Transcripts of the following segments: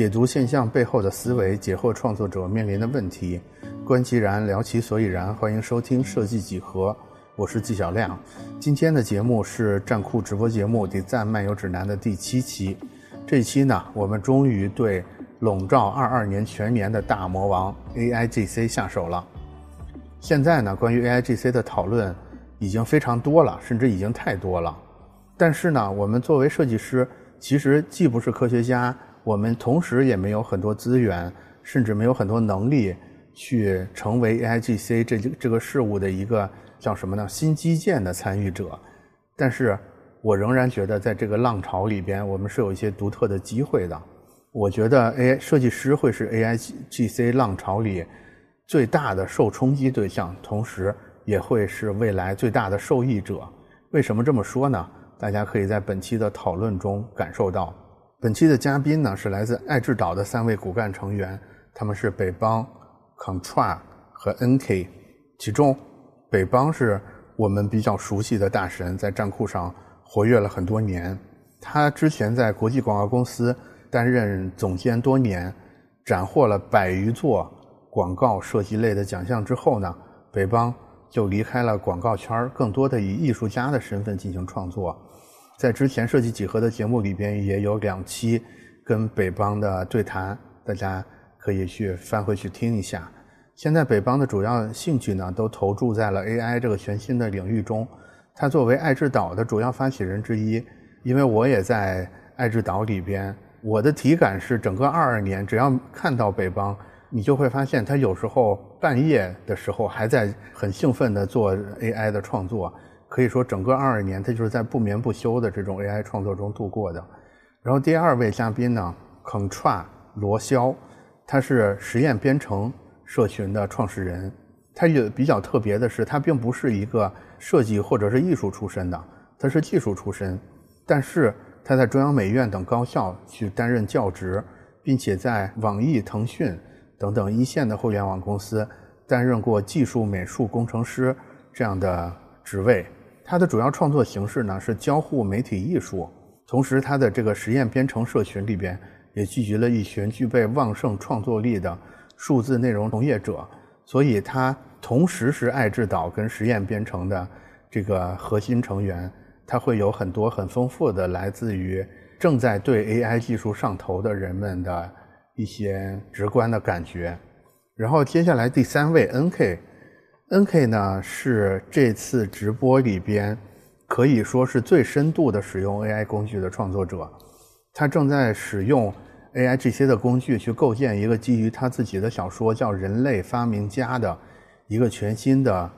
解读现象背后的思维，解惑创作者面临的问题，观其然，聊其所以然。欢迎收听设计几何，我是纪晓亮。今天的节目是站酷直播节目《d 赞漫游指南》的第七期。这期呢，我们终于对笼罩二二年全年的大魔王 AIGC 下手了。现在呢，关于 AIGC 的讨论已经非常多了，甚至已经太多了。但是呢，我们作为设计师，其实既不是科学家，我们同时也没有很多资源，甚至没有很多能力去成为 AIGC 这这个事物的一个叫什么呢？新基建的参与者。但是我仍然觉得，在这个浪潮里边，我们是有一些独特的机会的。我觉得 AI 设计师会是 AIGC 浪潮里最大的受冲击对象，同时也会是未来最大的受益者。为什么这么说呢？大家可以在本期的讨论中感受到，本期的嘉宾呢是来自爱智岛的三位骨干成员，他们是北邦、Contra 和 NK。其中，北邦是我们比较熟悉的大神，在站酷上活跃了很多年。他之前在国际广告公司担任总监多年，斩获了百余座广告设计类的奖项之后呢，北邦就离开了广告圈，更多的以艺术家的身份进行创作。在之前设计几何的节目里边也有两期跟北邦的对谈，大家可以去翻回去听一下。现在北邦的主要兴趣呢，都投注在了 AI 这个全新的领域中。他作为爱智岛的主要发起人之一，因为我也在爱智岛里边，我的体感是整个二二年，只要看到北邦，你就会发现他有时候半夜的时候还在很兴奋地做 AI 的创作。可以说，整个二二年他就是在不眠不休的这种 AI 创作中度过的。然后第二位嘉宾呢，Contra 罗霄，他是实验编程社群的创始人。他也比较特别的是，他并不是一个设计或者是艺术出身的，他是技术出身。但是他在中央美院等高校去担任教职，并且在网易、腾讯等等一线的互联网公司担任过技术美术工程师这样的职位。它的主要创作形式呢是交互媒体艺术，同时它的这个实验编程社群里边也聚集了一群具备旺盛创作力的数字内容从业者，所以它同时是爱智岛跟实验编程的这个核心成员，它会有很多很丰富的来自于正在对 AI 技术上头的人们的一些直观的感觉。然后接下来第三位 NK。N.K 呢是这次直播里边可以说是最深度的使用 A.I 工具的创作者，他正在使用 A.I 这些的工具去构建一个基于他自己的小说叫《人类发明家》的一个全新的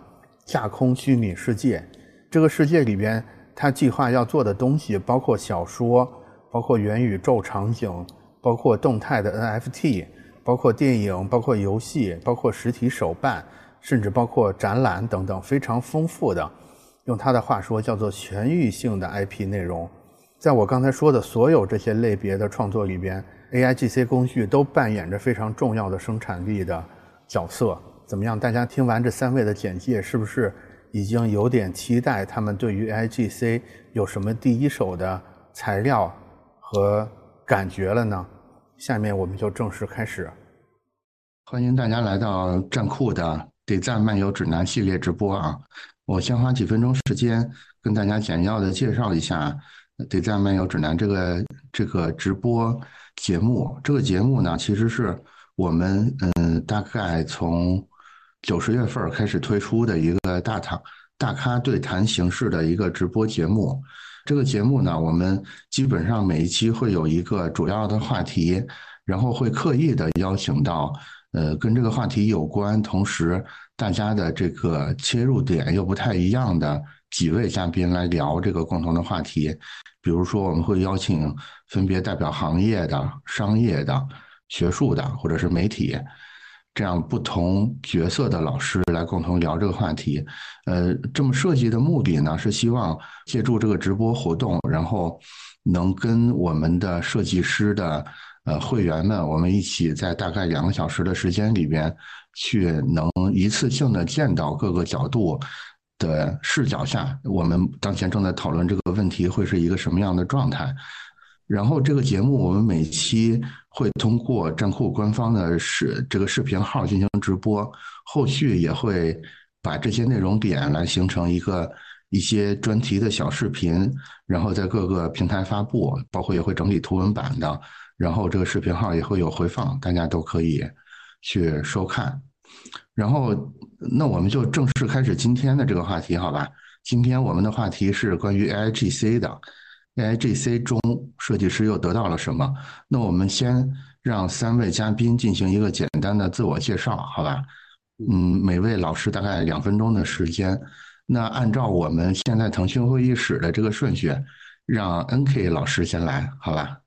架空虚拟世界。这个世界里边，他计划要做的东西包括小说，包括元宇宙场景，包括动态的 N.F.T，包括电影，包括游戏，包括实体手办。甚至包括展览等等非常丰富的，用他的话说叫做全域性的 IP 内容。在我刚才说的所有这些类别的创作里边，AIGC 工具都扮演着非常重要的生产力的角色。怎么样？大家听完这三位的简介，是不是已经有点期待他们对于 AIGC 有什么第一手的材料和感觉了呢？下面我们就正式开始。欢迎大家来到站酷的。得赞漫游指南系列直播啊！我先花几分钟时间跟大家简要的介绍一下得赞漫游指南这个这个直播节目。这个节目呢，其实是我们嗯大概从九十月份开始推出的一个大堂大咖对谈形式的一个直播节目。这个节目呢，我们基本上每一期会有一个主要的话题，然后会刻意的邀请到。呃，跟这个话题有关，同时大家的这个切入点又不太一样的几位嘉宾来聊这个共同的话题。比如说，我们会邀请分别代表行业的、商业的、学术的，或者是媒体这样不同角色的老师来共同聊这个话题。呃，这么设计的目的呢，是希望借助这个直播活动，然后能跟我们的设计师的。呃，会员们，我们一起在大概两个小时的时间里边，去能一次性的见到各个角度的视角下，我们当前正在讨论这个问题会是一个什么样的状态。然后这个节目我们每期会通过站酷官方的视这个视频号进行直播，后续也会把这些内容点来形成一个一些专题的小视频，然后在各个平台发布，包括也会整理图文版的，然后这个视频号也会有回放，大家都可以去收看。然后，那我们就正式开始今天的这个话题，好吧？今天我们的话题是关于 AIGC 的，AIGC 中设计师又得到了什么？那我们先让三位嘉宾进行一个简单的自我介绍，好吧？嗯，每位老师大概两分钟的时间。那按照我们现在腾讯会议室的这个顺序，让 NK 老师先来，好吧？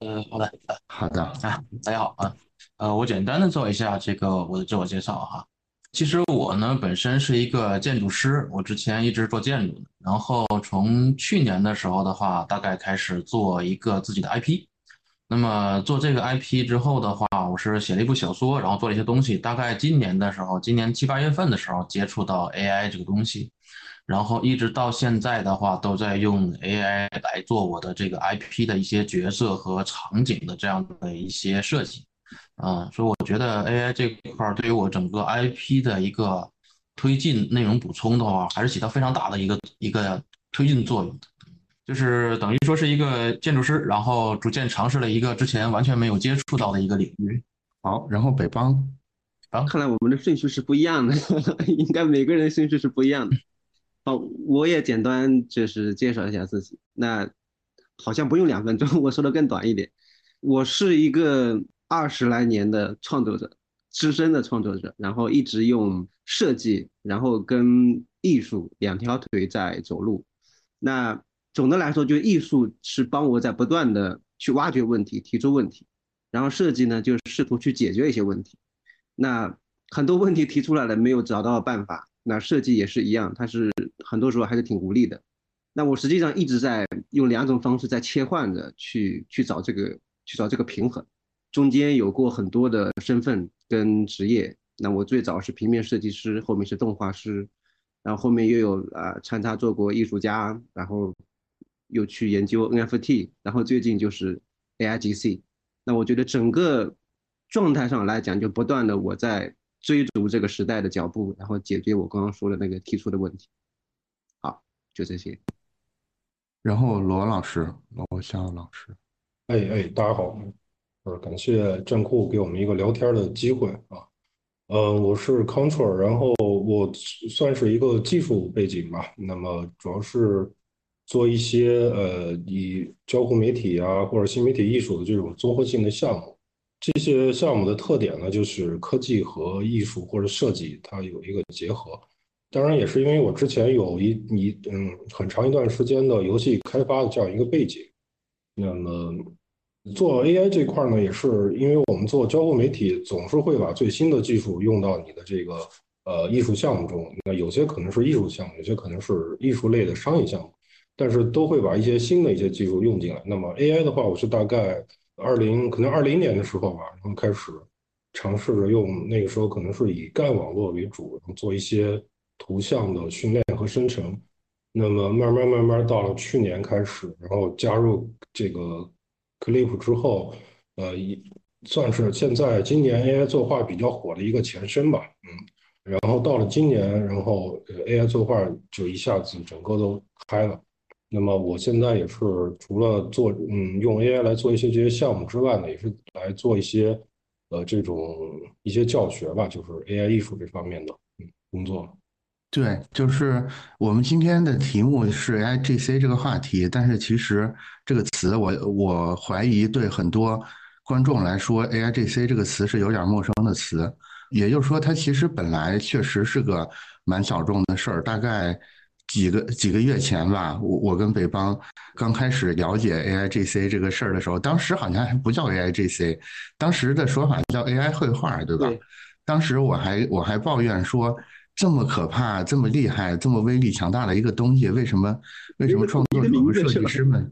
嗯，好的，好的啊，大家好啊。呃，我简单的做一下这个我的自我介绍哈。其实我呢本身是一个建筑师，我之前一直做建筑的。然后从去年的时候的话，大概开始做一个自己的 IP。那么做这个 IP 之后的话，我是写了一部小说，然后做了一些东西。大概今年的时候，今年七八月份的时候接触到 AI 这个东西，然后一直到现在的话，都在用 AI 来做我的这个 IP 的一些角色和场景的这样的一些设计。啊，所以我觉得 AI 这块儿对于我整个 IP 的一个推进、内容补充的话，还是起到非常大的一个一个推进作用的。就是等于说是一个建筑师，然后逐渐尝试了一个之前完全没有接触到的一个领域。好，然后北邦，啊，看来我们的顺序是不一样的，应该每个人顺序是不一样的。好，我也简单就是介绍一下自己。那好像不用两分钟，我说的更短一点。我是一个。二十来年的创作者，资深的创作者，然后一直用设计，然后跟艺术两条腿在走路。那总的来说，就艺术是帮我在不断的去挖掘问题、提出问题，然后设计呢，就试图去解决一些问题。那很多问题提出来了，没有找到办法，那设计也是一样，它是很多时候还是挺无力的。那我实际上一直在用两种方式在切换着去去找这个去找这个平衡。中间有过很多的身份跟职业，那我最早是平面设计师，后面是动画师，然后后面又有啊穿插做过艺术家，然后又去研究 NFT，然后最近就是 AIGC。那我觉得整个状态上来讲，就不断的我在追逐这个时代的脚步，然后解决我刚刚说的那个提出的问题。就这些。然后罗老师，罗翔老师，哎哎，大家好。呃，感谢站酷给我们一个聊天的机会啊。呃，我是 Control，然后我算是一个技术背景吧。那么主要是做一些呃以交互媒体啊或者新媒体艺术的这种综合性的项目。这些项目的特点呢，就是科技和艺术或者设计它有一个结合。当然也是因为我之前有一一嗯很长一段时间的游戏开发的这样一个背景。那么。做 AI 这块呢，也是因为我们做交互媒体，总是会把最新的技术用到你的这个呃艺术项目中。那有些可能是艺术项目，有些可能是艺术类的商业项目，但是都会把一些新的一些技术用进来。那么 AI 的话，我是大概二零可能二零年的时候吧，然后开始尝试着用，那个时候可能是以干网络为主，然后做一些图像的训练和生成。那么慢慢慢慢到了去年开始，然后加入这个。Clip 之后，呃，算是现在今年 AI 作画比较火的一个前身吧，嗯，然后到了今年，然后 AI 作画就一下子整个都开了。那么我现在也是除了做，嗯，用 AI 来做一些这些项目之外呢，也是来做一些，呃，这种一些教学吧，就是 AI 艺术这方面的，嗯，工作。对，就是我们今天的题目是 AIGC 这个话题，但是其实这个词，我我怀疑对很多观众来说，AIGC 这个词是有点陌生的词。也就是说，它其实本来确实是个蛮小众的事儿。大概几个几个月前吧，我我跟北邦刚开始了解 AIGC 这个事儿的时候，当时好像还不叫 AIGC，当时的说法叫 AI 绘画，对吧？当时我还我还抱怨说。这么可怕、这么厉害、这么威力强大的一个东西，为什么？为什么创作者和设计师们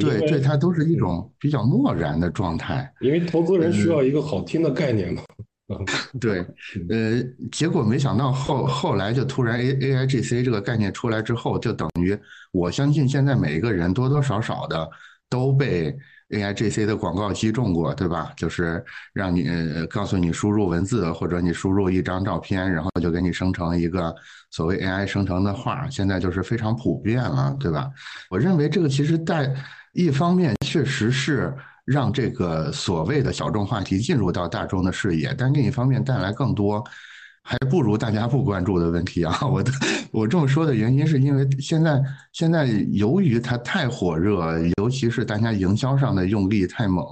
对对它都是一种比较漠然的状态？因为投资人需要一个好听的概念嘛。对，呃，结果没想到后后来就突然 A A I G C 这个概念出来之后，就等于我相信现在每一个人多多少少的都被 A I G C 的广告击中过，对吧？就是让你告诉你输入文字或者你输入一张照片，然后就给你生成一个所谓 A I 生成的画，现在就是非常普遍了，对吧？我认为这个其实带一方面确实是。让这个所谓的小众话题进入到大众的视野，但另一方面带来更多还不如大家不关注的问题啊！我我这么说的原因是因为现在现在由于它太火热，尤其是大家营销上的用力太猛，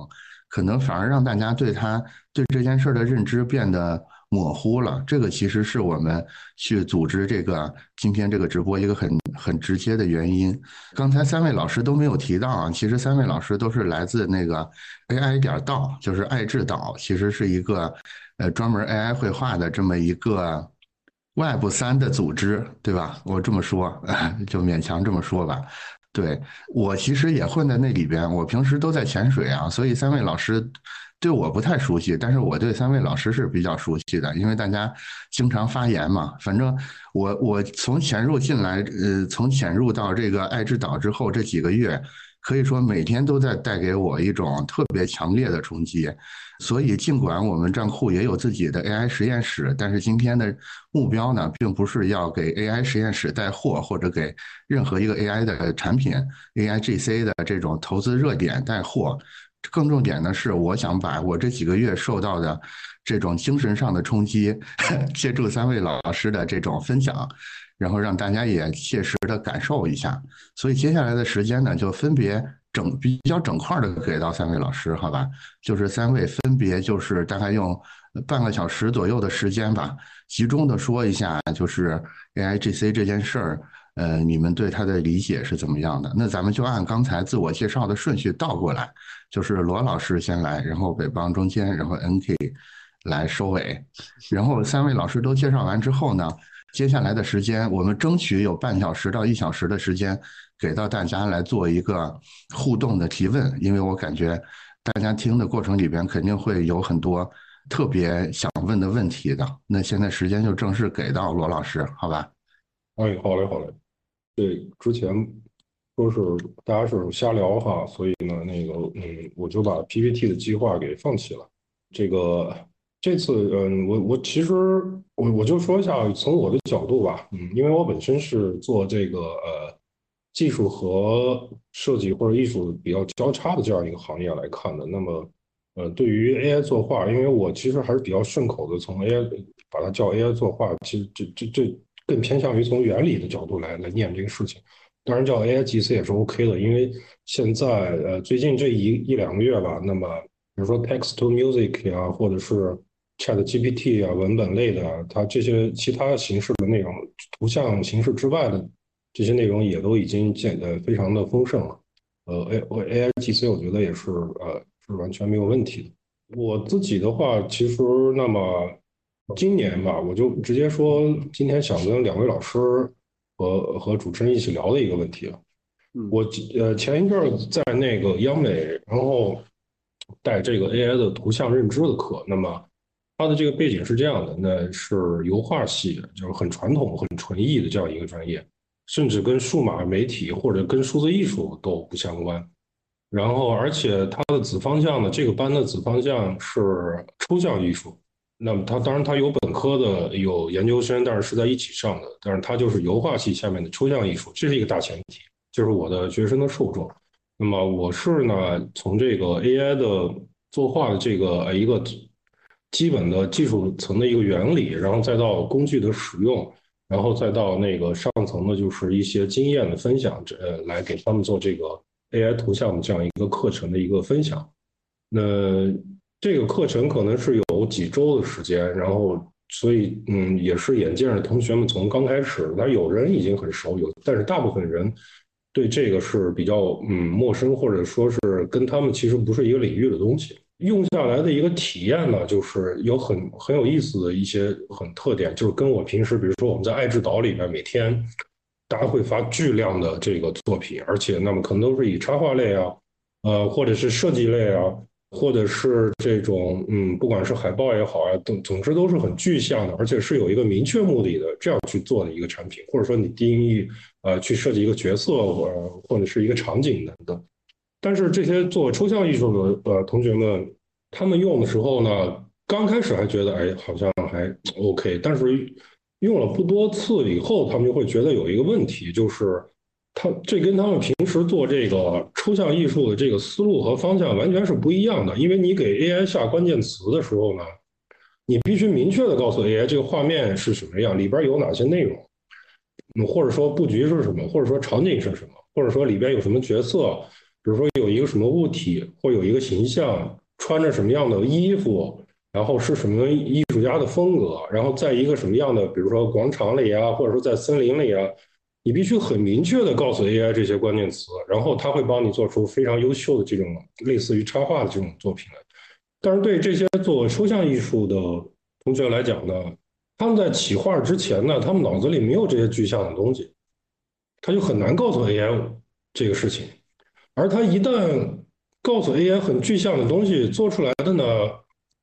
可能反而让大家对它对这件事的认知变得。模糊了，这个其实是我们去组织这个今天这个直播一个很很直接的原因。刚才三位老师都没有提到啊，其实三位老师都是来自那个 AI 点道，就是爱智岛，其实是一个呃专门 AI 绘画的这么一个 Web 三的组织，对吧？我这么说 就勉强这么说吧。对我其实也混在那里边，我平时都在潜水啊，所以三位老师。对我不太熟悉，但是我对三位老师是比较熟悉的，因为大家经常发言嘛。反正我我从潜入进来，呃，从潜入到这个爱之岛之后，这几个月可以说每天都在带给我一种特别强烈的冲击。所以尽管我们站库也有自己的 AI 实验室，但是今天的目标呢，并不是要给 AI 实验室带货，或者给任何一个 AI 的产品 AIGC 的这种投资热点带货。更重点的是，我想把我这几个月受到的这种精神上的冲击，借助三位老师的这种分享，然后让大家也切实的感受一下。所以接下来的时间呢，就分别整比较整块的给到三位老师，好吧？就是三位分别就是大概用半个小时左右的时间吧，集中的说一下，就是 AIGC 这件事儿。呃，你们对他的理解是怎么样的？那咱们就按刚才自我介绍的顺序倒过来，就是罗老师先来，然后北邦中间，然后 NK 来收尾。然后三位老师都介绍完之后呢，接下来的时间我们争取有半小时到一小时的时间给到大家来做一个互动的提问，因为我感觉大家听的过程里边肯定会有很多特别想问的问题的。那现在时间就正式给到罗老师，好吧？哎，好嘞，好嘞。对，之前说是大家是瞎聊哈，所以呢，那个嗯，我就把 PPT 的计划给放弃了。这个这次嗯，我我其实我我就说一下，从我的角度吧，嗯，因为我本身是做这个呃技术和设计或者艺术比较交叉的这样一个行业来看的。那么呃，对于 AI 作画，因为我其实还是比较顺口的，从 AI 把它叫 AI 作画，其实这这这。更偏向于从原理的角度来来念这个事情，当然叫 AIGC 也是 OK 的，因为现在呃最近这一一两个月吧，那么比如说 Text to Music 呀，或者是 Chat GPT 啊，文本类的，它这些其他形式的内容，图像形式之外的这些内容也都已经建得非常的丰盛了。呃，A 我 AIGC 我觉得也是呃是完全没有问题的。我自己的话，其实那么。今年吧，我就直接说，今天想跟两位老师和和主持人一起聊的一个问题了。我呃前一阵儿在那个央美，然后带这个 AI 的图像认知的课，那么它的这个背景是这样的，那是油画系，就是很传统、很纯艺的这样一个专业，甚至跟数码媒体或者跟数字艺术都不相关。然后，而且它的子方向呢，这个班的子方向是抽象艺术。那么他当然他有本科的，有研究生，但是是在一起上的。但是他就是油画系下面的抽象艺术，这是一个大前提，就是我的学生的受众。那么我是呢，从这个 AI 的作画的这个一个基本的技术层的一个原理，然后再到工具的使用，然后再到那个上层的，就是一些经验的分享，这呃，来给他们做这个 AI 图像的这样一个课程的一个分享。那。这个课程可能是有几周的时间，然后所以嗯，也是眼见着同学们从刚开始，但有人已经很熟，有但是大部分人对这个是比较嗯陌生，或者说是跟他们其实不是一个领域的东西。用下来的一个体验呢，就是有很很有意思的一些很特点，就是跟我平时比如说我们在爱智岛里面每天大家会发巨量的这个作品，而且那么可能都是以插画类啊，呃或者是设计类啊。或者是这种嗯，不管是海报也好啊，总总之都是很具象的，而且是有一个明确目的的这样去做的一个产品，或者说你定义呃去设计一个角色或或者是一个场景等等。但是这些做抽象艺术的呃同学们，他们用的时候呢，刚开始还觉得哎好像还 OK，但是用了不多次以后，他们就会觉得有一个问题，就是。他这跟他们平时做这个抽象艺术的这个思路和方向完全是不一样的。因为你给 AI 下关键词的时候呢，你必须明确的告诉 AI 这个画面是什么样，里边有哪些内容，或者说布局是什么，或者说场景是什么，或者说里边有什么角色，比如说有一个什么物体或有一个形象穿着什么样的衣服，然后是什么艺术家的风格，然后在一个什么样的，比如说广场里啊，或者说在森林里啊。你必须很明确的告诉 AI 这些关键词，然后它会帮你做出非常优秀的这种类似于插画的这种作品来。但是对这些做抽象艺术的同学来讲呢，他们在起画之前呢，他们脑子里没有这些具象的东西，他就很难告诉 AI 这个事情。而他一旦告诉 AI 很具象的东西，做出来的呢，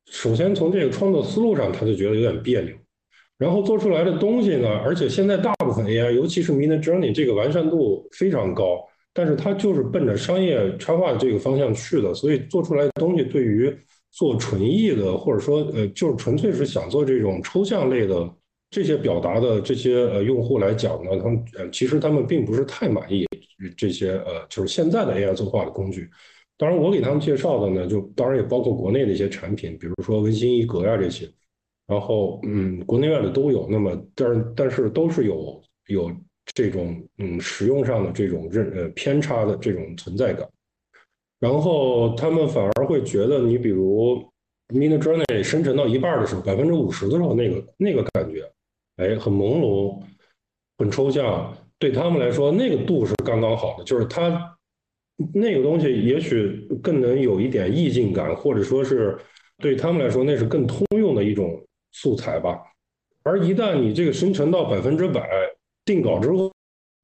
首先从这个创作思路上，他就觉得有点别扭。然后做出来的东西呢，而且现在大部分 AI，尤其是 Mid Journey 这个完善度非常高，但是它就是奔着商业插画这个方向去的，所以做出来的东西对于做纯艺的，或者说呃，就是纯粹是想做这种抽象类的这些表达的这些呃用户来讲呢，他们呃其实他们并不是太满意这些呃就是现在的 AI 作画的工具。当然，我给他们介绍的呢，就当然也包括国内的一些产品，比如说文心一格呀这些。然后，嗯，国内外的都有。那么，但是但是都是有有这种嗯使用上的这种认呃偏差的这种存在感。然后他们反而会觉得，你比如 Mid Journey 生成到一半的时候，百分之五十的时候，那个那个感觉，哎，很朦胧，很抽象。对他们来说，那个度是刚刚好的，就是它那个东西也许更能有一点意境感，或者说是对他们来说，那是更通用的一种。素材吧，而一旦你这个生成到百分之百定稿之后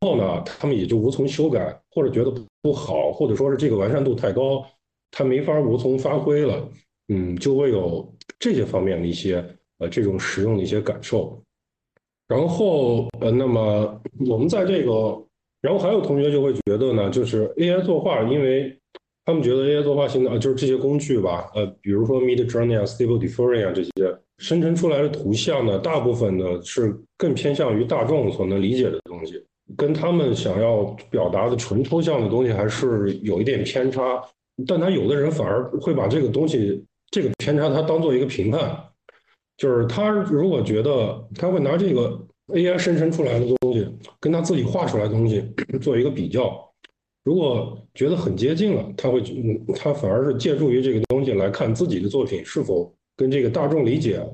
后呢，他们也就无从修改，或者觉得不好，或者说是这个完善度太高，他没法无从发挥了，嗯，就会有这些方面的一些呃这种使用的一些感受。然后呃，那么我们在这个，然后还有同学就会觉得呢，就是 AI 作画，因为他们觉得 AI 作画现在就是这些工具吧，呃，比如说 Mid Journey 啊、Stable Diffusion 啊这些。生成出来的图像呢，大部分呢是更偏向于大众所能理解的东西，跟他们想要表达的纯抽象的东西还是有一点偏差。但他有的人反而会把这个东西，这个偏差他当做一个评判，就是他如果觉得他会拿这个 AI 生成出来的东西跟他自己画出来的东西做一个比较，如果觉得很接近了，他会他反而是借助于这个东西来看自己的作品是否。跟这个大众理解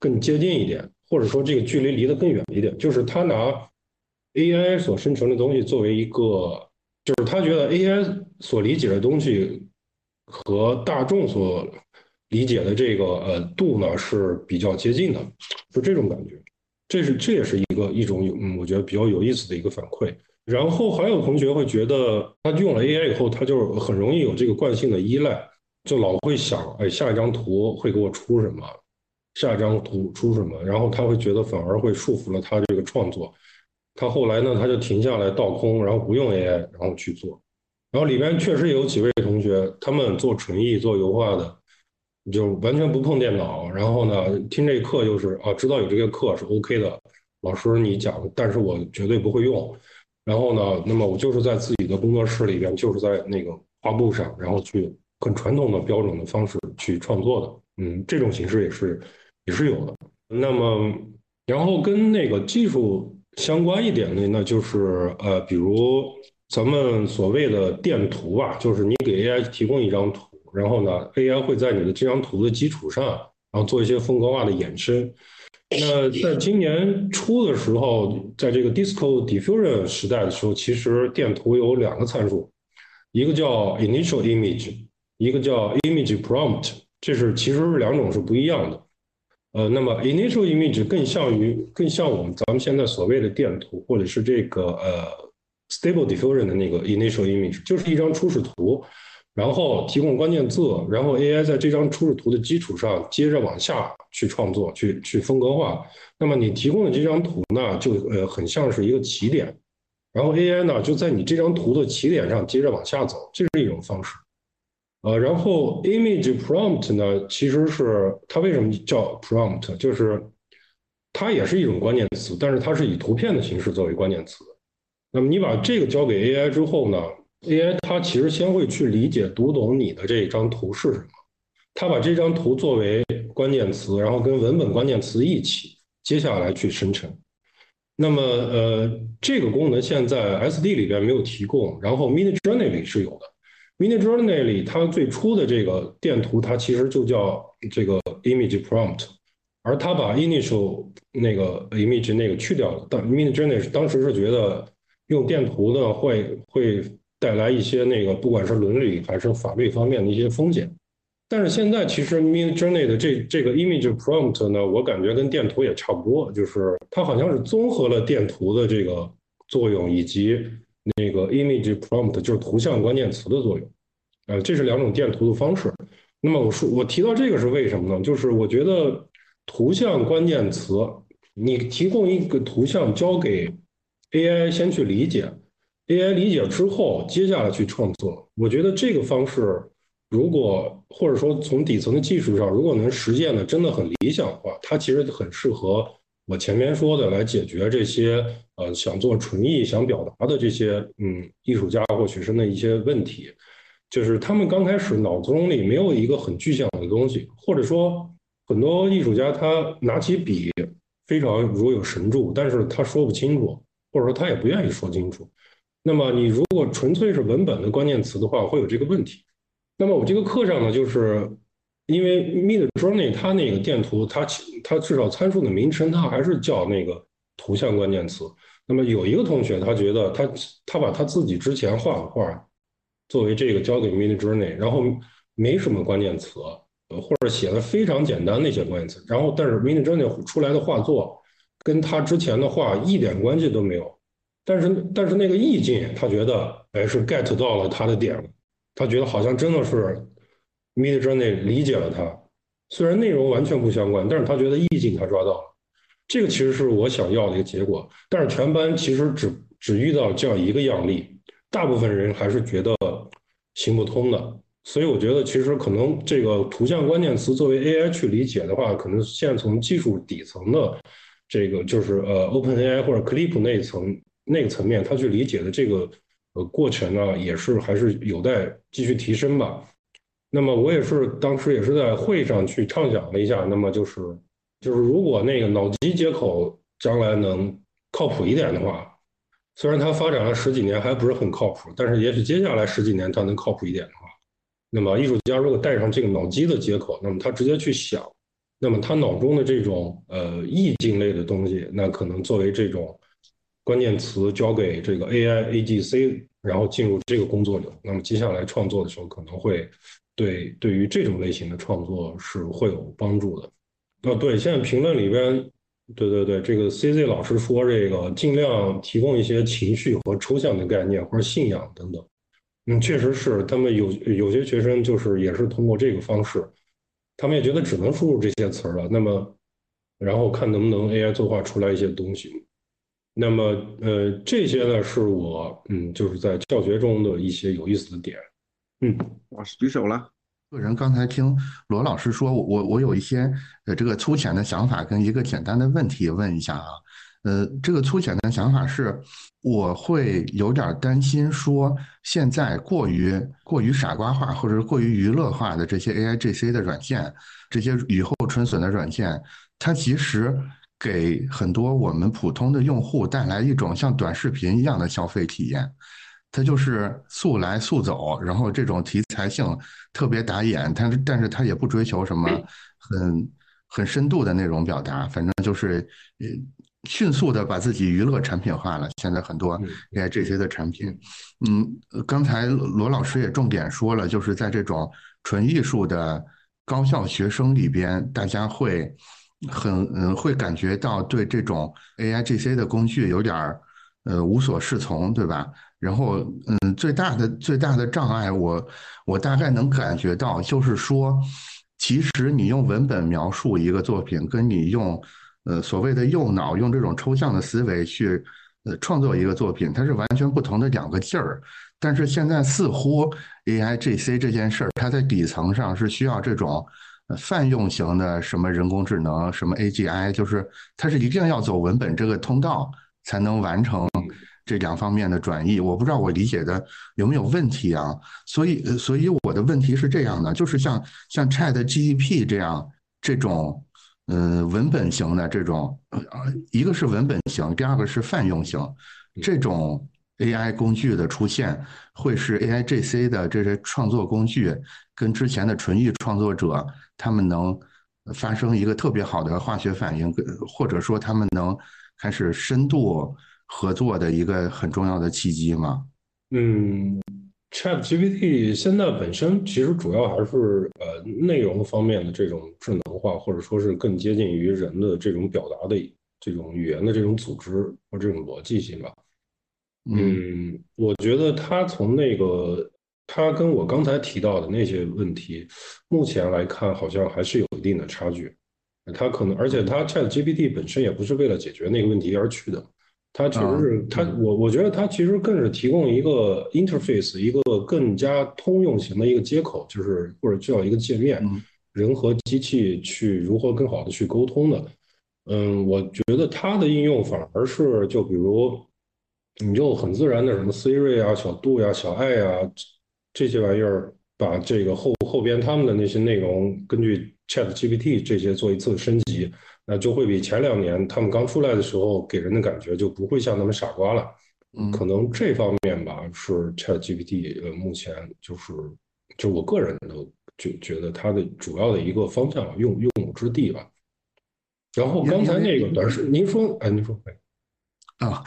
更接近一点，或者说这个距离离得更远一点，就是他拿 AI 所生成的东西作为一个，就是他觉得 AI 所理解的东西和大众所理解的这个呃度呢是比较接近的，就这种感觉，这是这也是一个一种有嗯，我觉得比较有意思的一个反馈。然后还有同学会觉得，他用了 AI 以后，他就很容易有这个惯性的依赖。就老会想，哎，下一张图会给我出什么？下一张图出什么？然后他会觉得反而会束缚了他这个创作。他后来呢，他就停下来倒空，然后不用 AI，然后去做。然后里边确实有几位同学，他们做纯艺、做油画的，就完全不碰电脑。然后呢，听这课就是啊，知道有这个课是 OK 的，老师你讲，但是我绝对不会用。然后呢，那么我就是在自己的工作室里边，就是在那个画布上，然后去。很传统的标准的方式去创作的，嗯，这种形式也是也是有的。那么，然后跟那个技术相关一点的，那就是呃，比如咱们所谓的电图吧，就是你给 AI 提供一张图，然后呢，AI 会在你的这张图的基础上，然后做一些风格化的衍生。那在今年初的时候，在这个 Disco Diffusion 时代的时候，其实电图有两个参数，一个叫 Initial Image。一个叫 image prompt，这是其实是两种是不一样的。呃，那么 initial image 更像于更像我们咱们现在所谓的电图，或者是这个呃 stable diffusion 的那个 initial image，就是一张初始图。然后提供关键字，然后 AI 在这张初始图的基础上接着往下去创作，去去风格化。那么你提供的这张图呢，就呃很像是一个起点，然后 AI 呢就在你这张图的起点上接着往下走，这是一种方式。呃，然后 image prompt 呢，其实是它为什么叫 prompt，就是它也是一种关键词，但是它是以图片的形式作为关键词。那么你把这个交给 AI 之后呢，AI 它其实先会去理解、读懂你的这一张图是什么，它把这张图作为关键词，然后跟文本关键词一起，接下来去生成。那么呃，这个功能现在 SD 里边没有提供，然后 Midjourney 里是有的。Midjourney 里，它最初的这个电图，它其实就叫这个 image prompt，而它把 initial 那个 image 那个去掉了。但 Midjourney 当时是觉得用电图呢会会带来一些那个不管是伦理还是法律方面的一些风险。但是现在其实 Midjourney 的这这个 image prompt 呢，我感觉跟电图也差不多，就是它好像是综合了电图的这个作用以及。那个 image prompt 就是图像关键词的作用，呃，这是两种电图的方式。那么我说我提到这个是为什么呢？就是我觉得图像关键词，你提供一个图像交给 AI 先去理解，AI 理解之后，接下来去创作。我觉得这个方式，如果或者说从底层的技术上，如果能实现的真的很理想化，它其实很适合。我前面说的来解决这些呃想做纯艺想表达的这些嗯艺术家或学生的一些问题，就是他们刚开始脑中里没有一个很具象的东西，或者说很多艺术家他拿起笔非常如有神助，但是他说不清楚，或者说他也不愿意说清楚。那么你如果纯粹是文本的关键词的话，会有这个问题。那么我这个课上呢，就是。因为 Midjourney 它那个电图，它它至少参数的名称，它还是叫那个图像关键词。那么有一个同学，他觉得他他把他自己之前画的画作为这个交给 Midjourney，然后没什么关键词，或者写的非常简单那些关键词，然后但是 Midjourney 出来的画作跟他之前的画一点关系都没有。但是但是那个意境，他觉得哎是 get 到了他的点了，他觉得好像真的是。Midjourney 理解了它，虽然内容完全不相关，但是他觉得意境他抓到了，这个其实是我想要的一个结果。但是全班其实只只遇到这样一个样例，大部分人还是觉得行不通的。所以我觉得其实可能这个图像关键词作为 AI 去理解的话，可能现在从技术底层的这个就是呃 OpenAI 或者 Clip 那一层那个层面，他去理解的这个呃过程呢，也是还是有待继续提升吧。那么我也是当时也是在会上去畅想了一下，那么就是就是如果那个脑机接口将来能靠谱一点的话，虽然它发展了十几年还不是很靠谱，但是也许接下来十几年它能靠谱一点的话，那么艺术家如果带上这个脑机的接口，那么他直接去想，那么他脑中的这种呃意境类的东西，那可能作为这种关键词交给这个 AI AGC，然后进入这个工作流，那么接下来创作的时候可能会。对，对于这种类型的创作是会有帮助的。哦，对，现在评论里边，对对对，这个 CZ 老师说这个尽量提供一些情绪和抽象的概念或者信仰等等。嗯，确实是，他们有有些学生就是也是通过这个方式，他们也觉得只能输入这些词儿了。那么，然后看能不能 AI 作画出来一些东西。那么，呃，这些呢是我嗯就是在教学中的一些有意思的点。嗯，老师举手了。个人刚才听罗老师说，我我有一些呃这个粗浅的想法跟一个简单的问题问一下啊。呃，这个粗浅的想法是，我会有点担心说，现在过于过于傻瓜化或者是过于娱乐化的这些 A I G C 的软件，这些雨后春笋的软件，它其实给很多我们普通的用户带来一种像短视频一样的消费体验。它就是速来速走，然后这种题材性特别打眼，但是但是它也不追求什么很很深度的内容表达，反正就是呃迅速的把自己娱乐产品化了。现在很多 AI 这些的产品，嗯，刚才罗老师也重点说了，就是在这种纯艺术的高校学生里边，大家会很嗯会感觉到对这种 AI GC 的工具有点儿呃无所适从，对吧？然后嗯，最大的最大的障碍，我我大概能感觉到，就是说，其实你用文本描述一个作品，跟你用呃所谓的右脑用这种抽象的思维去呃创作一个作品，它是完全不同的两个劲儿。但是现在似乎 A I G C 这件事儿，它在底层上是需要这种泛用型的什么人工智能，什么 A G I，就是它是一定要走文本这个通道才能完成这两方面的转译。我不知道我理解的有没有问题啊？所以，所以我的问题是这样的，就是像像 Chat G E P 这样这种呃文本型的这种，一个是文本型，第二个是泛用型这种。AI 工具的出现，会是 AIGC 的这些创作工具跟之前的纯艺创作者，他们能发生一个特别好的化学反应，或者说他们能开始深度合作的一个很重要的契机吗？嗯，ChatGPT 现在本身其实主要还是呃内容方面的这种智能化，或者说是更接近于人的这种表达的这种语言的这种组织或这种逻辑性吧。嗯，我觉得他从那个，他跟我刚才提到的那些问题，目前来看好像还是有一定的差距。他可能，而且他 Chat GPT 本身也不是为了解决那个问题而去的，他其实是他，我我觉得他其实更是提供一个 interface，一个更加通用型的一个接口，就是或者叫一个界面，人和机器去如何更好的去沟通的。嗯，我觉得它的应用反而是就比如。你就很自然的什么 Siri 啊、小度呀、小爱呀这些玩意儿，把这个后后边他们的那些内容，根据 Chat GPT 这些做一次升级，那就会比前两年他们刚出来的时候给人的感觉就不会像那么傻瓜了。嗯，可能这方面吧是 Chat GPT 呃目前就是就我个人的就觉得它的主要的一个方向用用武之地吧。然后刚才那个短视，您说，哎，您说。啊，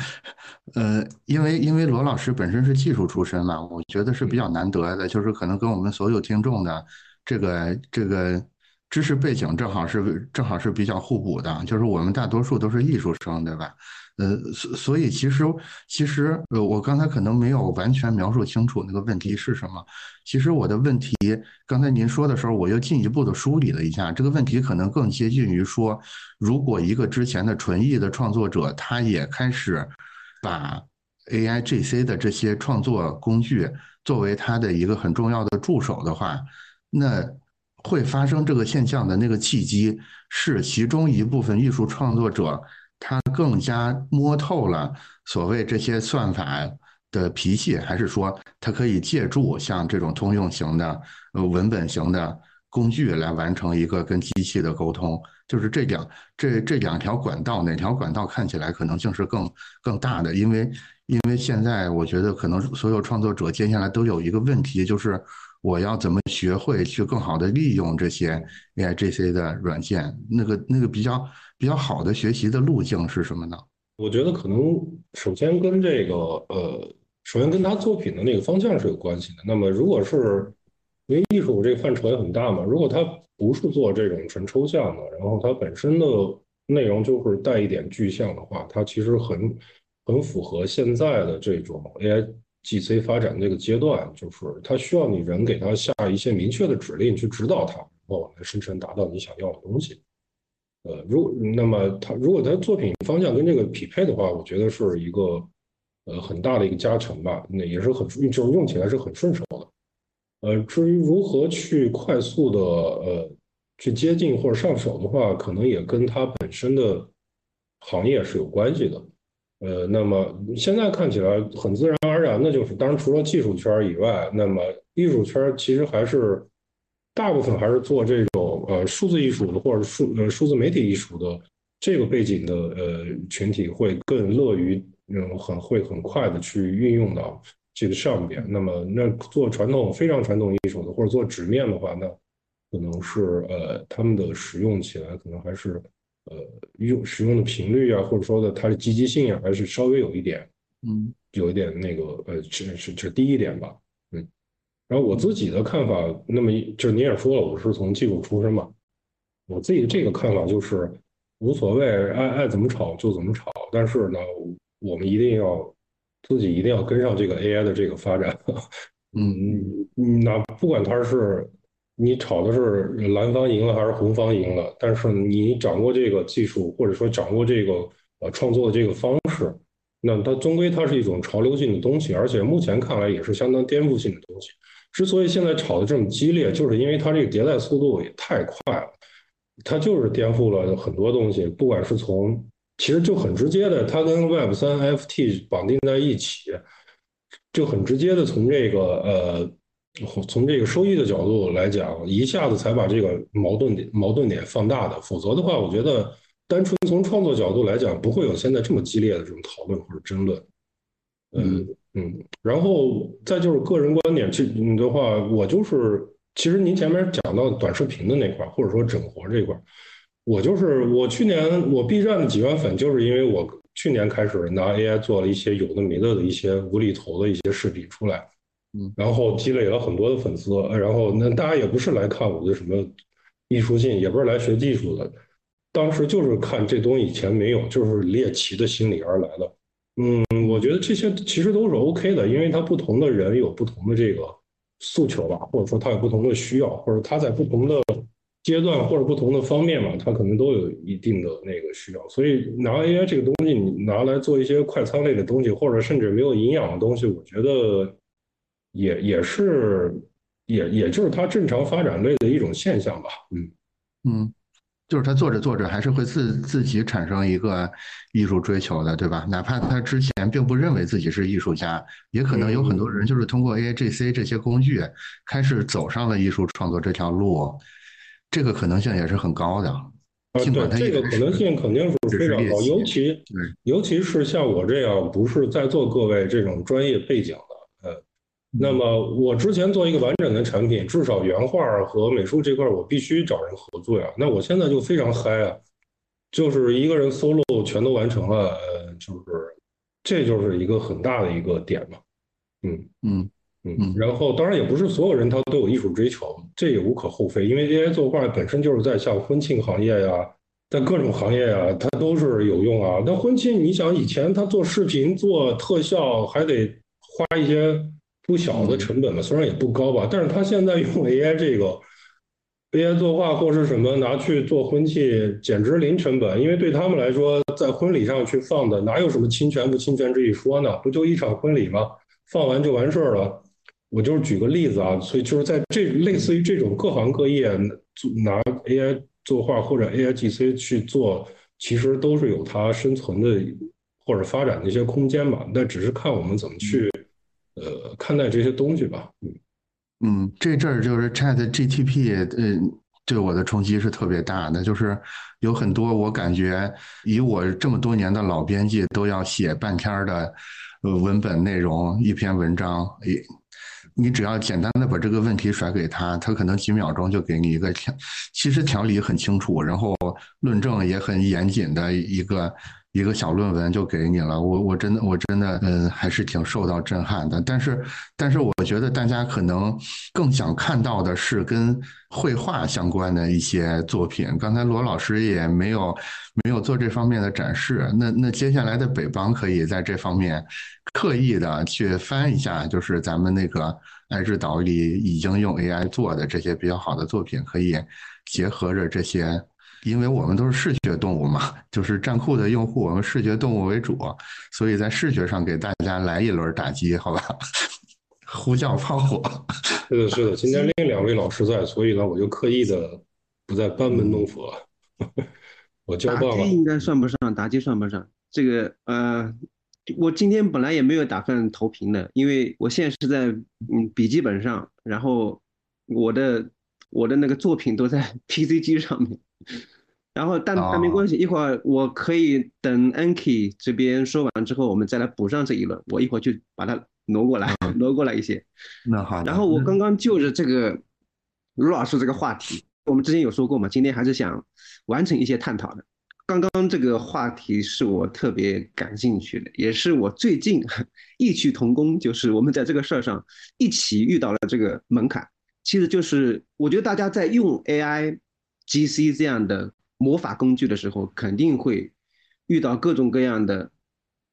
呃，因为因为罗老师本身是技术出身嘛，我觉得是比较难得的，就是可能跟我们所有听众的这个这个知识背景正好是正好是比较互补的，就是我们大多数都是艺术生，对吧？呃，所所以其实其实呃，我刚才可能没有完全描述清楚那个问题是什么。其实我的问题，刚才您说的时候，我又进一步的梳理了一下，这个问题可能更接近于说，如果一个之前的纯艺的创作者，他也开始把 A I G C 的这些创作工具作为他的一个很重要的助手的话，那会发生这个现象的那个契机，是其中一部分艺术创作者。他更加摸透了所谓这些算法的脾气，还是说他可以借助像这种通用型的、呃文本型的工具来完成一个跟机器的沟通？就是这两这这两条管道，哪条管道看起来可能性是更更大的？因为因为现在我觉得可能所有创作者接下来都有一个问题，就是我要怎么学会去更好的利用这些 AI GC 的软件？那个那个比较。比较好的学习的路径是什么呢？我觉得可能首先跟这个呃，首先跟他作品的那个方向是有关系的。那么，如果是因为艺术这个范畴也很大嘛，如果它不是做这种纯抽象的，然后它本身的内容就是带一点具象的话，它其实很很符合现在的这种 AI GC 发展这个阶段，就是它需要你人给它下一些明确的指令去指导它，然后来生成达到你想要的东西。呃，如那么他如果他作品方向跟这个匹配的话，我觉得是一个呃很大的一个加成吧，那也是很就是用起来是很顺手的。呃，至于如何去快速的呃去接近或者上手的话，可能也跟它本身的行业是有关系的。呃，那么现在看起来很自然而然的就是，当然除了技术圈以外，那么艺术圈其实还是。大部分还是做这种呃数字艺术的或者数呃数字媒体艺术的这个背景的呃群体会更乐于嗯很会很快的去运用到这个上边。那么那做传统非常传统艺术的或者做纸面的话，那可能是呃他们的使用起来可能还是呃用使用的频率啊或者说的它的积极性啊还是稍微有一点嗯有一点那个呃是是是低一点吧。嗯然后我自己的看法，那么就是您也说了，我是从技术出身嘛，我自己的这个看法就是无所谓，爱爱怎么炒就怎么炒，但是呢，我们一定要自己一定要跟上这个 AI 的这个发展。嗯，那不管它是你炒的是蓝方赢了还是红方赢了，但是你掌握这个技术或者说掌握这个呃创作的这个方式，那它终归它是一种潮流性的东西，而且目前看来也是相当颠覆性的东西。之所以现在炒的这么激烈，就是因为它这个迭代速度也太快了，它就是颠覆了很多东西，不管是从其实就很直接的，它跟 Web 三 FT 绑定在一起。就很直接的从这个呃，从这个收益的角度来讲，一下子才把这个矛盾点矛盾点放大的。否则的话，我觉得单纯从创作角度来讲，不会有现在这么激烈的这种讨论或者争论。嗯嗯，然后再就是个人观点，这的话，我就是其实您前面讲到短视频的那块，或者说整活这块，我就是我去年我 B 站的几万粉，就是因为我。去年开始拿 AI 做了一些有的没的的一些无厘头的一些视频出来，嗯，然后积累了很多的粉丝，然后那大家也不是来看我的什么艺术性，也不是来学技术的，当时就是看这东西以前没有，就是猎奇的心理而来的。嗯，我觉得这些其实都是 OK 的，因为他不同的人有不同的这个诉求吧，或者说他有不同的需要，或者他在不同的。阶段或者不同的方面嘛，它可能都有一定的那个需要，所以拿 AI 这个东西，你拿来做一些快餐类的东西，或者甚至没有营养的东西，我觉得也也是也也就是它正常发展类的一种现象吧。嗯嗯，就是他做着做着还是会自自己产生一个艺术追求的，对吧？哪怕他之前并不认为自己是艺术家，也可能有很多人就是通过 AI GC 这些工具开始走上了艺术创作这条路。这个可能性也是很高的，啊，对，这个可能性肯定是非常高，尤其尤其是像我这样不是在座各位这种专业背景的，呃，那么我之前做一个完整的产品，至少原画和美术这块我必须找人合作呀。那我现在就非常嗨啊，就是一个人 solo 全都完成了，呃，就是这就是一个很大的一个点嘛，嗯嗯。嗯，然后当然也不是所有人他都有艺术追求，这也无可厚非，因为 AI 作画本身就是在像婚庆行业呀，在各种行业呀，它都是有用啊。那婚庆，你想以前他做视频、做特效还得花一些不小的成本嘛，虽然也不高吧，但是他现在用 AI 这个 AI 作画或是什么拿去做婚庆，简直零成本，因为对他们来说，在婚礼上去放的哪有什么侵权不侵权这一说呢？不就一场婚礼吗？放完就完事儿了。我就是举个例子啊，所以就是在这类似于这种各行各业拿 AI 作画或者 AI GC 去做，其实都是有它生存的或者发展的一些空间吧。那只是看我们怎么去呃看待这些东西吧。嗯，这阵儿就是 Chat GTP，嗯，对我的冲击是特别大的，就是有很多我感觉以我这么多年的老编辑都要写半天的文本内容一篇文章，诶。你只要简单的把这个问题甩给他，他可能几秒钟就给你一个条，其实条理很清楚，然后论证也很严谨的一个。一个小论文就给你了，我我真的我真的嗯还是挺受到震撼的。但是但是我觉得大家可能更想看到的是跟绘画相关的一些作品。刚才罗老师也没有没有做这方面的展示。那那接下来的北邦可以在这方面刻意的去翻一下，就是咱们那个爱之岛里已经用 AI 做的这些比较好的作品，可以结合着这些。因为我们都是视觉动物嘛，就是站酷的用户，我们视觉动物为主，所以在视觉上给大家来一轮打击，好吧？呼叫炮火。是的，是的。今天另两位老师在，所以呢，我就刻意的不再班门弄斧了。我交棒了。打击应该算不上，打击算不上。这个呃，我今天本来也没有打算投屏的，因为我现在是在嗯笔记本上，然后我的我的那个作品都在 PC 机上面。然后，但但没关系，一会儿我可以等 Anki 这边说完之后，我们再来补上这一轮。我一会儿去把它挪过来，挪过来一些。那好。然后我刚刚就着这个卢老师这个话题，我们之前有说过嘛，今天还是想完成一些探讨的。刚刚这个话题是我特别感兴趣的，也是我最近 异曲同工，就是我们在这个事儿上一起遇到了这个门槛。其实就是我觉得大家在用 AI。G C 这样的魔法工具的时候，肯定会遇到各种各样的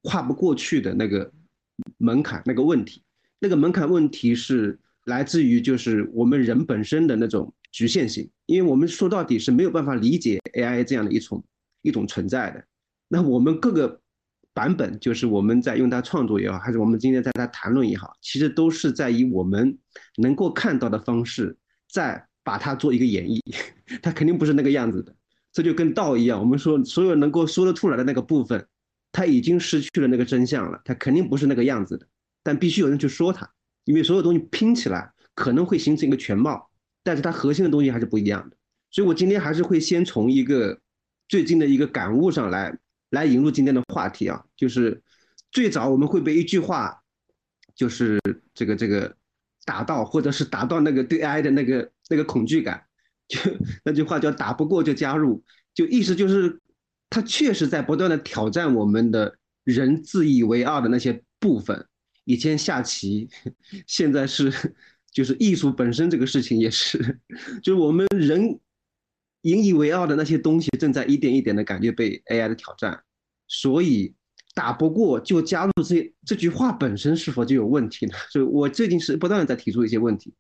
跨不过去的那个门槛那个问题，那个门槛问题是来自于就是我们人本身的那种局限性，因为我们说到底是没有办法理解 AI 这样的一种一种存在的。那我们各个版本，就是我们在用它创作也好，还是我们今天在它谈论也好，其实都是在以我们能够看到的方式，在把它做一个演绎，它肯定不是那个样子的。这就跟道一样，我们说所有能够说得出来的那个部分，它已经失去了那个真相了，它肯定不是那个样子的。但必须有人去说它，因为所有东西拼起来可能会形成一个全貌，但是它核心的东西还是不一样的。所以我今天还是会先从一个最近的一个感悟上来来引入今天的话题啊，就是最早我们会被一句话，就是这个这个打到，或者是打到那个对 AI 的那个那个恐惧感。就那句话叫“打不过就加入”，就意思就是，他确实在不断的挑战我们的人自以为傲的那些部分。以前下棋，现在是就是艺术本身这个事情也是，就是我们人引以为傲的那些东西，正在一点一点的感觉被 AI 的挑战。所以打不过就加入这这句话本身是否就有问题呢？所以我最近是不断的在提出一些问题，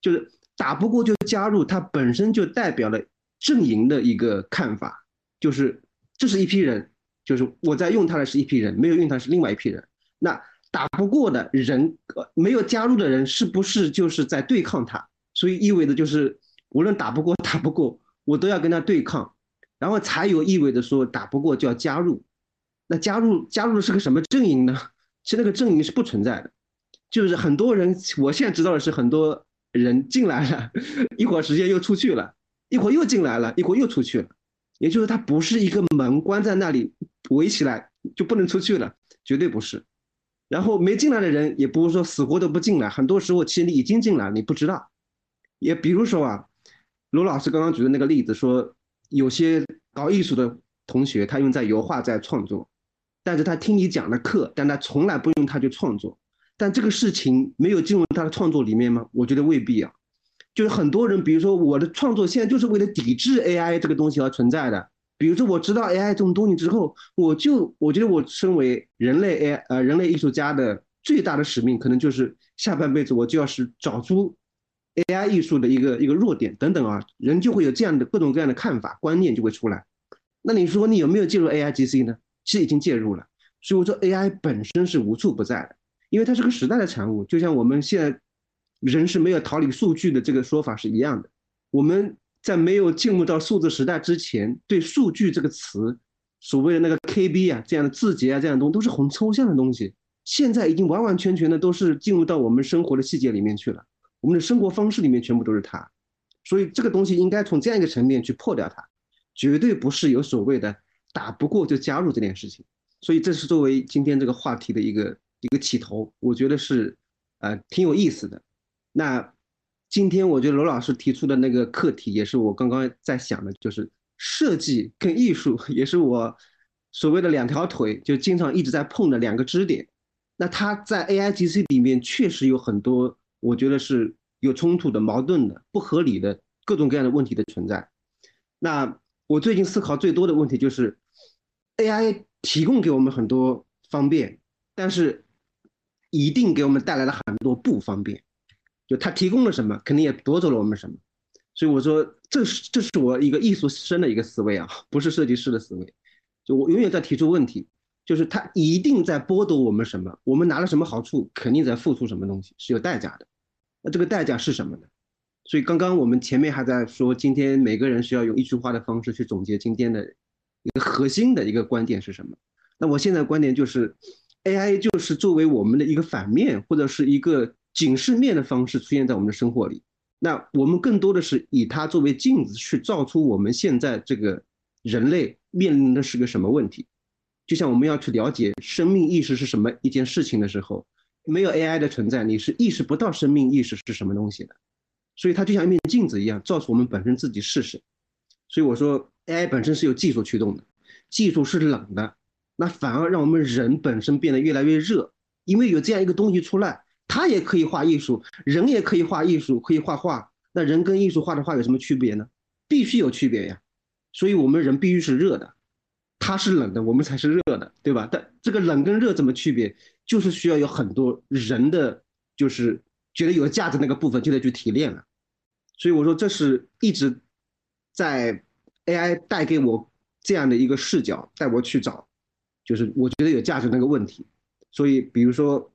就是。打不过就加入，它本身就代表了阵营的一个看法，就是这是一批人，就是我在用它的是一批人，没有用它是另外一批人。那打不过的人，没有加入的人，是不是就是在对抗他？所以意味着就是无论打不过打不过，我都要跟他对抗，然后才有意味着说打不过就要加入。那加入加入的是个什么阵营呢？其实那个阵营是不存在的，就是很多人，我现在知道的是很多。人进来了，一会儿时间又出去了，一会儿又进来了，一会儿又出去了，也就是它不是一个门关在那里围起来就不能出去了，绝对不是。然后没进来的人也不是说死活都不进来，很多时候其实你已经进来，你不知道。也比如说啊，罗老师刚刚举的那个例子，说有些搞艺术的同学，他用在油画在创作，但是他听你讲的课，但他从来不用它去创作。但这个事情没有进入他的创作里面吗？我觉得未必啊。就是很多人，比如说我的创作现在就是为了抵制 AI 这个东西而存在的。比如说我知道 AI 这种东西之后，我就我觉得我身为人类 AI 呃人类艺术家的最大的使命，可能就是下半辈子我就要是找出 AI 艺术的一个一个弱点等等啊，人就会有这样的各种各样的看法观念就会出来。那你说你有没有介入 AIGC 呢？其实已经介入了。所以我说 AI 本身是无处不在的。因为它是个时代的产物，就像我们现在人是没有逃离数据的这个说法是一样的。我们在没有进入到数字时代之前，对数据这个词，所谓的那个 KB 啊这样的字节啊这样的东西都是很抽象的东西。现在已经完完全全的都是进入到我们生活的细节里面去了，我们的生活方式里面全部都是它。所以这个东西应该从这样一个层面去破掉它，绝对不是有所谓的打不过就加入这件事情。所以这是作为今天这个话题的一个。一个起头，我觉得是，呃，挺有意思的。那今天我觉得罗老师提出的那个课题，也是我刚刚在想的，就是设计跟艺术，也是我所谓的两条腿，就经常一直在碰的两个支点。那它在 AIGC 里面确实有很多，我觉得是有冲突的、矛盾的、不合理的各种各样的问题的存在。那我最近思考最多的问题就是，AI 提供给我们很多方便，但是。一定给我们带来了很多不方便，就他提供了什么，肯定也夺走了我们什么。所以我说，这是这是我一个艺术生的一个思维啊，不是设计师的思维。就我永远在提出问题，就是他一定在剥夺我们什么，我们拿了什么好处，肯定在付出什么东西，是有代价的。那这个代价是什么呢？所以刚刚我们前面还在说，今天每个人需要用一句话的方式去总结今天的一个核心的一个观点是什么？那我现在观点就是。AI 就是作为我们的一个反面或者是一个警示面的方式出现在我们的生活里。那我们更多的是以它作为镜子去照出我们现在这个人类面临的是个什么问题。就像我们要去了解生命意识是什么一件事情的时候，没有 AI 的存在，你是意识不到生命意识是什么东西的。所以它就像一面镜子一样，照出我们本身自己是谁。所以我说 AI 本身是有技术驱动的，技术是冷的。那反而让我们人本身变得越来越热，因为有这样一个东西出来，它也可以画艺术，人也可以画艺术，可以画画。那人跟艺术画的画有什么区别呢？必须有区别呀。所以我们人必须是热的，它是冷的，我们才是热的，对吧？但这个冷跟热怎么区别？就是需要有很多人的，就是觉得有价值那个部分就得去提炼了。所以我说，这是一直在 AI 带给我这样的一个视角，带我去找，就是我觉得有价值那个问题。所以，比如说，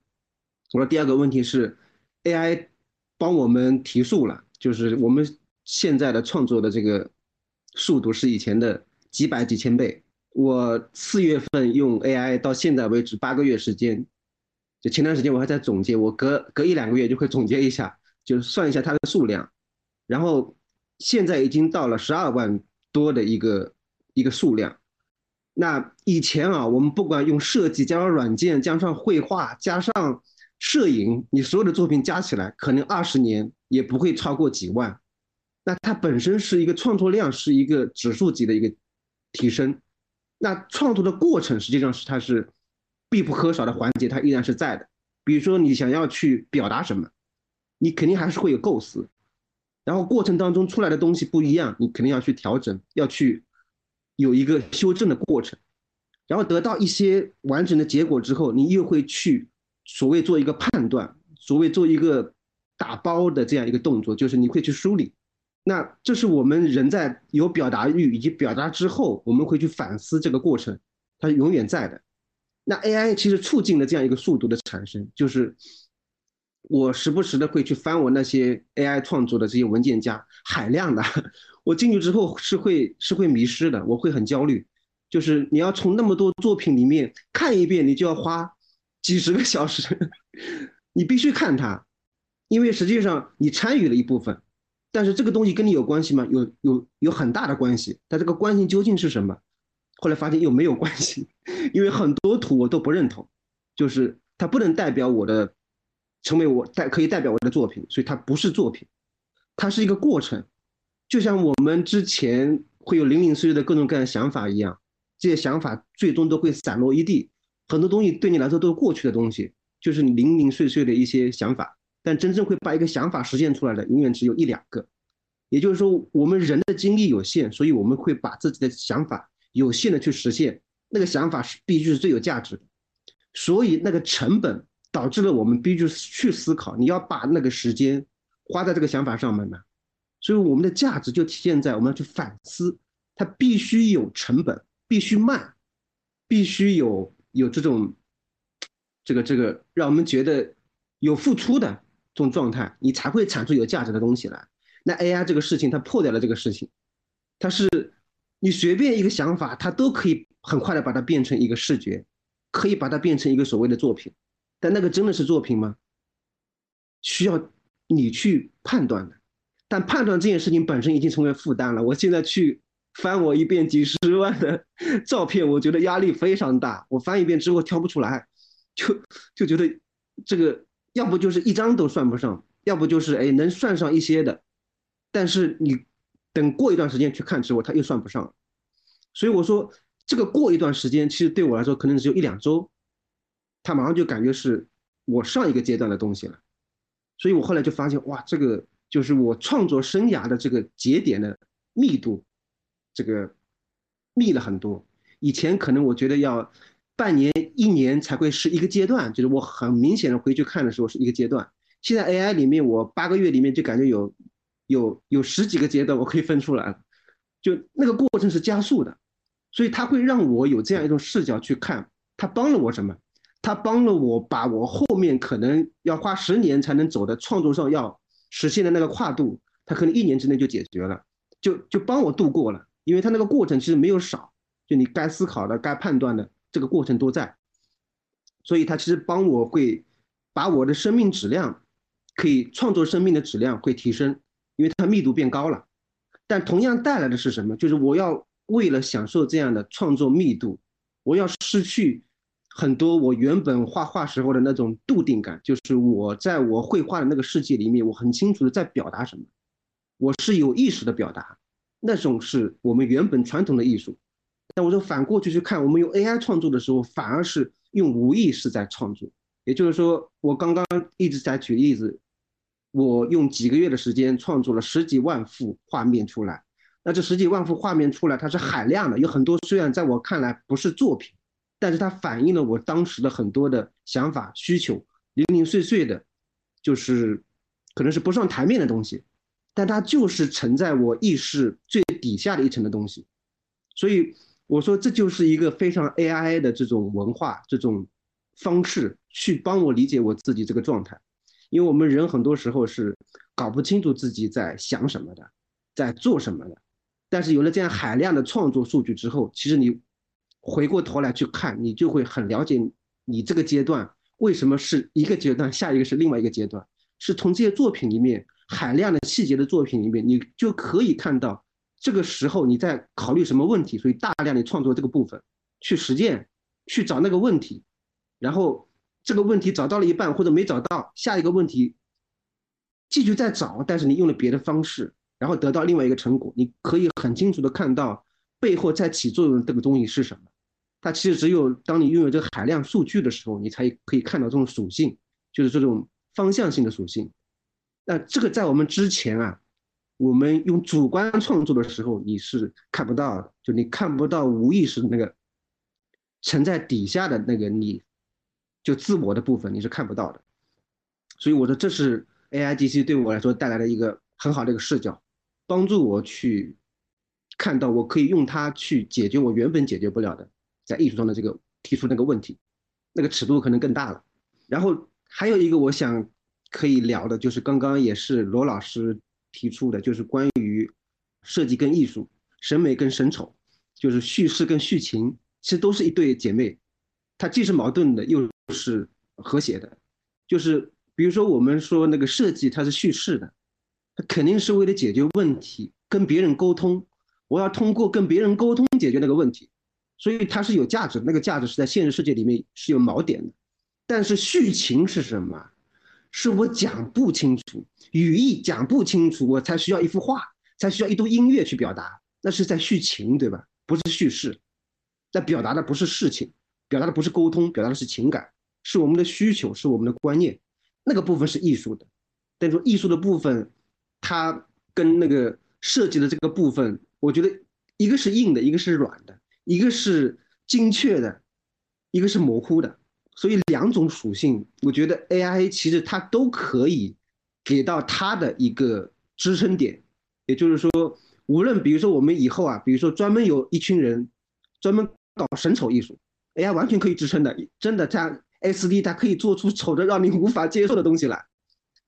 我的第二个问题是，AI 帮我们提速了，就是我们现在的创作的这个速度是以前的几百几千倍。我四月份用 AI 到现在为止八个月时间，就前段时间我还在总结，我隔隔一两个月就会总结一下，就是算一下它的数量，然后现在已经到了十二万多的一个一个数量。那以前啊，我们不管用设计加上软件，加上绘画，加上摄影，你所有的作品加起来，可能二十年也不会超过几万。那它本身是一个创作量，是一个指数级的一个提升。那创作的过程实际上是它是必不可少的环节，它依然是在的。比如说你想要去表达什么，你肯定还是会有构思，然后过程当中出来的东西不一样，你肯定要去调整，要去有一个修正的过程，然后得到一些完整的结果之后，你又会去所谓做一个判断，所谓做一个打包的这样一个动作，就是你会去梳理。那这是我们人在有表达欲以及表达之后，我们会去反思这个过程，它永远在的。那 AI 其实促进了这样一个速度的产生，就是我时不时的会去翻我那些 AI 创作的这些文件夹，海量的，我进去之后是会是会迷失的，我会很焦虑。就是你要从那么多作品里面看一遍，你就要花几十个小时，你必须看它，因为实际上你参与了一部分。但是这个东西跟你有关系吗？有有有很大的关系，但这个关系究竟是什么？后来发现又没有关系，因为很多图我都不认同，就是它不能代表我的，成为我代可以代表我的作品，所以它不是作品，它是一个过程，就像我们之前会有零零碎碎的各种各样的想法一样，这些想法最终都会散落一地，很多东西对你来说都是过去的东西，就是零零碎碎的一些想法。但真正会把一个想法实现出来的，永远只有一两个。也就是说，我们人的精力有限，所以我们会把自己的想法有限的去实现。那个想法是必须是最有价值的，所以那个成本导致了我们必须去思考，你要把那个时间花在这个想法上面呢。所以我们的价值就体现在我们要去反思，它必须有成本，必须慢，必须有有这种这个这个让我们觉得有付出的。这种状态，你才会产出有价值的东西来。那 AI 这个事情，它破掉了这个事情，它是你随便一个想法，它都可以很快的把它变成一个视觉，可以把它变成一个所谓的作品。但那个真的是作品吗？需要你去判断的。但判断这件事情本身已经成为负担了。我现在去翻我一遍几十万的 照片，我觉得压力非常大。我翻一遍之后挑不出来，就就觉得这个。要不就是一张都算不上，要不就是哎能算上一些的，但是你等过一段时间去看之后，它又算不上。所以我说这个过一段时间，其实对我来说可能只有一两周，他马上就感觉是我上一个阶段的东西了。所以我后来就发现，哇，这个就是我创作生涯的这个节点的密度，这个密了很多。以前可能我觉得要。半年、一年才会是一个阶段，就是我很明显的回去看的时候是一个阶段。现在 AI 里面，我八个月里面就感觉有有有十几个阶段，我可以分出来了，就那个过程是加速的，所以它会让我有这样一种视角去看，它帮了我什么？它帮了我把我后面可能要花十年才能走的创作上要实现的那个跨度，它可能一年之内就解决了，就就帮我度过了，因为它那个过程其实没有少，就你该思考的、该判断的。这个过程都在，所以它其实帮我会把我的生命质量，可以创作生命的质量会提升，因为它密度变高了。但同样带来的是什么？就是我要为了享受这样的创作密度，我要失去很多我原本画画时候的那种笃定感，就是我在我绘画的那个世界里面，我很清楚的在表达什么，我是有意识的表达，那种是我们原本传统的艺术。但我说反过去去看，我们用 AI 创作的时候，反而是用无意识在创作。也就是说，我刚刚一直在举例子，我用几个月的时间创作了十几万幅画面出来。那这十几万幅画面出来，它是海量的，有很多虽然在我看来不是作品，但是它反映了我当时的很多的想法、需求，零零碎碎的，就是可能是不上台面的东西，但它就是沉在我意识最底下的一层的东西。所以我说，这就是一个非常 AI 的这种文化、这种方式，去帮我理解我自己这个状态。因为我们人很多时候是搞不清楚自己在想什么的，在做什么的。但是有了这样海量的创作数据之后，其实你回过头来去看，你就会很了解你这个阶段为什么是一个阶段，下一个是另外一个阶段。是从这些作品里面海量的细节的作品里面，你就可以看到这个时候你在考虑什么问题，所以大量的创作这个部分去实践，去找那个问题，然后这个问题找到了一半或者没找到，下一个问题继续再找，但是你用了别的方式。然后得到另外一个成果，你可以很清楚的看到背后在起作用的这个东西是什么。它其实只有当你拥有这个海量数据的时候，你才可以看到这种属性，就是这种方向性的属性。那这个在我们之前啊，我们用主观创作的时候，你是看不到的，就你看不到无意识那个沉在底下的那个你，就自我的部分你是看不到的。所以我说这是 A I G C 对我来说带来的一个很好的一个视角。帮助我去看到，我可以用它去解决我原本解决不了的，在艺术中的这个提出那个问题，那个尺度可能更大了。然后还有一个我想可以聊的，就是刚刚也是罗老师提出的，就是关于设计跟艺术、审美跟审丑，就是叙事跟叙情，其实都是一对姐妹，它既是矛盾的，又是和谐的。就是比如说我们说那个设计，它是叙事的。它肯定是为了解决问题，跟别人沟通。我要通过跟别人沟通解决那个问题，所以它是有价值。那个价值是在现实世界里面是有锚点的。但是叙情是什么？是我讲不清楚，语义讲不清楚，我才需要一幅画，才需要一段音乐去表达。那是在叙情，对吧？不是叙事。在表达的不是事情，表达的不是沟通，表达的是情感，是我们的需求，是我们的观念。那个部分是艺术的，但是艺术的部分。它跟那个设计的这个部分，我觉得一个是硬的，一个是软的，一个是精确的，一个是模糊的，所以两种属性，我觉得 AI 其实它都可以给到它的一个支撑点。也就是说，无论比如说我们以后啊，比如说专门有一群人专门搞审丑艺术，AI 完全可以支撑的，真的它 SD 它可以做出丑的让你无法接受的东西来。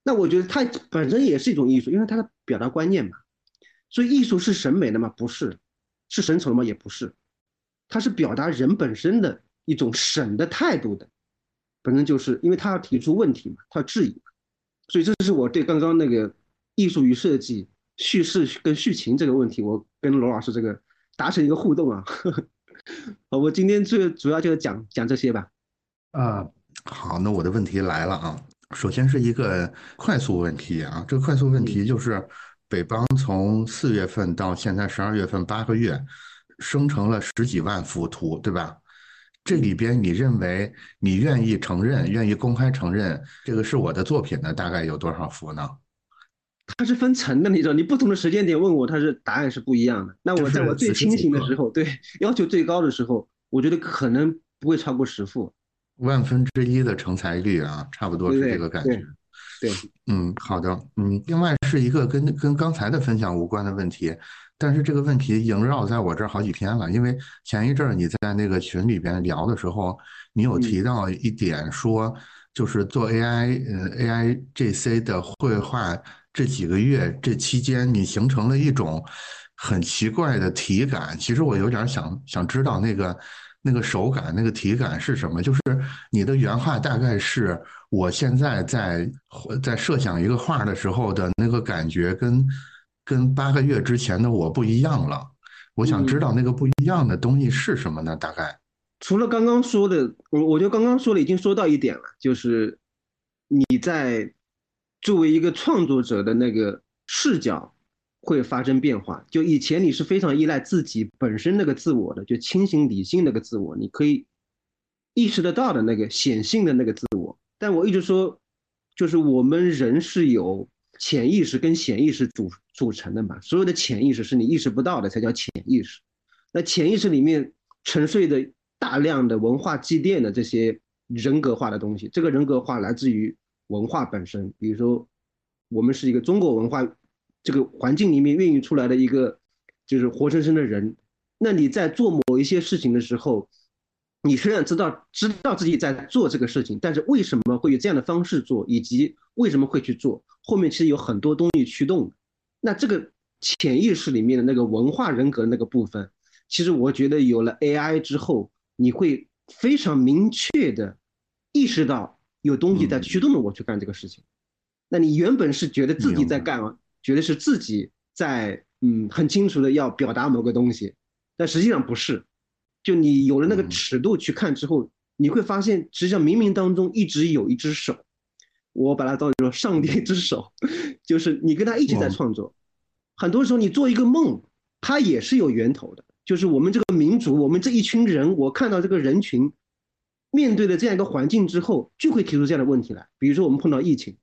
那我觉得它本身也是一种艺术，因为它的表达观念嘛。所以艺术是审美的吗？不是，是审丑的吗？也不是，它是表达人本身的一种审的态度的，本身就是因为他要提出问题嘛，他要质疑嘛。所以这是我对刚刚那个艺术与设计、叙事跟叙情这个问题，我跟罗老师这个达成一个互动啊。好，我今天最主要就是讲讲这些吧。啊，好，那我的问题来了啊。首先是一个快速问题啊，这个快速问题就是北邦从四月份到现在十二月份八个月，生成了十几万幅图，对吧？这里边你认为你愿意承认、愿意公开承认这个是我的作品的大概有多少幅呢？它是分层的，你知道，你不同的时间点问我，它是答案是不一样的。那我在我最清醒的时候，对要求最高的时候，我觉得可能不会超过十幅。万分之一的成才率啊，差不多是这个感觉。对，嗯，好的，嗯，另外是一个跟跟刚才的分享无关的问题，但是这个问题萦绕在我这儿好几天了。因为前一阵儿你在那个群里边聊的时候，你有提到一点说，就是做 AI 呃 AI GC 的绘画这几个月这期间，你形成了一种很奇怪的体感。其实我有点想想知道那个。那个手感、那个体感是什么？就是你的原话大概是我现在在在设想一个画的时候的那个感觉，跟跟八个月之前的我不一样了。我想知道那个不一样的东西是什么呢？大概除了刚刚说的，我我觉得刚刚说的已经说到一点了，就是你在作为一个创作者的那个视角。会发生变化。就以前你是非常依赖自己本身那个自我的，就清醒理性那个自我，你可以意识得到的那个显性的那个自我。但我一直说，就是我们人是有潜意识跟显意识组组成的嘛。所有的潜意识是你意识不到的，才叫潜意识。那潜意识里面沉睡的大量的文化积淀的这些人格化的东西。这个人格化来自于文化本身，比如说我们是一个中国文化这个环境里面孕育出来的一个就是活生生的人。那你在做某一些事情的时候，你虽然知道知道自己在做这个事情，但是为什么会有这样的方式做，以及为什么会去做，后面其实有很多东西驱动。那这个潜意识里面的那个文化人格那个部分。其实我觉得有了 AI 之后，你会非常明确的意识到有东西在驱动着我去干这个事情。那你原本是觉得自己在干，觉得是自己在嗯很清楚的要表达某个东西，但实际上不是。就你有了那个尺度去看之后，你会发现实际上冥冥当中一直有一只手，我把它当做上帝之手，就是你跟他一起在创作。很多时候你做一个梦，它也是有源头的。就是我们这个民族，我们这一群人，我看到这个人群面对的这样一个环境之后，就会提出这样的问题来。比如说我们碰到疫情，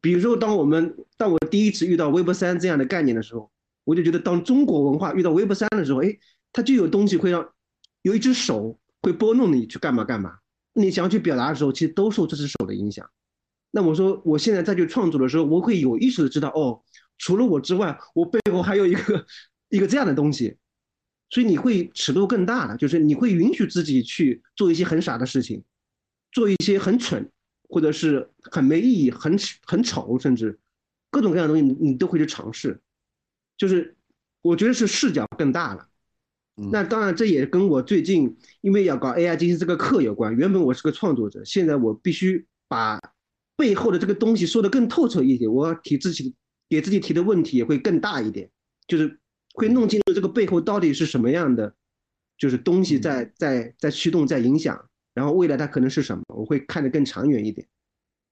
比如说当我们当我第一次遇到微博三这样的概念的时候，我就觉得当中国文化遇到微博三的时候，哎，它就有东西会让有一只手会拨弄你去干嘛干嘛。你想要去表达的时候，其实都受这只手的影响。那我说我现在再去创作的时候，我会有意识的知道，哦，除了我之外，我背后还有一个 一个这样的东西。所以你会尺度更大的，就是你会允许自己去做一些很傻的事情，做一些很蠢，或者是很没意义、很很丑，甚至各种各样的东西，你都会去尝试。就是我觉得是视角更大了。那当然，这也跟我最近因为要搞 AI GC 这个课有关。原本我是个创作者，现在我必须把背后的这个东西说得更透彻一点。我提自己给自己提的问题也会更大一点，就是。会弄清楚这个背后到底是什么样的，就是东西在在在驱动在影响，然后未来它可能是什么，我会看得更长远一点。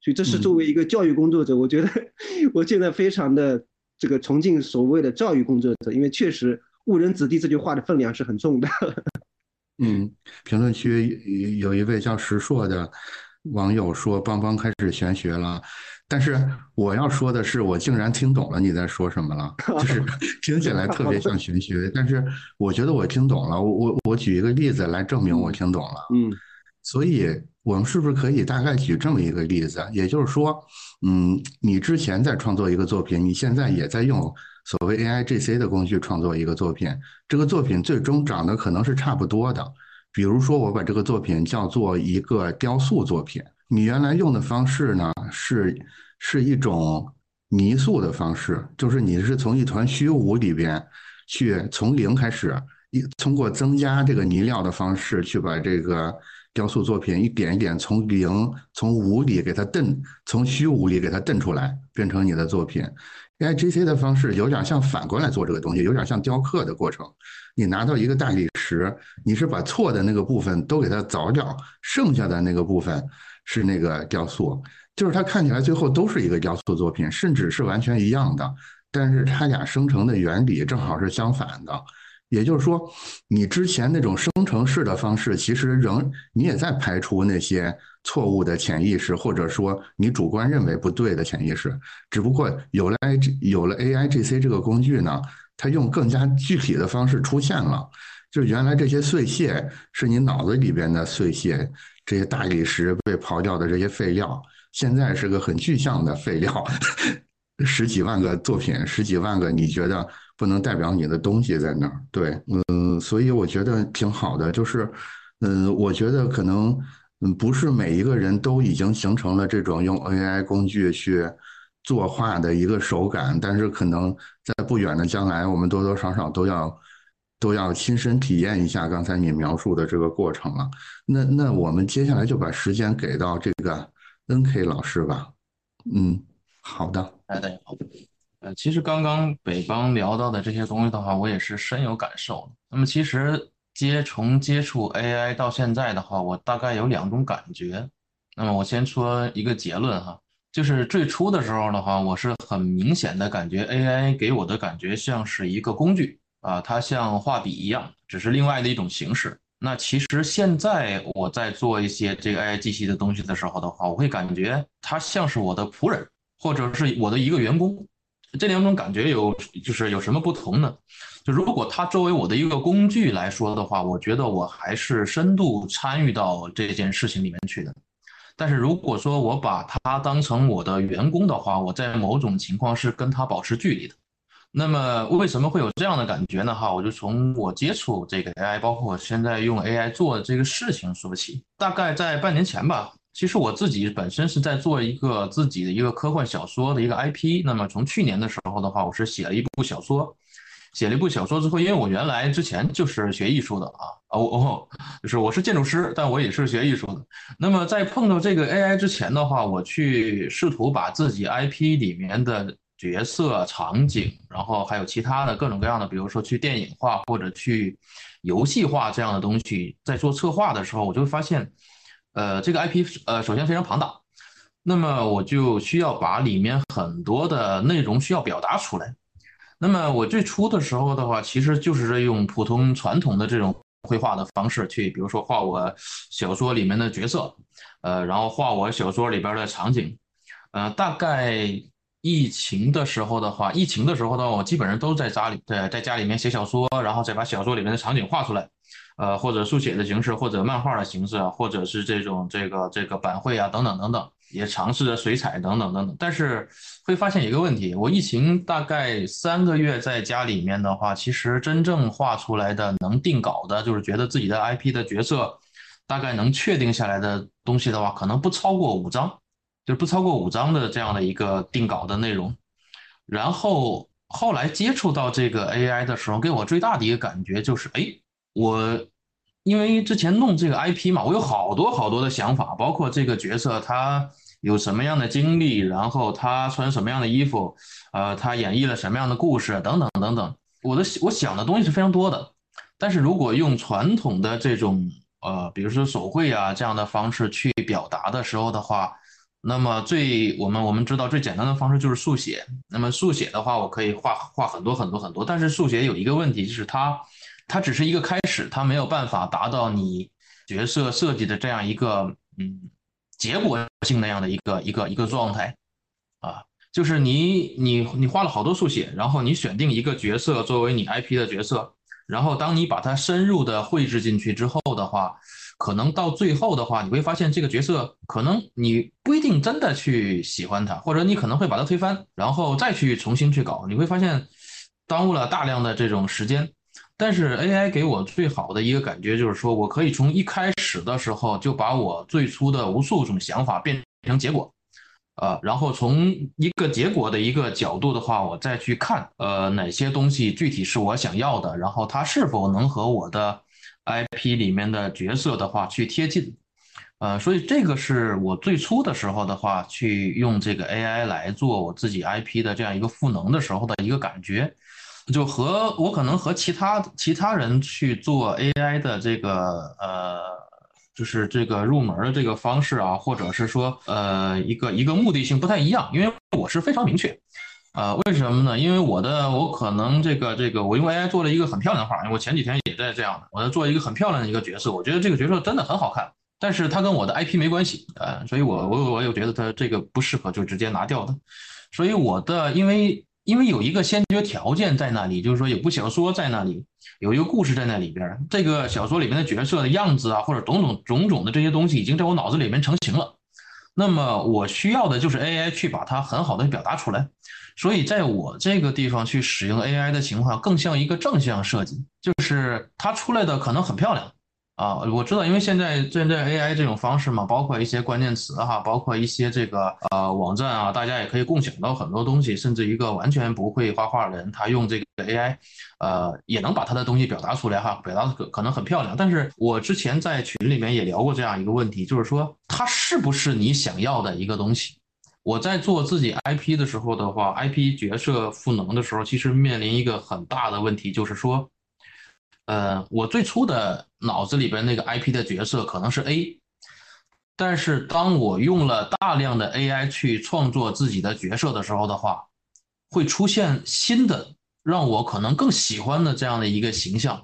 所以这是作为一个教育工作者，我觉得 我现在非常的这个崇敬所谓的教育工作者，因为确实误人子弟这句话的分量是很重的。嗯，评论区有一位叫石硕的网友说：“邦邦开始玄学了。”但是我要说的是，我竟然听懂了你在说什么了，就是听起来特别像玄学，但是我觉得我听懂了。我我我举一个例子来证明我听懂了。嗯，所以我们是不是可以大概举这么一个例子？也就是说，嗯，你之前在创作一个作品，你现在也在用所谓 AI GC 的工具创作一个作品，这个作品最终长得可能是差不多的。比如说，我把这个作品叫做一个雕塑作品。你原来用的方式呢，是是一种泥塑的方式，就是你是从一团虚无里边去从零开始，一通过增加这个泥料的方式去把这个雕塑作品一点一点从零从无里给它蹬，从虚无里给它蹬出来，变成你的作品。AI GC 的方式有点像反过来做这个东西，有点像雕刻的过程。你拿到一个大理石，你是把错的那个部分都给它凿掉，剩下的那个部分。是那个雕塑，就是它看起来最后都是一个雕塑作品，甚至是完全一样的，但是它俩生成的原理正好是相反的。也就是说，你之前那种生成式的方式，其实仍你也在排除那些错误的潜意识，或者说你主观认为不对的潜意识。只不过有了 I 有了 A I G C 这个工具呢，它用更加具体的方式出现了。就原来这些碎屑是你脑子里边的碎屑。这些大理石被刨掉的这些废料，现在是个很具象的废料，十几万个作品，十几万个你觉得不能代表你的东西在那儿？对，嗯，所以我觉得挺好的，就是，嗯，我觉得可能，嗯，不是每一个人都已经形成了这种用 AI 工具去作画的一个手感，但是可能在不远的将来，我们多多少少都要。都要亲身体验一下刚才你描述的这个过程了。那那我们接下来就把时间给到这个 N K 老师吧。嗯，好的。哎，大家好。呃，其实刚刚北邦聊到的这些东西的话，我也是深有感受。那么其实接从接触 A I 到现在的话，我大概有两种感觉。那么我先说一个结论哈，就是最初的时候的话，我是很明显的感觉 A I 给我的感觉像是一个工具。啊，它像画笔一样，只是另外的一种形式。那其实现在我在做一些这个 AI 机器的东西的时候的话，我会感觉它像是我的仆人，或者是我的一个员工。这两种感觉有就是有什么不同呢？就如果它作为我的一个工具来说的话，我觉得我还是深度参与到这件事情里面去的。但是如果说我把它当成我的员工的话，我在某种情况是跟他保持距离的。那么为什么会有这样的感觉呢？哈，我就从我接触这个 AI，包括我现在用 AI 做这个事情说起。大概在半年前吧，其实我自己本身是在做一个自己的一个科幻小说的一个 IP。那么从去年的时候的话，我是写了一部小说。写了一部小说之后，因为我原来之前就是学艺术的啊，哦哦，就是我是建筑师，但我也是学艺术的。那么在碰到这个 AI 之前的话，我去试图把自己 IP 里面的角色、场景，然后还有其他的各种各样的，比如说去电影化或者去游戏化这样的东西，在做策划的时候，我就会发现，呃，这个 IP 呃首先非常庞大，那么我就需要把里面很多的内容需要表达出来。那么我最初的时候的话，其实就是用普通传统的这种绘画的方式去，比如说画我小说里面的角色，呃，然后画我小说里边的场景，呃，大概疫情的时候的话，疫情的时候的话，我基本上都在家里，在在家里面写小说，然后再把小说里面的场景画出来，呃，或者速写的形式，或者漫画的形式啊，或者是这种这个这个版绘啊，等等等等。也尝试着水彩等等等等，但是会发现一个问题：我疫情大概三个月在家里面的话，其实真正画出来的能定稿的，就是觉得自己的 IP 的角色大概能确定下来的东西的话，可能不超过五张，就是不超过五张的这样的一个定稿的内容。然后后来接触到这个 AI 的时候，给我最大的一个感觉就是，哎，我。因为之前弄这个 IP 嘛，我有好多好多的想法，包括这个角色他有什么样的经历，然后他穿什么样的衣服，呃，他演绎了什么样的故事，等等等等。我的我想的东西是非常多的，但是如果用传统的这种呃，比如说手绘啊这样的方式去表达的时候的话，那么最我们我们知道最简单的方式就是速写。那么速写的话，我可以画画很多很多很多，但是速写有一个问题，就是它。它只是一个开始，它没有办法达到你角色设计的这样一个嗯结果性那样的一个一个一个状态啊，就是你你你花了好多速写，然后你选定一个角色作为你 IP 的角色，然后当你把它深入的绘制进去之后的话，可能到最后的话，你会发现这个角色可能你不一定真的去喜欢他，或者你可能会把它推翻，然后再去重新去搞，你会发现耽误了大量的这种时间。但是 AI 给我最好的一个感觉就是说，我可以从一开始的时候就把我最初的无数种想法变成结果，呃，然后从一个结果的一个角度的话，我再去看，呃，哪些东西具体是我想要的，然后它是否能和我的 IP 里面的角色的话去贴近，呃，所以这个是我最初的时候的话去用这个 AI 来做我自己 IP 的这样一个赋能的时候的一个感觉。就和我可能和其他其他人去做 AI 的这个呃，就是这个入门的这个方式啊，或者是说呃一个一个目的性不太一样，因为我是非常明确，呃，为什么呢？因为我的我可能这个这个我用 AI 做了一个很漂亮的画，我前几天也在这样的，我在做一个很漂亮的一个角色，我觉得这个角色真的很好看，但是它跟我的 IP 没关系，呃，所以我我我又觉得它这个不适合就直接拿掉的，所以我的因为。因为有一个先决条件在那里，就是说有部小说在那里，有一个故事在那里边。这个小说里面的角色的样子啊，或者种种种种的这些东西，已经在我脑子里面成型了。那么我需要的就是 AI 去把它很好的表达出来。所以在我这个地方去使用 AI 的情况，更像一个正向设计，就是它出来的可能很漂亮。啊，我知道，因为现在现在 AI 这种方式嘛，包括一些关键词哈，包括一些这个呃网站啊，大家也可以共享到很多东西，甚至一个完全不会画画的人，他用这个 AI，呃，也能把他的东西表达出来哈，表达可可能很漂亮。但是我之前在群里面也聊过这样一个问题，就是说它是不是你想要的一个东西？我在做自己 IP 的时候的话，IP 角色赋能的时候，其实面临一个很大的问题，就是说。呃，我最初的脑子里边那个 IP 的角色可能是 A，但是当我用了大量的 AI 去创作自己的角色的时候的话，会出现新的让我可能更喜欢的这样的一个形象。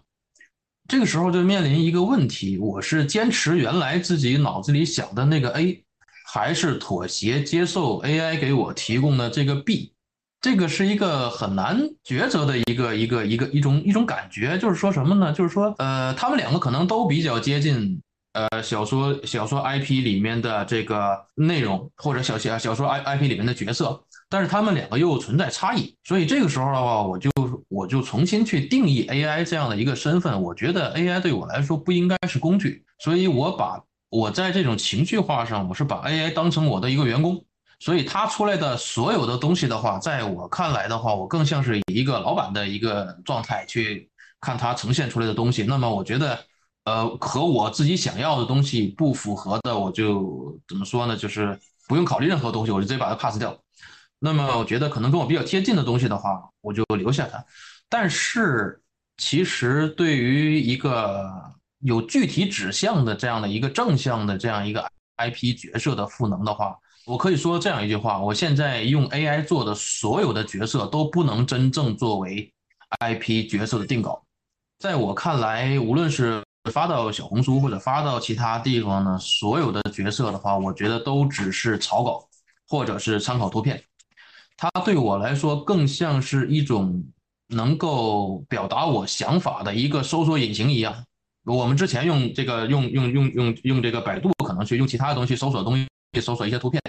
这个时候就面临一个问题：我是坚持原来自己脑子里想的那个 A，还是妥协接受 AI 给我提供的这个 B？这个是一个很难抉择的一个一个一个一种一种感觉，就是说什么呢？就是说，呃，他们两个可能都比较接近，呃，小说小说 IP 里面的这个内容，或者小小小说 I IP 里面的角色，但是他们两个又存在差异。所以这个时候的话，我就我就重新去定义 AI 这样的一个身份。我觉得 AI 对我来说不应该是工具，所以我把我在这种情绪化上，我是把 AI 当成我的一个员工。所以它出来的所有的东西的话，在我看来的话，我更像是以一个老板的一个状态去看它呈现出来的东西。那么我觉得，呃，和我自己想要的东西不符合的，我就怎么说呢？就是不用考虑任何东西，我就直接把它 pass 掉。那么我觉得可能跟我比较贴近的东西的话，我就留下它。但是其实对于一个有具体指向的这样的一个正向的这样一个 IP 角色的赋能的话。我可以说这样一句话：我现在用 AI 做的所有的角色都不能真正作为 IP 角色的定稿。在我看来，无论是发到小红书或者发到其他地方呢，所有的角色的话，我觉得都只是草稿或者是参考图片。它对我来说更像是一种能够表达我想法的一个搜索引擎一样。我们之前用这个用用用用用这个百度，可能去用其他的东西搜索东西。去搜索一些图片，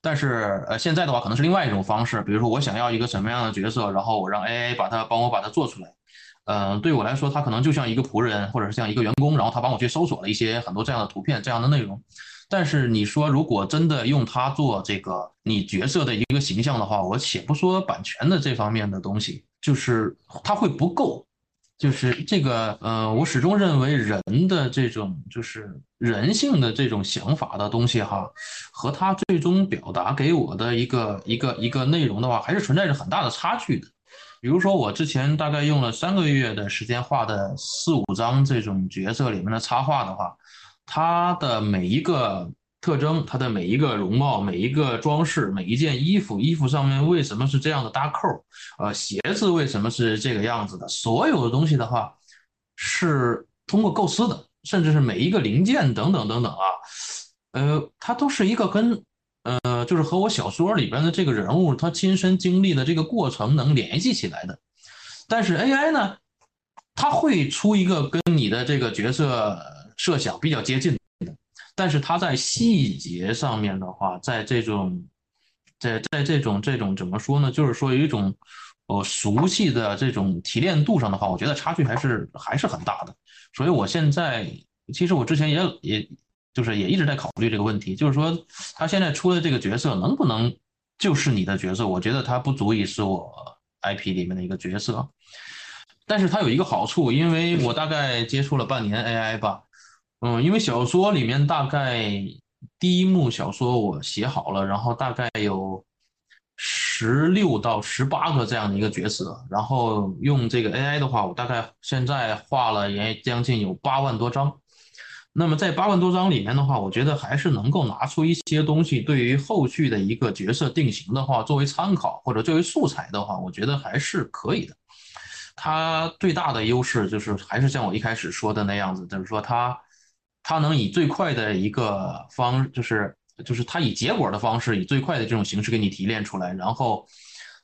但是呃，现在的话可能是另外一种方式，比如说我想要一个什么样的角色，然后我让 AI 把它帮我把它做出来。嗯，对我来说，它可能就像一个仆人，或者是像一个员工，然后他帮我去搜索了一些很多这样的图片、这样的内容。但是你说，如果真的用它做这个你角色的一个形象的话，我且不说版权的这方面的东西，就是它会不够。就是这个，呃，我始终认为人的这种就是人性的这种想法的东西哈，和他最终表达给我的一个一个一个内容的话，还是存在着很大的差距的。比如说，我之前大概用了三个月的时间画的四五张这种角色里面的插画的话，它的每一个。特征，它的每一个容貌、每一个装饰、每一件衣服，衣服上面为什么是这样的搭扣？呃，鞋子为什么是这个样子的？所有的东西的话，是通过构思的，甚至是每一个零件等等等等啊，呃，它都是一个跟呃，就是和我小说里边的这个人物他亲身经历的这个过程能联系起来的。但是 AI 呢，它会出一个跟你的这个角色设想比较接近。但是它在细节上面的话，在这种，在在这种这种怎么说呢？就是说有一种，呃，熟悉的这种提炼度上的话，我觉得差距还是还是很大的。所以我现在其实我之前也也，就是也一直在考虑这个问题，就是说他现在出的这个角色能不能就是你的角色？我觉得他不足以是我 IP 里面的一个角色。但是它有一个好处，因为我大概接触了半年 AI 吧。嗯，因为小说里面大概第一幕小说我写好了，然后大概有十六到十八个这样的一个角色，然后用这个 AI 的话，我大概现在画了也将近有八万多张。那么在八万多张里面的话，我觉得还是能够拿出一些东西，对于后续的一个角色定型的话，作为参考或者作为素材的话，我觉得还是可以的。它最大的优势就是还是像我一开始说的那样子，就是说它。它能以最快的一个方，就是就是它以结果的方式，以最快的这种形式给你提炼出来，然后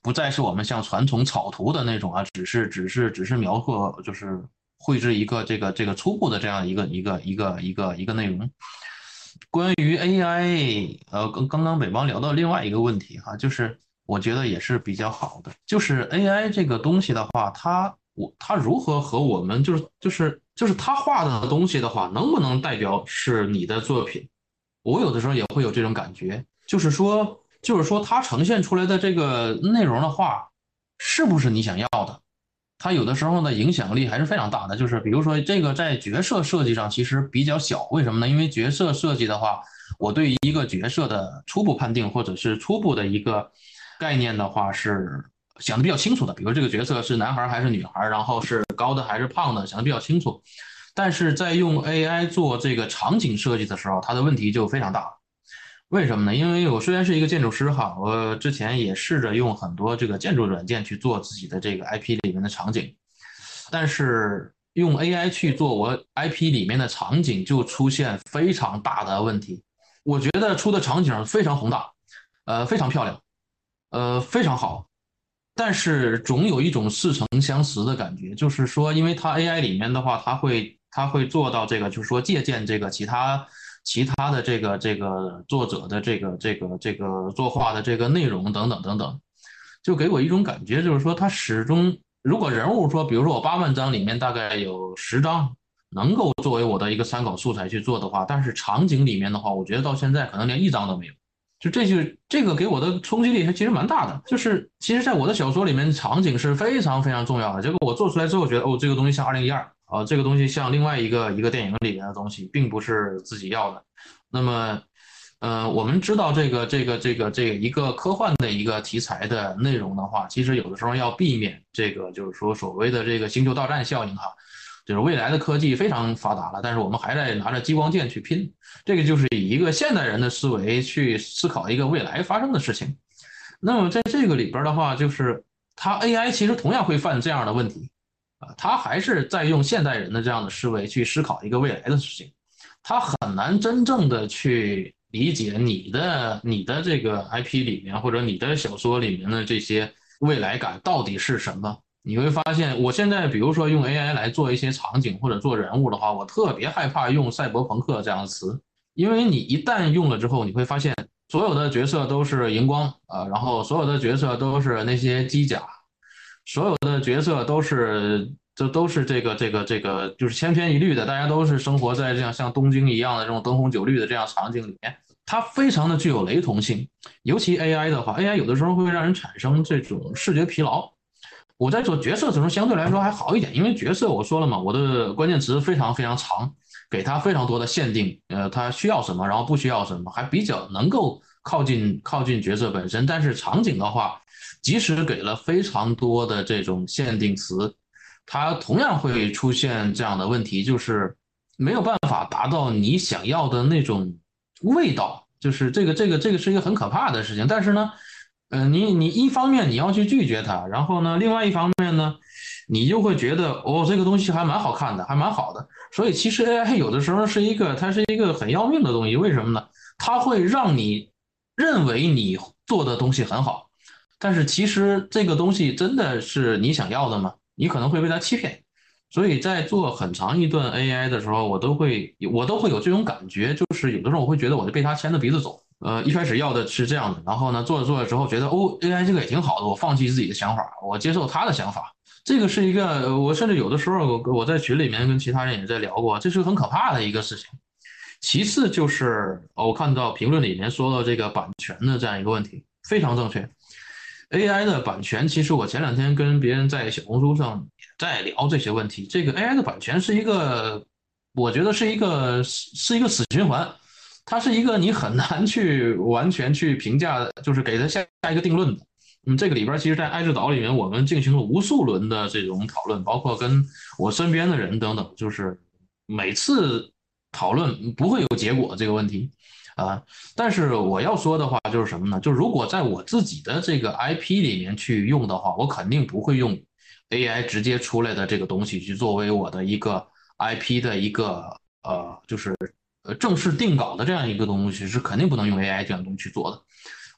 不再是我们像传统草图的那种啊，只是只是只是描绘，就是绘制一个这个这个初步的这样一个一个一个一个一个内容。关于 AI，呃，刚刚刚北方聊到另外一个问题哈，就是我觉得也是比较好的，就是 AI 这个东西的话，它我他如何和我们就是就是。就是他画的东西的话，能不能代表是你的作品？我有的时候也会有这种感觉，就是说，就是说，他呈现出来的这个内容的话，是不是你想要的？他有的时候呢，影响力还是非常大的。就是比如说，这个在角色设计上其实比较小，为什么呢？因为角色设计的话，我对一个角色的初步判定或者是初步的一个概念的话是。想的比较清楚的，比如这个角色是男孩还是女孩，然后是高的还是胖的，想的比较清楚。但是在用 AI 做这个场景设计的时候，它的问题就非常大。为什么呢？因为我虽然是一个建筑师哈，我之前也试着用很多这个建筑软件去做自己的这个 IP 里面的场景，但是用 AI 去做我 IP 里面的场景就出现非常大的问题。我觉得出的场景非常宏大，呃，非常漂亮，呃，非常好。但是总有一种似曾相识的感觉，就是说，因为它 AI 里面的话，它会它会做到这个，就是说借鉴这个其他其他的这个这个作者的这个这个这个作画的这个内容等等等等，就给我一种感觉，就是说它始终如果人物说，比如说我八万张里面大概有十张能够作为我的一个参考素材去做的话，但是场景里面的话，我觉得到现在可能连一张都没有。就这就这个给我的冲击力还其实蛮大的，就是其实，在我的小说里面，场景是非常非常重要的。结果我做出来之后，觉得哦，这个东西像二零一二啊，这个东西像另外一个一个电影里面的东西，并不是自己要的。那么，呃，我们知道这个这个这个这个一个科幻的一个题材的内容的话，其实有的时候要避免这个就是说所谓的这个星球大战效应哈。就是未来的科技非常发达了，但是我们还在拿着激光剑去拼，这个就是以一个现代人的思维去思考一个未来发生的事情。那么在这个里边的话，就是它 AI 其实同样会犯这样的问题，啊，它还是在用现代人的这样的思维去思考一个未来的事情，它很难真正的去理解你的你的这个 IP 里面或者你的小说里面的这些未来感到底是什么。你会发现，我现在比如说用 AI 来做一些场景或者做人物的话，我特别害怕用赛博朋克这样的词，因为你一旦用了之后，你会发现所有的角色都是荧光啊，然后所有的角色都是那些机甲，所有的角色都是这都是这个这个这个就是千篇一律的，大家都是生活在这样像东京一样的这种灯红酒绿的这样场景里面，它非常的具有雷同性，尤其 AI 的话，AI 有的时候会让人产生这种视觉疲劳。我在做角色的时候相对来说还好一点，因为角色我说了嘛，我的关键词非常非常长，给他非常多的限定，呃，他需要什么，然后不需要什么，还比较能够靠近靠近角色本身。但是场景的话，即使给了非常多的这种限定词，它同样会出现这样的问题，就是没有办法达到你想要的那种味道，就是这个这个这个是一个很可怕的事情。但是呢。嗯，你你一方面你要去拒绝它，然后呢，另外一方面呢，你就会觉得哦，这个东西还蛮好看的，还蛮好的。所以其实 AI 有的时候是一个，它是一个很要命的东西。为什么呢？它会让你认为你做的东西很好，但是其实这个东西真的是你想要的吗？你可能会被它欺骗。所以在做很长一段 AI 的时候，我都会我都会有这种感觉，就是有的时候我会觉得我就被它牵着鼻子走。呃，一开始要的是这样的，然后呢，做着做着之后觉得，哦，AI 这个也挺好的，我放弃自己的想法，我接受他的想法。这个是一个，我甚至有的时候，我我在群里面跟其他人也在聊过，这是很可怕的一个事情。其次就是，我看到评论里面说到这个版权的这样一个问题，非常正确。AI 的版权，其实我前两天跟别人在小红书上也在聊这些问题。这个 AI 的版权是一个，我觉得是一个是一个死循环。它是一个你很难去完全去评价，就是给它下下一个定论的。嗯，这个里边其实，在爱智岛里面，我们进行了无数轮的这种讨论，包括跟我身边的人等等，就是每次讨论不会有结果这个问题啊。但是我要说的话就是什么呢？就如果在我自己的这个 IP 里面去用的话，我肯定不会用 AI 直接出来的这个东西去作为我的一个 IP 的一个呃，就是。呃，正式定稿的这样一个东西是肯定不能用 AI 这样东西去做的，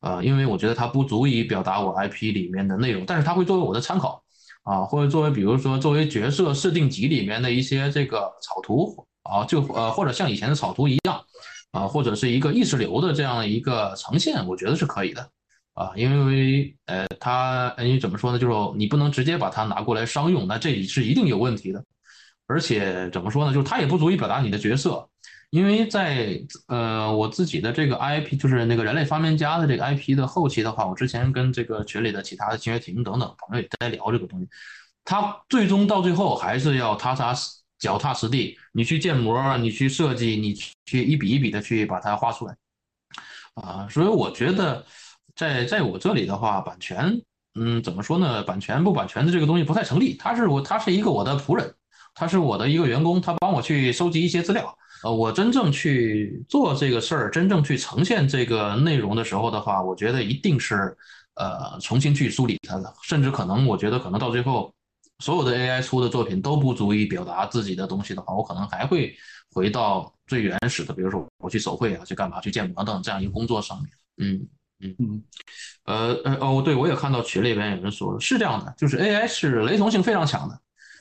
呃，因为我觉得它不足以表达我 IP 里面的内容，但是它会作为我的参考，啊，或者作为比如说作为角色设定集里面的一些这个草图，啊，就呃或者像以前的草图一样，啊，或者是一个意识流的这样的一个呈现，我觉得是可以的，啊，因为呃，它你怎么说呢？就是你不能直接把它拿过来商用，那这里是一定有问题的，而且怎么说呢？就是它也不足以表达你的角色。因为在呃我自己的这个 IP 就是那个人类发明家的这个 IP 的后期的话，我之前跟这个群里的其他的秦月婷等等朋友也在聊这个东西，他最终到最后还是要踏踏实脚踏实地，你去建模，你去设计，你去一笔一笔的去把它画出来，啊，所以我觉得在在我这里的话，版权，嗯，怎么说呢？版权不版权的这个东西不太成立，他是我他是一个我的仆人，他是我的一个员工，他帮我去收集一些资料。呃，我真正去做这个事儿，真正去呈现这个内容的时候的话，我觉得一定是，呃，重新去梳理它的，甚至可能，我觉得可能到最后，所有的 AI 出的作品都不足以表达自己的东西的话，我可能还会回到最原始的，比如说我去手绘啊，去干嘛，去建模等这样一个工作上面。嗯，嗯嗯，呃呃哦，对我也看到群里边有人说了，是这样的，就是 AI 是雷同性非常强的。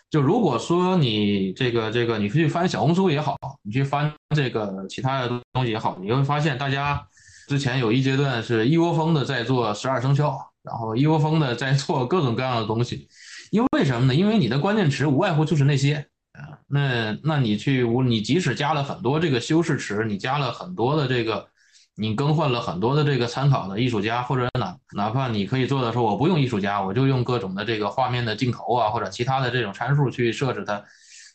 就如果说你这个这个，你去翻小红书也好，你去翻这个其他的东西也好，你会发现大家之前有一阶段是一窝蜂的在做十二生肖，然后一窝蜂的在做各种各样的东西。因为为什么呢？因为你的关键词无外乎就是那些啊，那那你去无你即使加了很多这个修饰词，你加了很多的这个。你更换了很多的这个参考的艺术家，或者哪哪怕你可以做的说，我不用艺术家，我就用各种的这个画面的镜头啊，或者其他的这种参数去设置它，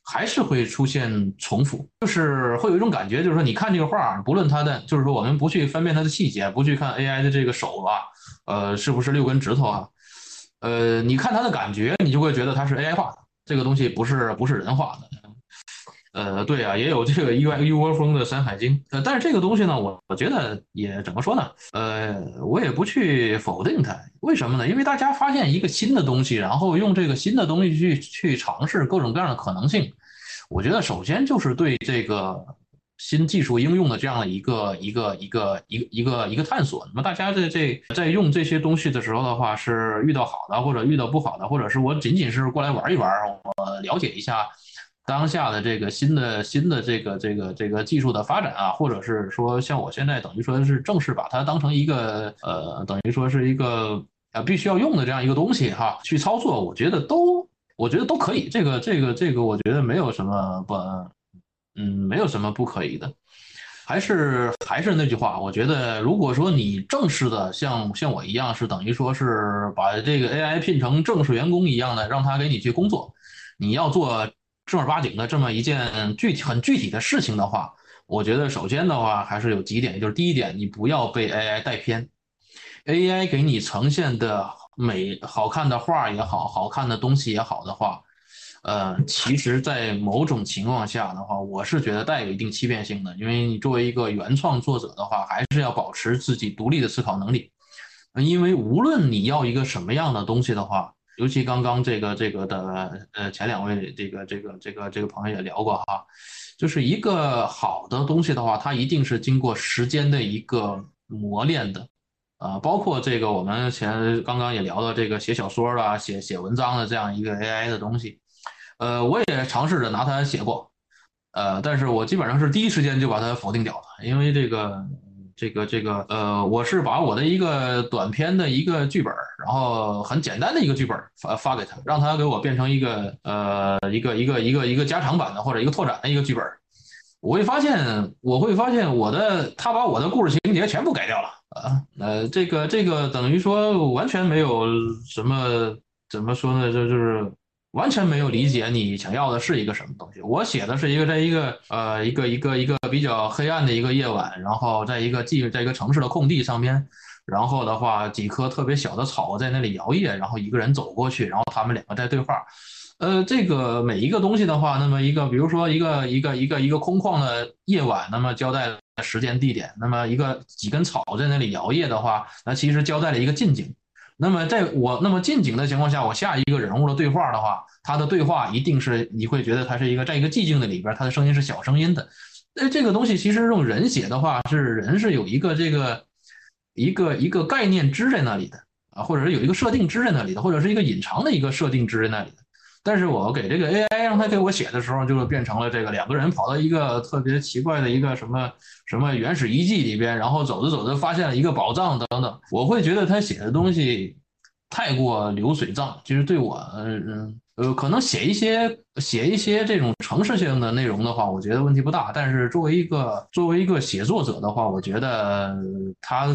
还是会出现重复，就是会有一种感觉，就是说你看这个画，不论它的，就是说我们不去分辨它的细节，不去看 AI 的这个手啊，呃，是不是六根指头啊，呃，你看它的感觉，你就会觉得它是 AI 画的，这个东西不是不是人画的。呃，对啊，也有这个一窝一窝蜂的《山海经》，呃，但是这个东西呢，我我觉得也怎么说呢？呃，我也不去否定它，为什么呢？因为大家发现一个新的东西，然后用这个新的东西去去尝试各种各样的可能性，我觉得首先就是对这个新技术应用的这样的一个一个一个一个一个一个探索。那么大家在这在用这些东西的时候的话，是遇到好的，或者遇到不好的，或者是我仅仅是过来玩一玩，我了解一下。当下的这个新的新的这个这个这个技术的发展啊，或者是说像我现在等于说是正式把它当成一个呃，等于说是一个呃必须要用的这样一个东西哈，去操作，我觉得都我觉得都可以。这个这个这个，我觉得没有什么不嗯，没有什么不可以的。还是还是那句话，我觉得如果说你正式的像像我一样是等于说是把这个 AI 聘成正式员工一样的，让他给你去工作，你要做。正儿八经的这么一件具体很具体的事情的话，我觉得首先的话还是有几点，就是第一点，你不要被 AI 带偏，AI 给你呈现的美好看的画也好，好看的东西也好的话，呃，其实，在某种情况下的话，我是觉得带有一定欺骗性的，因为你作为一个原创作者的话，还是要保持自己独立的思考能力，因为无论你要一个什么样的东西的话。尤其刚刚这个这个的呃前两位这个这个这个这个朋友也聊过哈，就是一个好的东西的话，它一定是经过时间的一个磨练的，啊，包括这个我们前刚刚也聊到这个写小说的、写写文章的这样一个 AI 的东西，呃，我也尝试着拿它写过，呃，但是我基本上是第一时间就把它否定掉了，因为这个。这个这个呃，我是把我的一个短篇的一个剧本，然后很简单的一个剧本发发给他，让他给我变成一个呃一个一个一个一个加长版的或者一个拓展的一个剧本。我会发现，我会发现我的他把我的故事情节全部改掉了啊，呃，这个这个等于说完全没有什么怎么说呢，就就是。完全没有理解你想要的是一个什么东西。我写的是一个在一个呃一个一个一个比较黑暗的一个夜晚，然后在一个既在一个城市的空地上面，然后的话几棵特别小的草在那里摇曳，然后一个人走过去，然后他们两个在对话。呃，这个每一个东西的话，那么一个比如说一个一个一个一个空旷的夜晚，那么交代时间地点，那么一个几根草在那里摇曳的话，那其实交代了一个近景。那么，在我那么近景的情况下，我下一个人物的对话的话，他的对话一定是你会觉得他是一个在一个寂静的里边，他的声音是小声音的。呃，这个东西其实用人写的话，是人是有一个这个一个一个概念支在那里的啊，或者是有一个设定支在那里的，或者是一个隐藏的一个设定支在那里的。但是我给这个 AI 让他给我写的时候，就变成了这个两个人跑到一个特别奇怪的一个什么什么原始遗迹里边，然后走着走着发现了一个宝藏等等。我会觉得他写的东西太过流水账，其实对我，嗯呃，可能写一些写一些这种城市性的内容的话，我觉得问题不大。但是作为一个作为一个写作者的话，我觉得他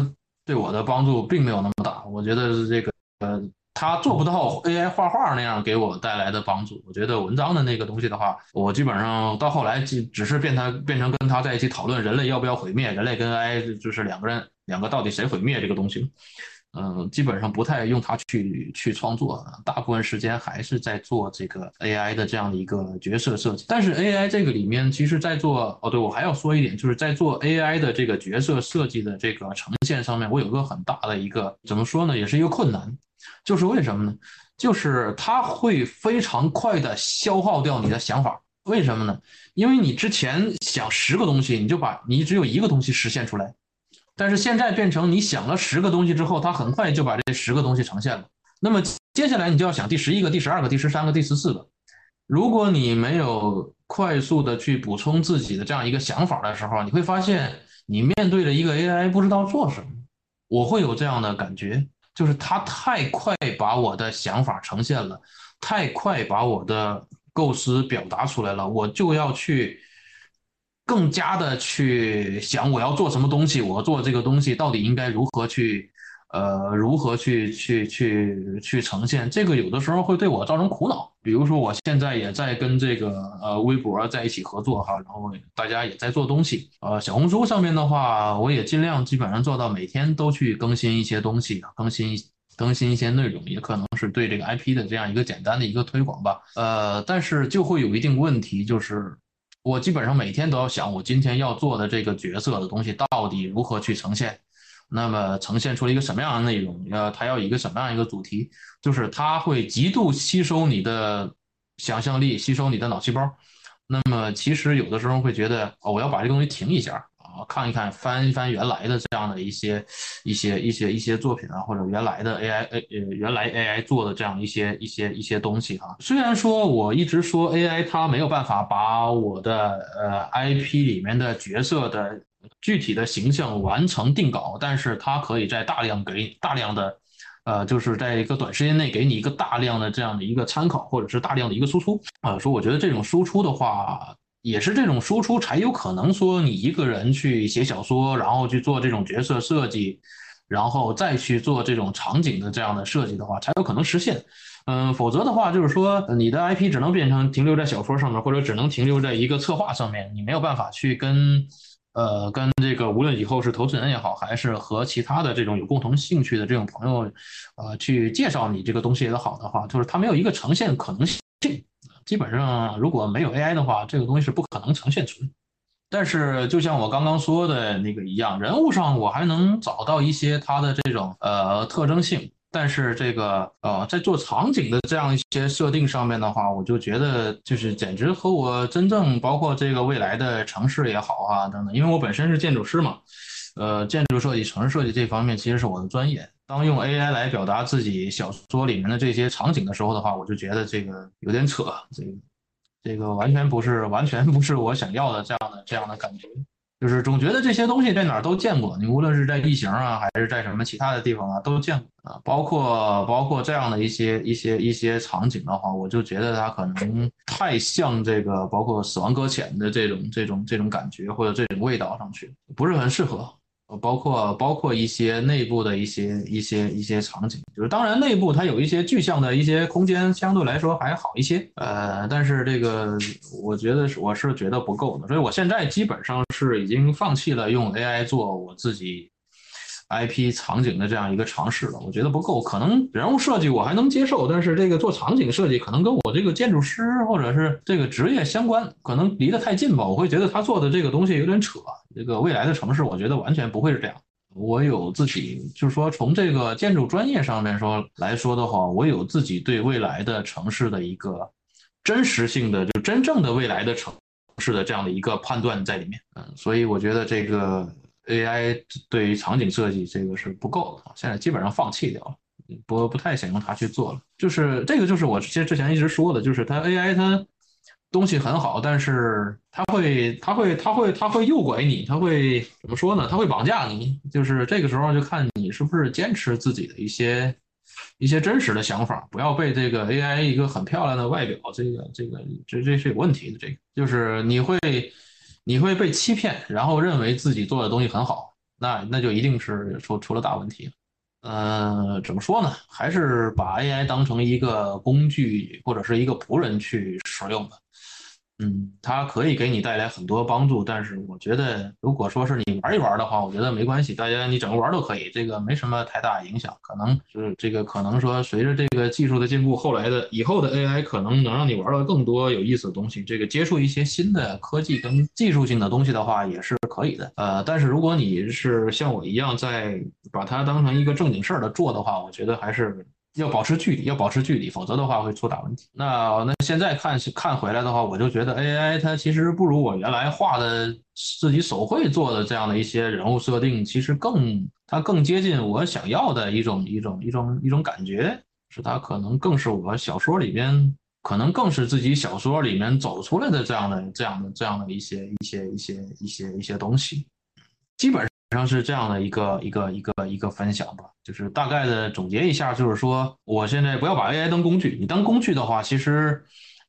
对我的帮助并没有那么大。我觉得这个呃。他做不到 AI 画画那样给我带来的帮助。我觉得文章的那个东西的话，我基本上到后来只只是变他变成跟他在一起讨论人类要不要毁灭，人类跟 AI 就是两个人两个到底谁毁灭这个东西。嗯，基本上不太用它去去创作，大部分时间还是在做这个 AI 的这样的一个角色设计。但是 AI 这个里面，其实在做哦，对我还要说一点，就是在做 AI 的这个角色设计的这个呈现上面，我有个很大的一个怎么说呢，也是一个困难。就是为什么呢？就是它会非常快的消耗掉你的想法。为什么呢？因为你之前想十个东西，你就把你只有一个东西实现出来，但是现在变成你想了十个东西之后，它很快就把这十个东西呈现了。那么接下来你就要想第十一个、第十二个、第十三个、第十四个。如果你没有快速的去补充自己的这样一个想法的时候，你会发现你面对着一个 AI 不知道做什么。我会有这样的感觉，就是他太快把我的想法呈现了，太快把我的构思表达出来了，我就要去更加的去想我要做什么东西，我做这个东西到底应该如何去。呃，如何去去去去呈现这个？有的时候会对我造成苦恼。比如说，我现在也在跟这个呃微博在一起合作哈，然后大家也在做东西。呃，小红书上面的话，我也尽量基本上做到每天都去更新一些东西，更新更新一些内容，也可能是对这个 IP 的这样一个简单的一个推广吧。呃，但是就会有一定问题，就是我基本上每天都要想，我今天要做的这个角色的东西到底如何去呈现。那么呈现出了一个什么样的内容？要它要一个什么样一个主题？就是它会极度吸收你的想象力，吸收你的脑细胞。那么其实有的时候会觉得，哦，我要把这个东西停一下啊，看一看，翻一翻原来的这样的一些一些一些一些作品啊，或者原来的 AI 呃原来 AI 做的这样一些一些一些东西啊。虽然说我一直说 AI 它没有办法把我的呃 IP 里面的角色的。具体的形象完成定稿，但是它可以在大量给大量的，呃，就是在一个短时间内给你一个大量的这样的一个参考，或者是大量的一个输出啊。说我觉得这种输出的话，也是这种输出才有可能说你一个人去写小说，然后去做这种角色设计，然后再去做这种场景的这样的设计的话，才有可能实现。嗯，否则的话，就是说你的 IP 只能变成停留在小说上面，或者只能停留在一个策划上面，你没有办法去跟。呃，跟这个无论以后是投资人也好，还是和其他的这种有共同兴趣的这种朋友，呃，去介绍你这个东西也好的话，就是它没有一个呈现可能性。基本上如果没有 AI 的话，这个东西是不可能呈现出来。但是就像我刚刚说的那个一样，人物上我还能找到一些它的这种呃特征性。但是这个呃，在做场景的这样一些设定上面的话，我就觉得就是简直和我真正包括这个未来的城市也好啊等等，因为我本身是建筑师嘛，呃，建筑设计、城市设计这方面其实是我的专业。当用 AI 来表达自己小说里面的这些场景的时候的话，我就觉得这个有点扯，这个这个完全不是完全不是我想要的这样的这样的感觉。就是总觉得这些东西在哪儿都见过，你无论是在异形啊，还是在什么其他的地方啊，都见过啊。包括包括这样的一些一些一些场景的话，我就觉得它可能太像这个，包括《死亡搁浅》的这种这种这种感觉或者这种味道上去，不是很适合。呃，包括包括一些内部的一些一些一些场景，就是当然内部它有一些具象的一些空间，相对来说还好一些。呃，但是这个我觉得是我是觉得不够的，所以我现在基本上是已经放弃了用 AI 做我自己。IP 场景的这样一个尝试了，我觉得不够。可能人物设计我还能接受，但是这个做场景设计可能跟我这个建筑师或者是这个职业相关，可能离得太近吧。我会觉得他做的这个东西有点扯。这个未来的城市，我觉得完全不会是这样。我有自己，就是说从这个建筑专业上面说来说的话，我有自己对未来的城市的一个真实性的，就真正的未来的城市的这样的一个判断在里面。嗯，所以我觉得这个。AI 对于场景设计这个是不够的，现在基本上放弃掉了，不不太想用它去做了。就是这个，就是我其实之前一直说的，就是它 AI 它东西很好，但是它会它会它会它会诱拐你，它会怎么说呢？它会绑架你。就是这个时候就看你是不是坚持自己的一些一些真实的想法，不要被这个 AI 一个很漂亮的外表，这个这个这这是有问题的。这个就是你会。你会被欺骗，然后认为自己做的东西很好，那那就一定是出出了大问题。呃，怎么说呢？还是把 AI 当成一个工具或者是一个仆人去使用的。嗯，它可以给你带来很多帮助，但是我觉得，如果说是你玩一玩的话，我觉得没关系，大家你整个玩都可以，这个没什么太大影响。可能是这个，可能说随着这个技术的进步，后来的以后的 AI 可能能让你玩到更多有意思的东西，这个接触一些新的科技跟技术性的东西的话，也是可以的。呃，但是如果你是像我一样在把它当成一个正经事儿的做的话，我觉得还是要保持距离，要保持距离，否则的话会出大问题。那那现在看看回来的话，我就觉得 AI 它其实不如我原来画的自己手绘做的这样的一些人物设定，其实更它更接近我想要的一种一种一种一种感觉，是它可能更是我小说里边，可能更是自己小说里面走出来的这样的这样的这样的一些一些一些一些一些东西，基本上。上是这样的一个一个一个一个分享吧，就是大概的总结一下，就是说，我现在不要把 AI 当工具，你当工具的话，其实，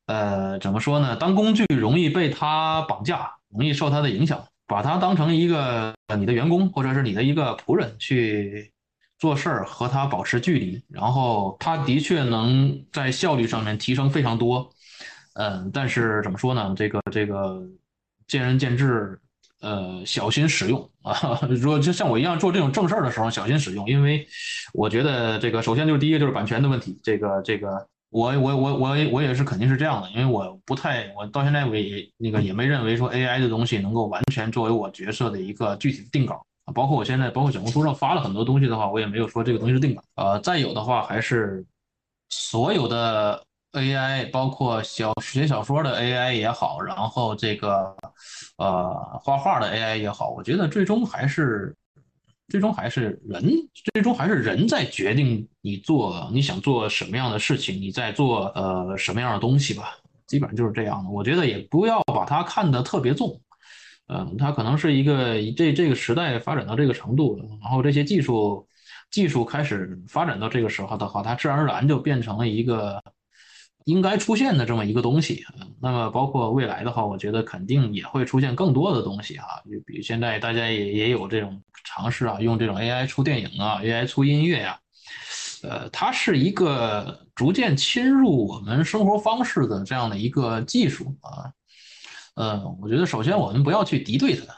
呃，怎么说呢？当工具容易被它绑架，容易受它的影响，把它当成一个你的员工或者是你的一个仆人去做事儿，和它保持距离，然后它的确能在效率上面提升非常多，嗯，但是怎么说呢？这个这个见仁见智。呃，小心使用 啊！如果就像我一样做这种正事儿的时候，小心使用，因为我觉得这个首先就是第一个就是版权的问题。这个这个，我我我我我也是肯定是这样的，因为我不太，我到现在我也那个也没认为说 AI 的东西能够完全作为我角色的一个具体的定稿啊。包括我现在包括小红书上发了很多东西的话，我也没有说这个东西是定稿。呃，再有的话还是所有的。AI 包括小写小说的 AI 也好，然后这个呃画画的 AI 也好，我觉得最终还是最终还是人，最终还是人在决定你做你想做什么样的事情，你在做呃什么样的东西吧，基本上就是这样的。我觉得也不要把它看得特别重，嗯，它可能是一个这这个时代发展到这个程度，然后这些技术技术开始发展到这个时候的话，它自然而然就变成了一个。应该出现的这么一个东西，那么包括未来的话，我觉得肯定也会出现更多的东西哈。就比如现在大家也也有这种尝试啊，用这种 AI 出电影啊，AI 出音乐呀，呃，它是一个逐渐侵入我们生活方式的这样的一个技术啊。呃，我觉得首先我们不要去敌对它，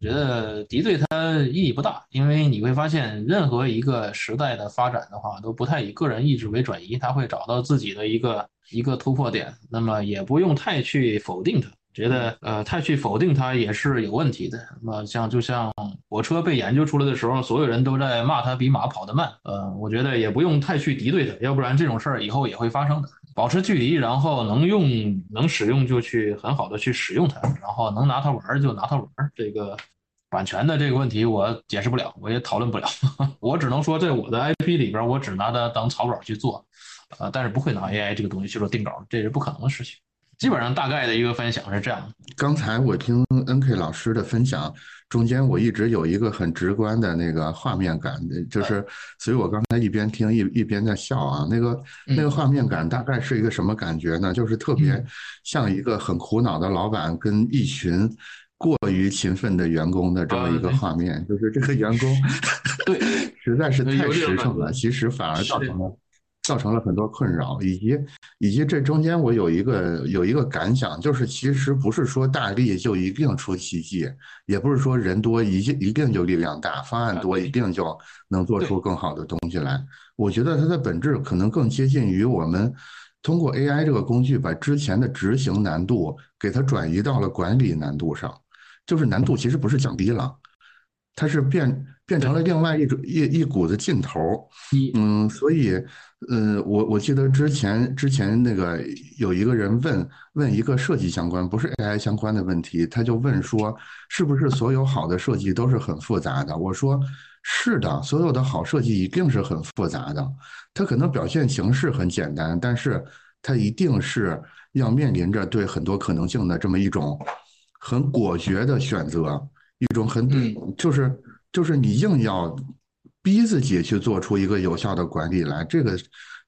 觉得敌对它意义不大，因为你会发现任何一个时代的发展的话，都不太以个人意志为转移，它会找到自己的一个。一个突破点，那么也不用太去否定它，觉得呃太去否定它也是有问题的。那么像就像火车被研究出来的时候，所有人都在骂它比马跑得慢，呃，我觉得也不用太去敌对它，要不然这种事儿以后也会发生的。保持距离，然后能用能使用就去很好的去使用它，然后能拿它玩就拿它玩。这个版权的这个问题我解释不了，我也讨论不了，我只能说在我的 IP 里边，我只拿它当草稿去做。呃，但是不会拿 AI 这个东西去做定稿，这是不可能的事情。基本上大概的一个分享是这样。刚才我听 NK 老师的分享，中间我一直有一个很直观的那个画面感，就是，所以我刚才一边听一一边在笑啊。那个那个画面感大概是一个什么感觉呢？就是特别像一个很苦恼的老板跟一群过于勤奋的员工的这么一个画面，就是这个员工 对 实在是太实诚了，其实反而造成了。造成了很多困扰，以及以及这中间我有一个有一个感想，就是其实不是说大力就一定出奇迹，也不是说人多一一定就力量大，方案多一定就能做出更好的东西来。我觉得它的本质可能更接近于我们通过 AI 这个工具，把之前的执行难度给它转移到了管理难度上，就是难度其实不是降低了，它是变变成了另外一种一一股子劲头。嗯，所以。呃，我我记得之前之前那个有一个人问问一个设计相关，不是 AI 相关的问题，他就问说，是不是所有好的设计都是很复杂的？我说是的，所有的好设计一定是很复杂的，它可能表现形式很简单，但是它一定是要面临着对很多可能性的这么一种很果决的选择，一种很就是就是你硬要。逼自己去做出一个有效的管理来，这个，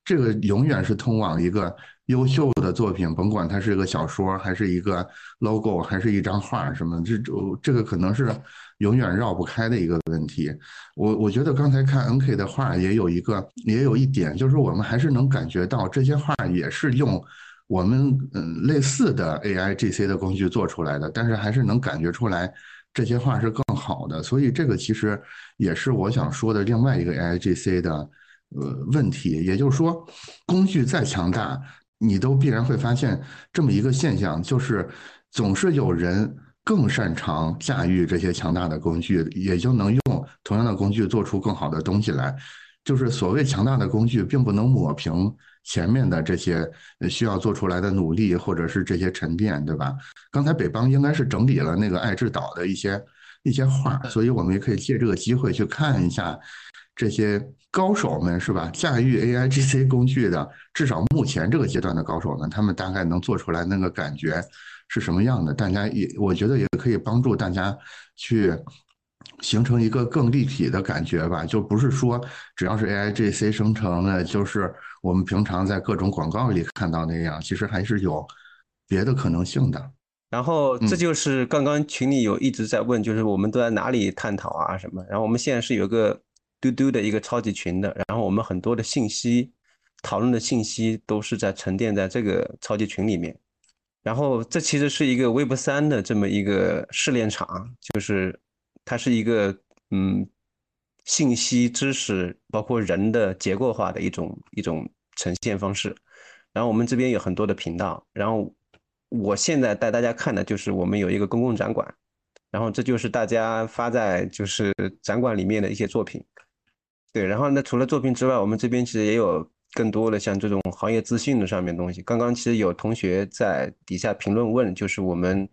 这个永远是通往一个优秀的作品，甭管它是一个小说，还是一个 logo，还是一张画，什么这这个可能是永远绕不开的一个问题。我我觉得刚才看 NK 的画也有一个，也有一点，就是我们还是能感觉到这些画也是用我们嗯类似的 AI GC 的工具做出来的，但是还是能感觉出来。这些话是更好的，所以这个其实也是我想说的另外一个 AI GC 的呃问题，也就是说，工具再强大，你都必然会发现这么一个现象，就是总是有人更擅长驾驭这些强大的工具，也就能用同样的工具做出更好的东西来。就是所谓强大的工具，并不能抹平前面的这些需要做出来的努力，或者是这些沉淀，对吧？刚才北邦应该是整理了那个爱智岛的一些一些画，所以我们也可以借这个机会去看一下这些高手们，是吧？驾驭 AI GC 工具的，至少目前这个阶段的高手们，他们大概能做出来那个感觉是什么样的？大家也，我觉得也可以帮助大家去。形成一个更立体的感觉吧，就不是说只要是 AI GC 生成的，就是我们平常在各种广告里看到那样，其实还是有别的可能性的。然后这就是刚刚群里有一直在问，就是我们都在哪里探讨啊什么？然后我们现在是有个嘟嘟的一个超级群的，然后我们很多的信息讨论的信息都是在沉淀在这个超级群里面。然后这其实是一个 Web 三的这么一个试炼场，就是。它是一个嗯，信息、知识包括人的结构化的一种一种呈现方式。然后我们这边有很多的频道。然后我现在带大家看的就是我们有一个公共展馆，然后这就是大家发在就是展馆里面的一些作品。对，然后那除了作品之外，我们这边其实也有更多的像这种行业资讯的上面东西。刚刚其实有同学在底下评论问，就是我们。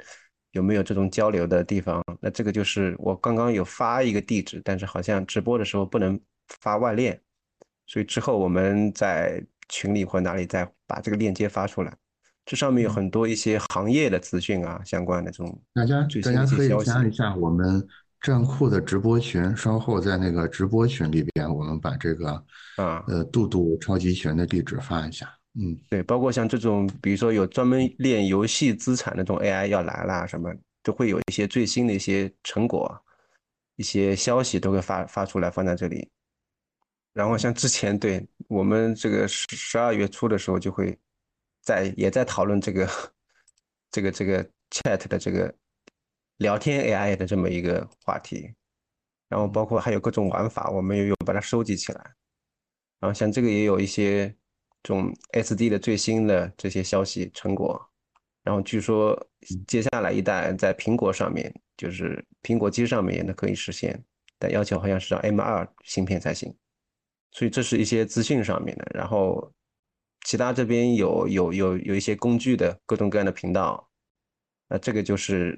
有没有这种交流的地方？那这个就是我刚刚有发一个地址，但是好像直播的时候不能发外链，所以之后我们在群里或哪里再把这个链接发出来。这上面有很多一些行业的资讯啊，相关的这种大家大家可以加一下我们站库的直播群，稍后在那个直播群里边，我们把这个啊呃杜杜超级群的地址发一下。嗯，对，包括像这种，比如说有专门练游戏资产的这种 AI 要来啦，什么都会有一些最新的一些成果，一些消息都会发发出来放在这里。然后像之前对我们这个十十二月初的时候，就会在也在讨论这个这个这个 Chat 的这个聊天 AI 的这么一个话题。然后包括还有各种玩法，我们也有把它收集起来。然后像这个也有一些。这种 SD 的最新的这些消息成果，然后据说接下来一代在苹果上面，就是苹果机上面也能可以实现，但要求好像是要 M2 芯片才行。所以这是一些资讯上面的，然后其他这边有有有有一些工具的各种各样的频道，那这个就是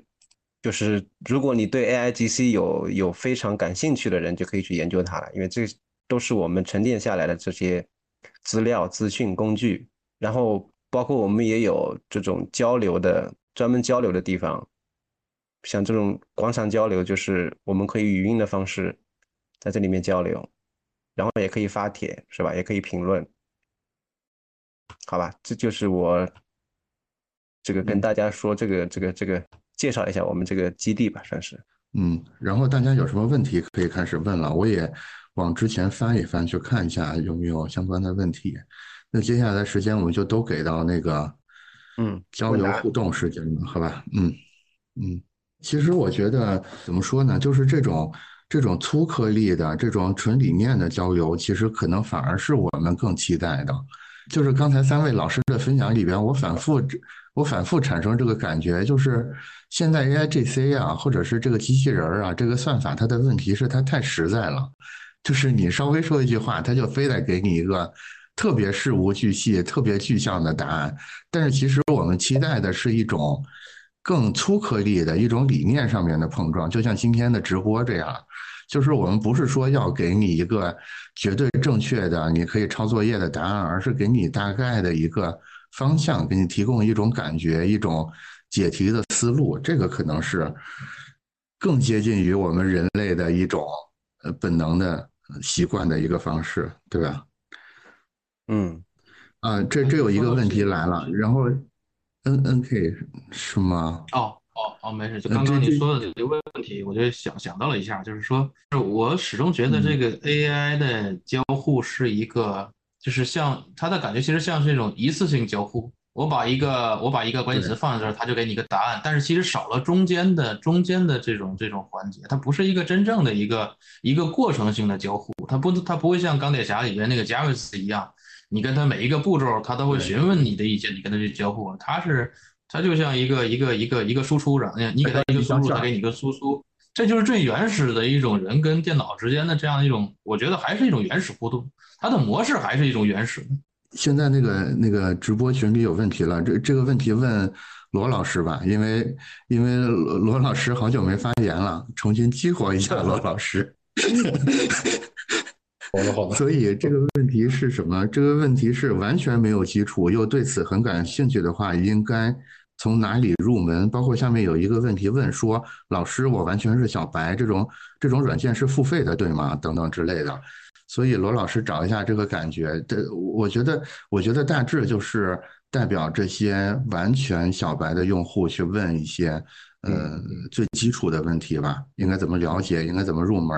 就是如果你对 AIGC 有有非常感兴趣的人，就可以去研究它了，因为这都是我们沉淀下来的这些。资料、资讯、工具，然后包括我们也有这种交流的专门交流的地方，像这种广场交流，就是我们可以语音的方式在这里面交流，然后也可以发帖，是吧？也可以评论，好吧？这就是我这个跟大家说这个这个这个介绍一下我们这个基地吧，算是。嗯，然后大家有什么问题可以开始问了，我也。往之前翻一翻，去看一下有没有相关的问题。那接下来时间我们就都给到那个，嗯，交流互动时间了，好吧？嗯嗯，其实我觉得怎么说呢，就是这种这种粗颗粒的这种纯理念的交流，其实可能反而是我们更期待的。就是刚才三位老师的分享里边，我反复我反复产生这个感觉，就是现在 A I G C 啊，或者是这个机器人啊，这个算法它的问题是它太实在了。就是你稍微说一句话，他就非得给你一个特别事无巨细、特别具象的答案。但是其实我们期待的是一种更粗颗粒的一种理念上面的碰撞，就像今天的直播这样。就是我们不是说要给你一个绝对正确的、你可以抄作业的答案，而是给你大概的一个方向，给你提供一种感觉、一种解题的思路。这个可能是更接近于我们人类的一种呃本能的。习惯的一个方式，对吧？嗯，啊，这这有一个问题来了，然后，N N K 是吗？哦哦哦，没事，就刚刚你说的这个问题，我就想想到了一下，就是说，我始终觉得这个 A I 的交互是一个，就是像它的感觉，其实像是一种一次性交互。我把一个我把一个关键词放在这儿，它就给你一个答案。但是其实少了中间的中间的这种这种环节，它不是一个真正的一个一个过程性的交互。它不它不会像钢铁侠里面那个 Javis 一样，你跟他每一个步骤，他都会询问你的意见，你跟他去交互。它是它就像一个一个一个一个输出上，你给它一个输入，它给你一个输出。这就是最原始的一种人跟电脑之间的这样一种，我觉得还是一种原始互动，它的模式还是一种原始的。现在那个那个直播群里有问题了，这这个问题问罗老师吧，因为因为罗罗老师好久没发言了，重新激活一下罗老师。好的好的。所以这个问题是什么？这个问题是完全没有基础，又对此很感兴趣的话，应该从哪里入门？包括下面有一个问题问说：“老师，我完全是小白，这种这种软件是付费的，对吗？”等等之类的。所以罗老师找一下这个感觉，这我觉得，我觉得大致就是代表这些完全小白的用户去问一些，呃，最基础的问题吧，应该怎么了解，应该怎么入门，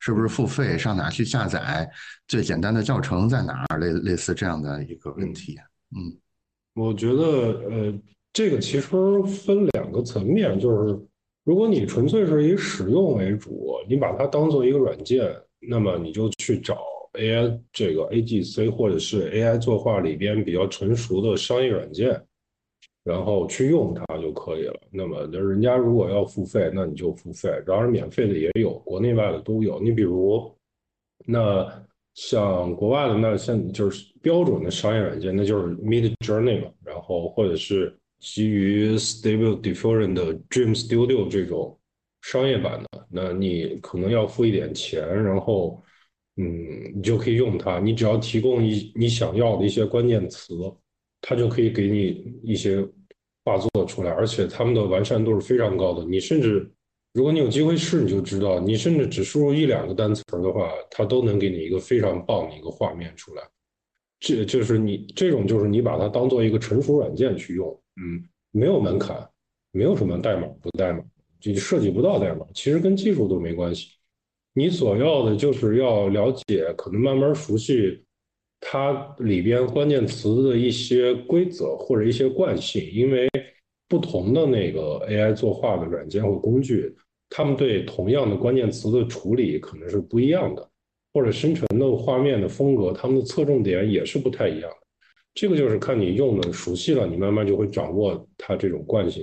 是不是付费，上哪去下载，最简单的教程在哪儿，类类似这样的一个问题。嗯，我觉得，呃，这个其实分两个层面，就是如果你纯粹是以使用为主，你把它当做一个软件。那么你就去找 AI 这个 AGC 或者是 AI 作画里边比较成熟的商业软件，然后去用它就可以了。那么人家如果要付费，那你就付费。当然免费的也有，国内外的都有。你比如，那像国外的那像就是标准的商业软件，那就是 Mid Journey 嘛，然后或者是基于 Stable Diffusion 的 Dream Studio 这种。商业版的，那你可能要付一点钱，然后，嗯，你就可以用它。你只要提供一你想要的一些关键词，它就可以给你一些画作出来，而且他们的完善度是非常高的。你甚至，如果你有机会试，你就知道，你甚至只输入一两个单词的话，它都能给你一个非常棒的一个画面出来。这就是你这种，就是你把它当做一个成熟软件去用，嗯，没有门槛，没有什么代码不代码。就涉及不到代码，其实跟技术都没关系。你所要的就是要了解，可能慢慢熟悉它里边关键词的一些规则或者一些惯性。因为不同的那个 AI 作画的软件或工具，他们对同样的关键词的处理可能是不一样的，或者生成的画面的风格，他们的侧重点也是不太一样的。这个就是看你用的熟悉了，你慢慢就会掌握它这种惯性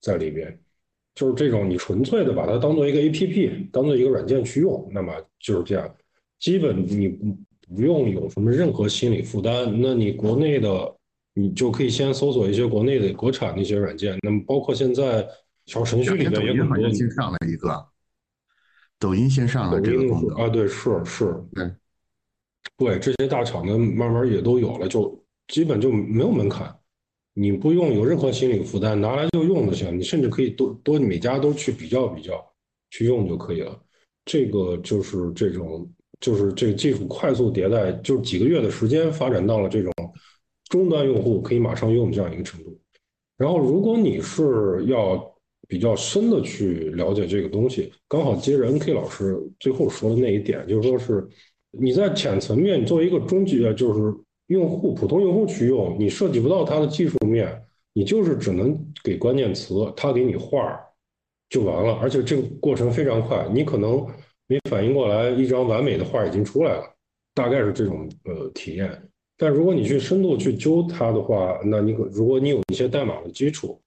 在里边。就是这种，你纯粹的把它当做一个 A P P，当做一个软件去用，那么就是这样，基本你不不用有什么任何心理负担。那你国内的，你就可以先搜索一些国内的国产的一些软件。那么包括现在小程序里面也很多。新上了一个，抖音先上了这个功能啊，对，是是，对，对，这些大厂的慢慢也都有了，就基本就没有门槛。你不用有任何心理负担，拿来就用就行。你甚至可以多多每家都去比较比较，去用就可以了。这个就是这种，就是这个技术快速迭代，就是几个月的时间发展到了这种终端用户可以马上用这样一个程度。然后，如果你是要比较深的去了解这个东西，刚好接着 N K 老师最后说的那一点，就是说是你在浅层面作为一个中级，就是。用户普通用户去用，你涉及不到它的技术面，你就是只能给关键词，他给你画就完了。而且这个过程非常快，你可能没反应过来，一张完美的画已经出来了，大概是这种呃体验。但如果你去深度去揪它的话，那你可如果你有一些代码的基础，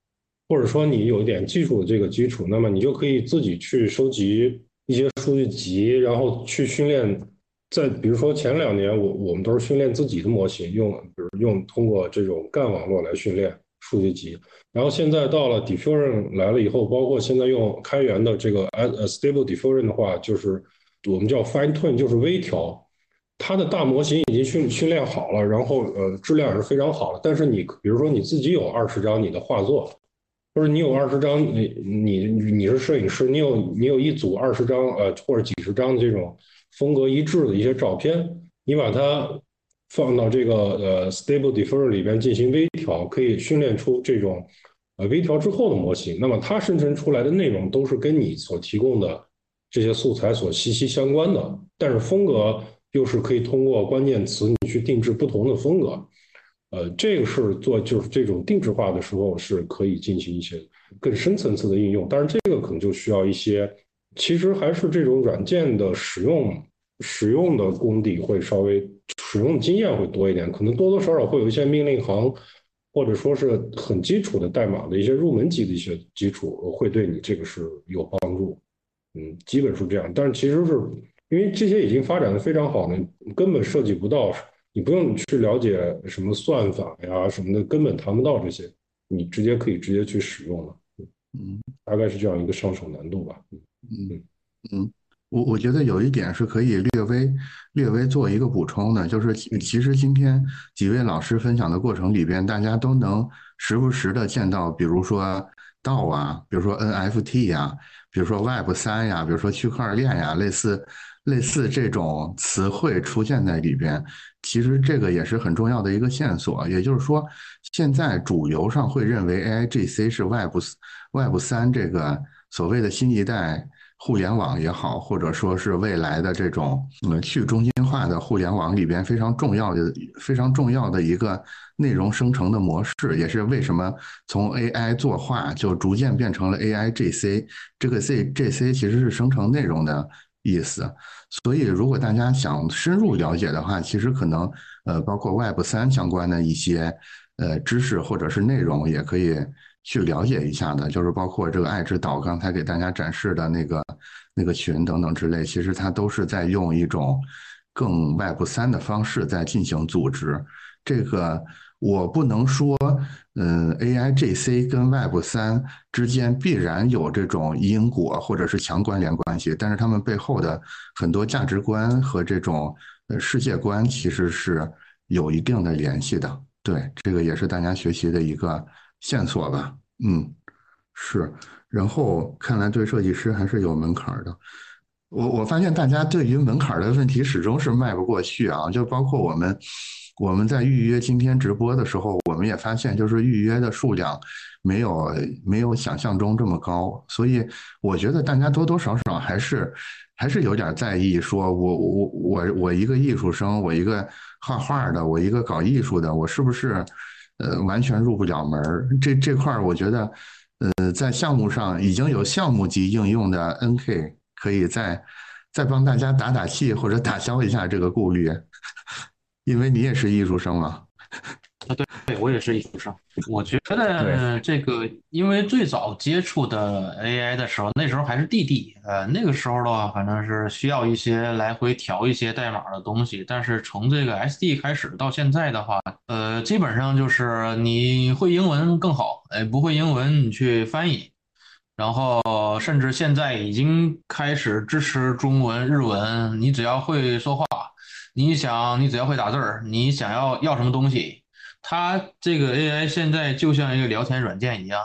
或者说你有一点技术的这个基础，那么你就可以自己去收集一些数据集，然后去训练。在比如说前两年，我我们都是训练自己的模型，用比如用通过这种干网络来训练数据集。然后现在到了 diffusion 来了以后，包括现在用开源的这个 stable diffusion 的话，就是我们叫 fine tune，就是微调。它的大模型已经训训练好了，然后呃质量也是非常好的。但是你比如说你自己有二十张你的画作，或者你有二十张你你你是摄影师，你有你有一组二十张呃或者几十张这种。风格一致的一些照片，你把它放到这个呃 Stable Diffusion 里边进行微调，可以训练出这种呃微调之后的模型。那么它生成出来的内容都是跟你所提供的这些素材所息息相关的，但是风格又是可以通过关键词你去定制不同的风格。呃，这个是做就是这种定制化的时候是可以进行一些更深层次的应用，但是这个可能就需要一些。其实还是这种软件的使用使用的功底会稍微使用经验会多一点，可能多多少少会有一些命令行，或者说是很基础的代码的一些入门级的一些基础，会对你这个是有帮助。嗯，基本是这样。但是其实是因为这些已经发展的非常好呢，根本涉及不到，你不用去了解什么算法呀什么的，根本谈不到这些，你直接可以直接去使用了。嗯，大概是这样一个上手难度吧。嗯嗯嗯，我我觉得有一点是可以略微略微做一个补充的，就是其实今天几位老师分享的过程里边，大家都能时不时的见到，比如说道啊，比如说 NFT 呀，比如说 Web 三呀，比如说区块链呀，类似类似这种词汇出现在里边。其实这个也是很重要的一个线索，也就是说，现在主流上会认为 AIGC 是 Web Web 三这个所谓的新一代互联网也好，或者说是未来的这种嗯去中心化的互联网里边非常重要的非常重要的一个内容生成的模式，也是为什么从 AI 作画就逐渐变成了 AIGC，这个 C GC 其实是生成内容的。意思，所以如果大家想深入了解的话，其实可能呃，包括 Web 三相关的一些呃知识或者是内容，也可以去了解一下的。就是包括这个爱之岛刚才给大家展示的那个那个群等等之类，其实它都是在用一种更 Web 三的方式在进行组织这个。我不能说，嗯，AIGC 跟 Web 三之间必然有这种因果或者是强关联关系，但是他们背后的很多价值观和这种呃世界观其实是有一定的联系的。对，这个也是大家学习的一个线索吧。嗯，是。然后看来对设计师还是有门槛的。我我发现大家对于门槛的问题始终是迈不过去啊，就包括我们。我们在预约今天直播的时候，我们也发现，就是预约的数量没有没有想象中这么高，所以我觉得大家多多少少还是还是有点在意，说我我我我一个艺术生，我一个画画的，我一个搞艺术的，我是不是呃完全入不了门儿？这这块儿，我觉得呃在项目上已经有项目级应用的 NK 可以再再帮大家打打气或者打消一下这个顾虑。因为你也是艺术生嘛，啊，对，对我也是艺术生。我觉得这个，因为最早接触的 AI 的时候，那时候还是 DD，呃，那个时候的话，反正是需要一些来回调一些代码的东西。但是从这个 SD 开始到现在的话，呃，基本上就是你会英文更好，哎，不会英文你去翻译，然后甚至现在已经开始支持中文、日文，你只要会说话。你想，你只要会打字儿，你想要要什么东西，它这个 AI 现在就像一个聊天软件一样，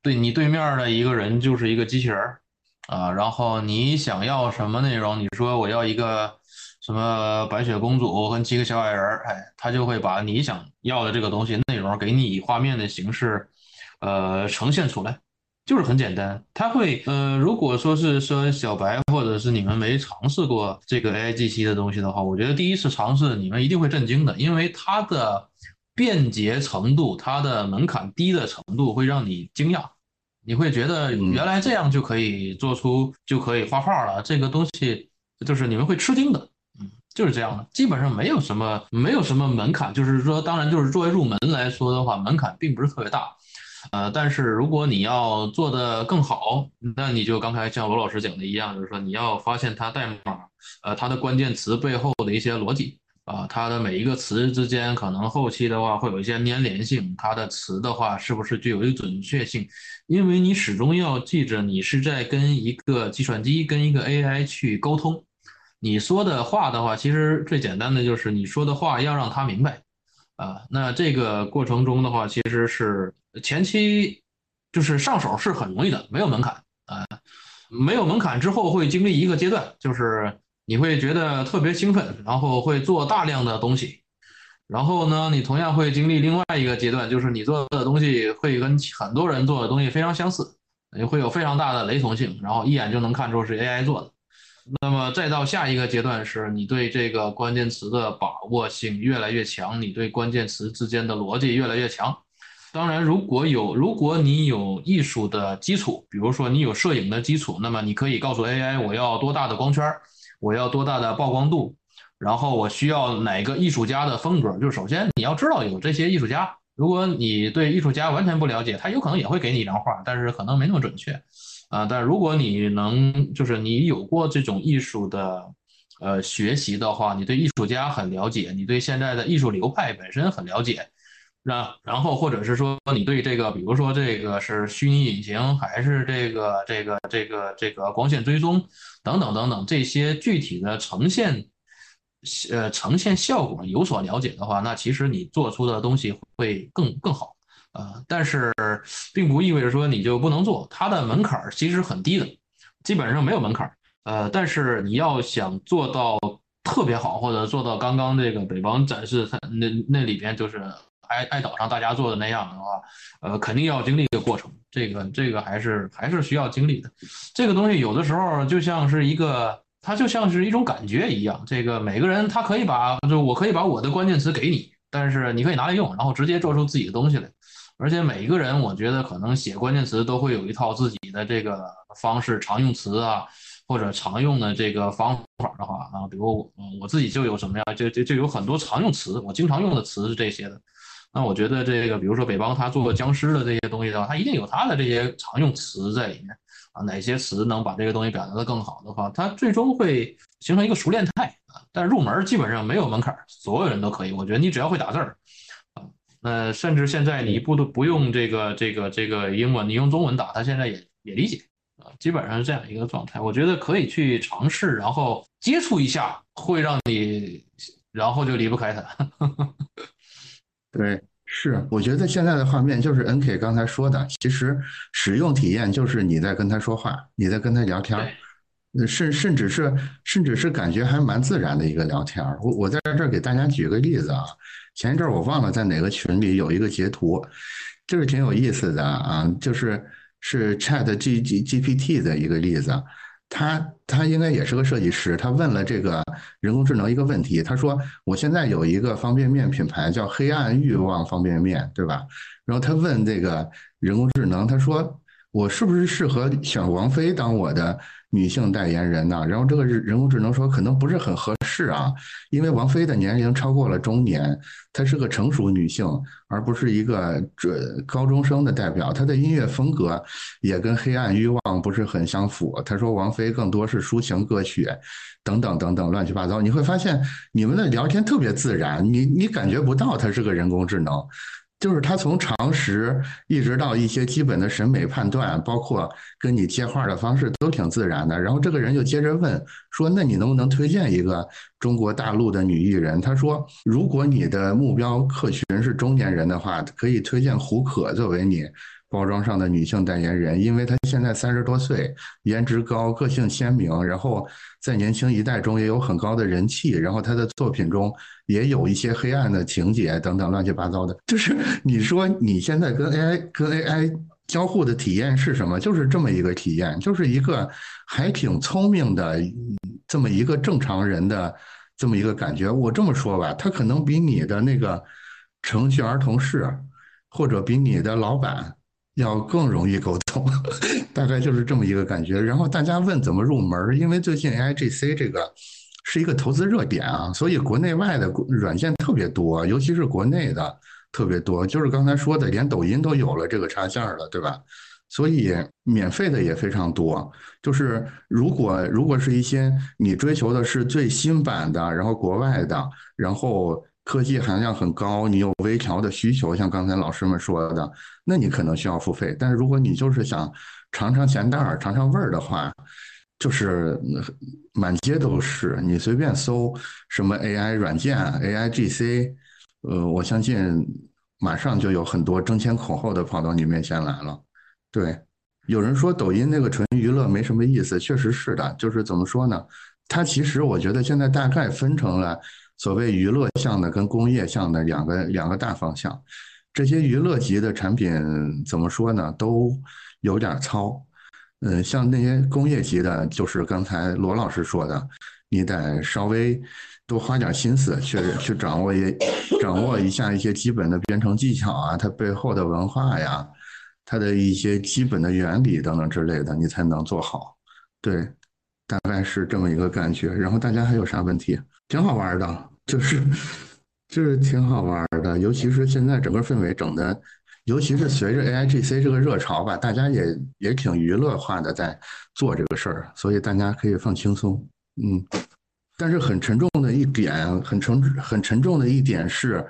对你对面的一个人就是一个机器人儿啊。然后你想要什么内容，你说我要一个什么白雪公主和七个小矮人儿，哎，他就会把你想要的这个东西内容给你以画面的形式，呃，呈现出来。就是很简单，它会，呃，如果说是说小白或者是你们没尝试过这个 AIGC 的东西的话，我觉得第一次尝试你们一定会震惊的，因为它的便捷程度、它的门槛低的程度会让你惊讶，你会觉得原来这样就可以做出就可以画画了，这个东西就是你们会吃惊的，嗯，就是这样的，基本上没有什么没有什么门槛，就是说，当然就是作为入门来说的话，门槛并不是特别大。呃，但是如果你要做的更好，那你就刚才像罗老师讲的一样，就是说你要发现它代码，呃，它的关键词背后的一些逻辑啊，它的每一个词之间可能后期的话会有一些粘连性，它的词的话是不是具有一个准确性？因为你始终要记着，你是在跟一个计算机、跟一个 AI 去沟通，你说的话的话，其实最简单的就是你说的话要让他明白。啊，那这个过程中的话，其实是前期就是上手是很容易的，没有门槛啊，没有门槛之后会经历一个阶段，就是你会觉得特别兴奋，然后会做大量的东西，然后呢，你同样会经历另外一个阶段，就是你做的东西会跟很多人做的东西非常相似，也会有非常大的雷同性，然后一眼就能看出是 AI 做的。那么再到下一个阶段是，你对这个关键词的把握性越来越强，你对关键词之间的逻辑越来越强。当然，如果有如果你有艺术的基础，比如说你有摄影的基础，那么你可以告诉 AI 我要多大的光圈儿，我要多大的曝光度，然后我需要哪个艺术家的风格。就是首先你要知道有这些艺术家，如果你对艺术家完全不了解，他有可能也会给你一张画，但是可能没那么准确。啊，但如果你能，就是你有过这种艺术的呃学习的话，你对艺术家很了解，你对现在的艺术流派本身很了解，然然后或者是说你对这个，比如说这个是虚拟引擎，还是这个这个这个这个光线追踪等等等等这些具体的呈现，呃呈现效果有所了解的话，那其实你做出的东西会更更好。啊，但是并不意味着说你就不能做，它的门槛其实很低的，基本上没有门槛。呃，但是你要想做到特别好，或者做到刚刚这个北方展示它那那里边就是爱爱岛上大家做的那样的话，呃，肯定要经历一个过程，这个这个还是还是需要经历的。这个东西有的时候就像是一个，它就像是一种感觉一样。这个每个人他可以把，就我可以把我的关键词给你，但是你可以拿来用，然后直接做出自己的东西来。而且每一个人，我觉得可能写关键词都会有一套自己的这个方式，常用词啊，或者常用的这个方法的话啊，比如我我自己就有什么呀，就就就有很多常用词，我经常用的词是这些的。那我觉得这个，比如说北邦他做僵尸的这些东西的话，他一定有他的这些常用词在里面啊，哪些词能把这个东西表达的更好的话，他最终会形成一个熟练态啊。但入门基本上没有门槛，所有人都可以。我觉得你只要会打字儿。啊，那，甚至现在你不都不用这个这个这个英文，你用中文打，他现在也也理解啊，基本上是这样一个状态。我觉得可以去尝试，然后接触一下，会让你，然后就离不开它。对，是，我觉得现在的画面就是 N K 刚才说的，其实使用体验就是你在跟他说话，你在跟他聊天，甚甚至是甚至是感觉还蛮自然的一个聊天。我我在这儿给大家举个例子啊。前一阵儿我忘了在哪个群里有一个截图，就是挺有意思的啊，就是是 Chat G G G P T 的一个例子。他他应该也是个设计师，他问了这个人工智能一个问题，他说：“我现在有一个方便面品牌叫黑暗欲望方便面，对吧？”然后他问这个人工智能，他说：“我是不是适合选王菲当我的？”女性代言人呢？然后这个人工智能说可能不是很合适啊，因为王菲的年龄超过了中年，她是个成熟女性，而不是一个准高中生的代表。她的音乐风格也跟黑暗欲望不是很相符。他说王菲更多是抒情歌曲，等等等等，乱七八糟。你会发现你们的聊天特别自然，你你感觉不到她是个人工智能。就是他从常识一直到一些基本的审美判断，包括跟你接话的方式都挺自然的。然后这个人就接着问说：“那你能不能推荐一个中国大陆的女艺人？”他说：“如果你的目标客群是中年人的话，可以推荐胡可作为你。”包装上的女性代言人，因为她现在三十多岁，颜值高，个性鲜明，然后在年轻一代中也有很高的人气，然后她的作品中也有一些黑暗的情节等等乱七八糟的。就是你说你现在跟 AI 跟 AI 交互的体验是什么？就是这么一个体验，就是一个还挺聪明的这么一个正常人的这么一个感觉。我这么说吧，他可能比你的那个程序员同事，或者比你的老板。要更容易沟通，大概就是这么一个感觉。然后大家问怎么入门，因为最近 AIGC 这个是一个投资热点啊，所以国内外的软件特别多，尤其是国内的特别多。就是刚才说的，连抖音都有了这个插件了，对吧？所以免费的也非常多。就是如果如果是一些你追求的是最新版的，然后国外的，然后。科技含量很高，你有微调的需求，像刚才老师们说的，那你可能需要付费。但是如果你就是想尝尝咸淡儿、尝尝味儿的话，就是满街都是，你随便搜什么 AI 软件、AIGC，呃，我相信马上就有很多争先恐后的跑到你面前来了。对，有人说抖音那个纯娱乐没什么意思，确实是的。就是怎么说呢？它其实我觉得现在大概分成了。所谓娱乐向的跟工业向的两个两个大方向，这些娱乐级的产品怎么说呢？都有点糙。嗯，像那些工业级的，就是刚才罗老师说的，你得稍微多花点心思去去掌握一掌握一下一些基本的编程技巧啊，它背后的文化呀，它的一些基本的原理等等之类的，你才能做好。对，大概是这么一个感觉。然后大家还有啥问题？挺好玩的。就是，就是挺好玩的，尤其是现在整个氛围整的尤其是随着 AIGC 这个热潮吧，大家也也挺娱乐化的在做这个事儿，所以大家可以放轻松。嗯，但是很沉重的一点，很沉很沉重的一点是，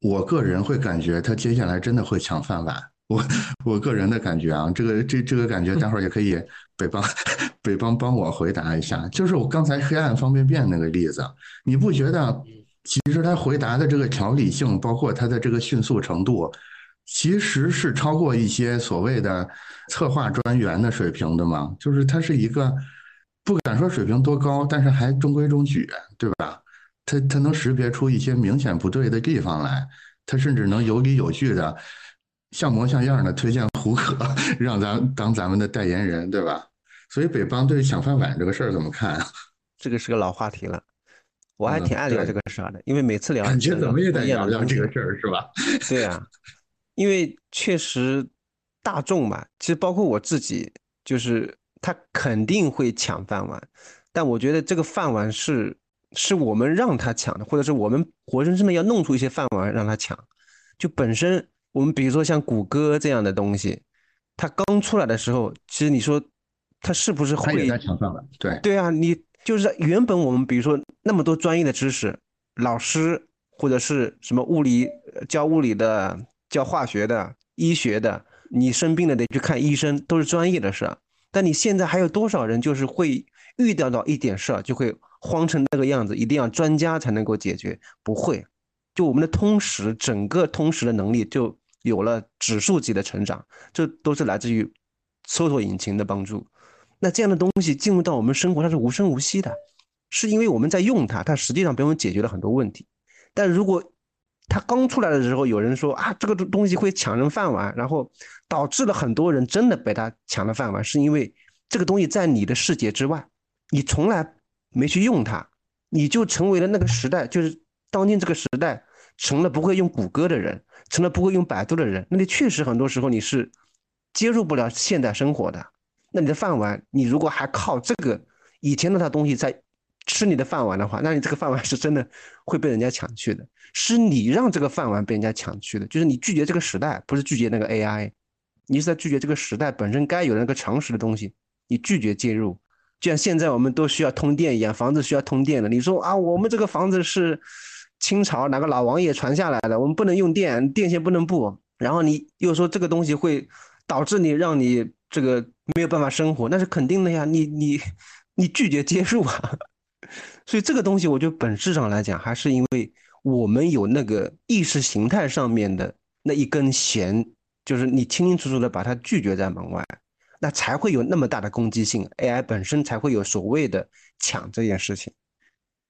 我个人会感觉他接下来真的会抢饭碗。我 我个人的感觉啊，这个这这个感觉，待会儿也可以北邦 北邦帮我回答一下。就是我刚才黑暗方便面那个例子，你不觉得其实他回答的这个条理性，包括他的这个迅速程度，其实是超过一些所谓的策划专员的水平的吗？就是他是一个不敢说水平多高，但是还中规中矩，对吧？他他能识别出一些明显不对的地方来，他甚至能有理有据的。像模像样的推荐胡可，让咱当咱们的代言人，对吧？所以北邦对抢饭碗这个事儿怎么看啊？这个是个老话题了，我还挺爱聊这个事儿的，因为每次聊感觉怎么也得聊聊这个事儿，是吧？对啊，因为确实大众嘛，其实包括我自己，就是他肯定会抢饭碗，但我觉得这个饭碗是是我们让他抢的，或者是我们活生生的要弄出一些饭碗让他抢，就本身。我们比如说像谷歌这样的东西，它刚出来的时候，其实你说它是不是会在抢上了？对对啊，你就是原本我们比如说那么多专业的知识，老师或者是什么物理教物理的、教化学的、医学的，你生病了得去看医生，都是专业的事儿。但你现在还有多少人就是会遇到到一点事儿就会慌成那个样子，一定要专家才能够解决？不会，就我们的通识，整个通识的能力就。有了指数级的成长，这都是来自于搜索引擎的帮助。那这样的东西进入到我们生活，它是无声无息的，是因为我们在用它，它实际上给我们解决了很多问题。但如果它刚出来的时候，有人说啊，这个东西会抢人饭碗，然后导致了很多人真的被它抢了饭碗，是因为这个东西在你的世界之外，你从来没去用它，你就成为了那个时代，就是当今这个时代成了不会用谷歌的人。成了不会用百度的人，那你确实很多时候你是接入不了现代生活的。那你的饭碗，你如果还靠这个以前那套东西在吃你的饭碗的话，那你这个饭碗是真的会被人家抢去的。是你让这个饭碗被人家抢去的，就是你拒绝这个时代，不是拒绝那个 AI，你是在拒绝这个时代本身该有那个常识的东西，你拒绝介入。就像现在我们都需要通电一样，房子需要通电的，你说啊，我们这个房子是。清朝哪个老王爷传下来的？我们不能用电，电线不能布。然后你又说这个东西会导致你让你这个没有办法生活，那是肯定的呀。你你你拒绝接受啊。所以这个东西，我觉得本质上来讲，还是因为我们有那个意识形态上面的那一根弦，就是你清清楚楚的把它拒绝在门外，那才会有那么大的攻击性。AI 本身才会有所谓的抢这件事情。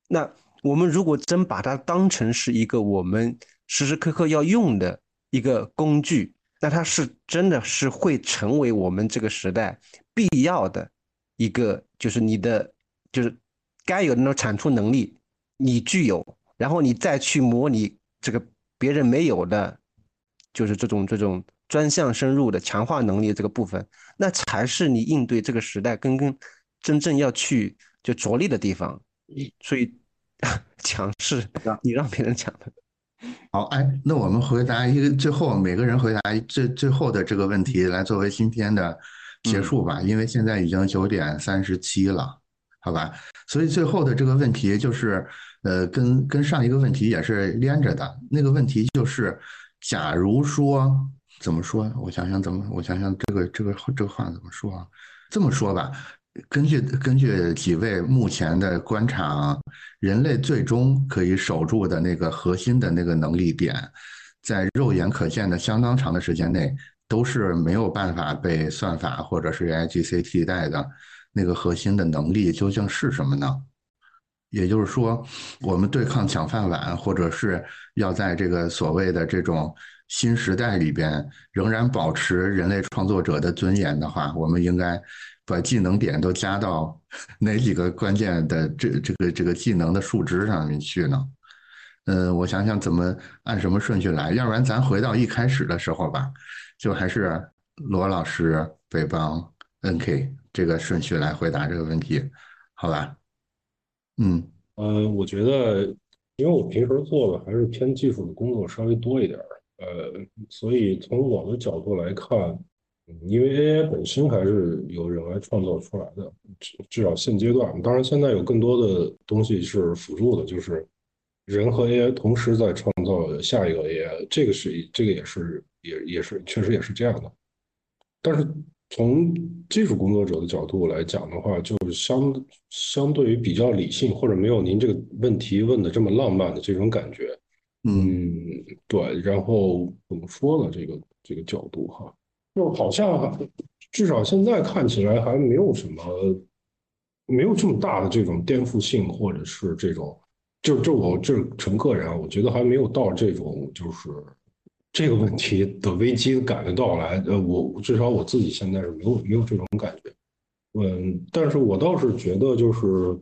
那。我们如果真把它当成是一个我们时时刻刻要用的一个工具，那它是真的是会成为我们这个时代必要的一个，就是你的就是该有的那种产出能力，你具有，然后你再去模拟这个别人没有的，就是这种这种专项深入的强化能力这个部分，那才是你应对这个时代跟跟真正要去就着力的地方，所以。强势，你让别人抢的。好，哎，那我们回答一个最后每个人回答最最后的这个问题，来作为今天的结束吧。因为现在已经九点三十七了，好吧？所以最后的这个问题就是，呃，跟跟上一个问题也是连着的。那个问题就是，假如说怎么说？我想想怎么，我想想这个这个这个话怎么说啊？这么说吧。根据根据几位目前的观察，人类最终可以守住的那个核心的那个能力点，在肉眼可见的相当长的时间内，都是没有办法被算法或者是 AIGC 替代的。那个核心的能力究竟是什么呢？也就是说，我们对抗抢饭碗，或者是要在这个所谓的这种新时代里边，仍然保持人类创作者的尊严的话，我们应该。把技能点都加到哪几个关键的这这个这个技能的数值上面去呢？嗯，我想想怎么按什么顺序来，要不然咱回到一开始的时候吧，就还是罗老师、北邦、NK 这个顺序来回答这个问题，好吧？嗯，呃，我觉得，因为我平时做的还是偏技术的工作稍微多一点，呃，所以从我的角度来看，因为 AI 本身还是由人来创造出来的，至至少现阶段。当然，现在有更多的东西是辅助的，就是人和 AI 同时在创造下一个 AI，这个是这个也是也也是确实也是这样的。但是从技术工作者的角度来讲的话，就是相相对于比较理性或者没有您这个问题问的这么浪漫的这种感觉。嗯，对，然后怎么说呢？这个这个角度哈，就好像至少现在看起来还没有什么，没有这么大的这种颠覆性，或者是这种，就就我这纯个人，我觉得还没有到这种就是这个问题的危机感的到来。呃，我至少我自己现在是没有没有这种感觉。嗯，但是我倒是觉得就是。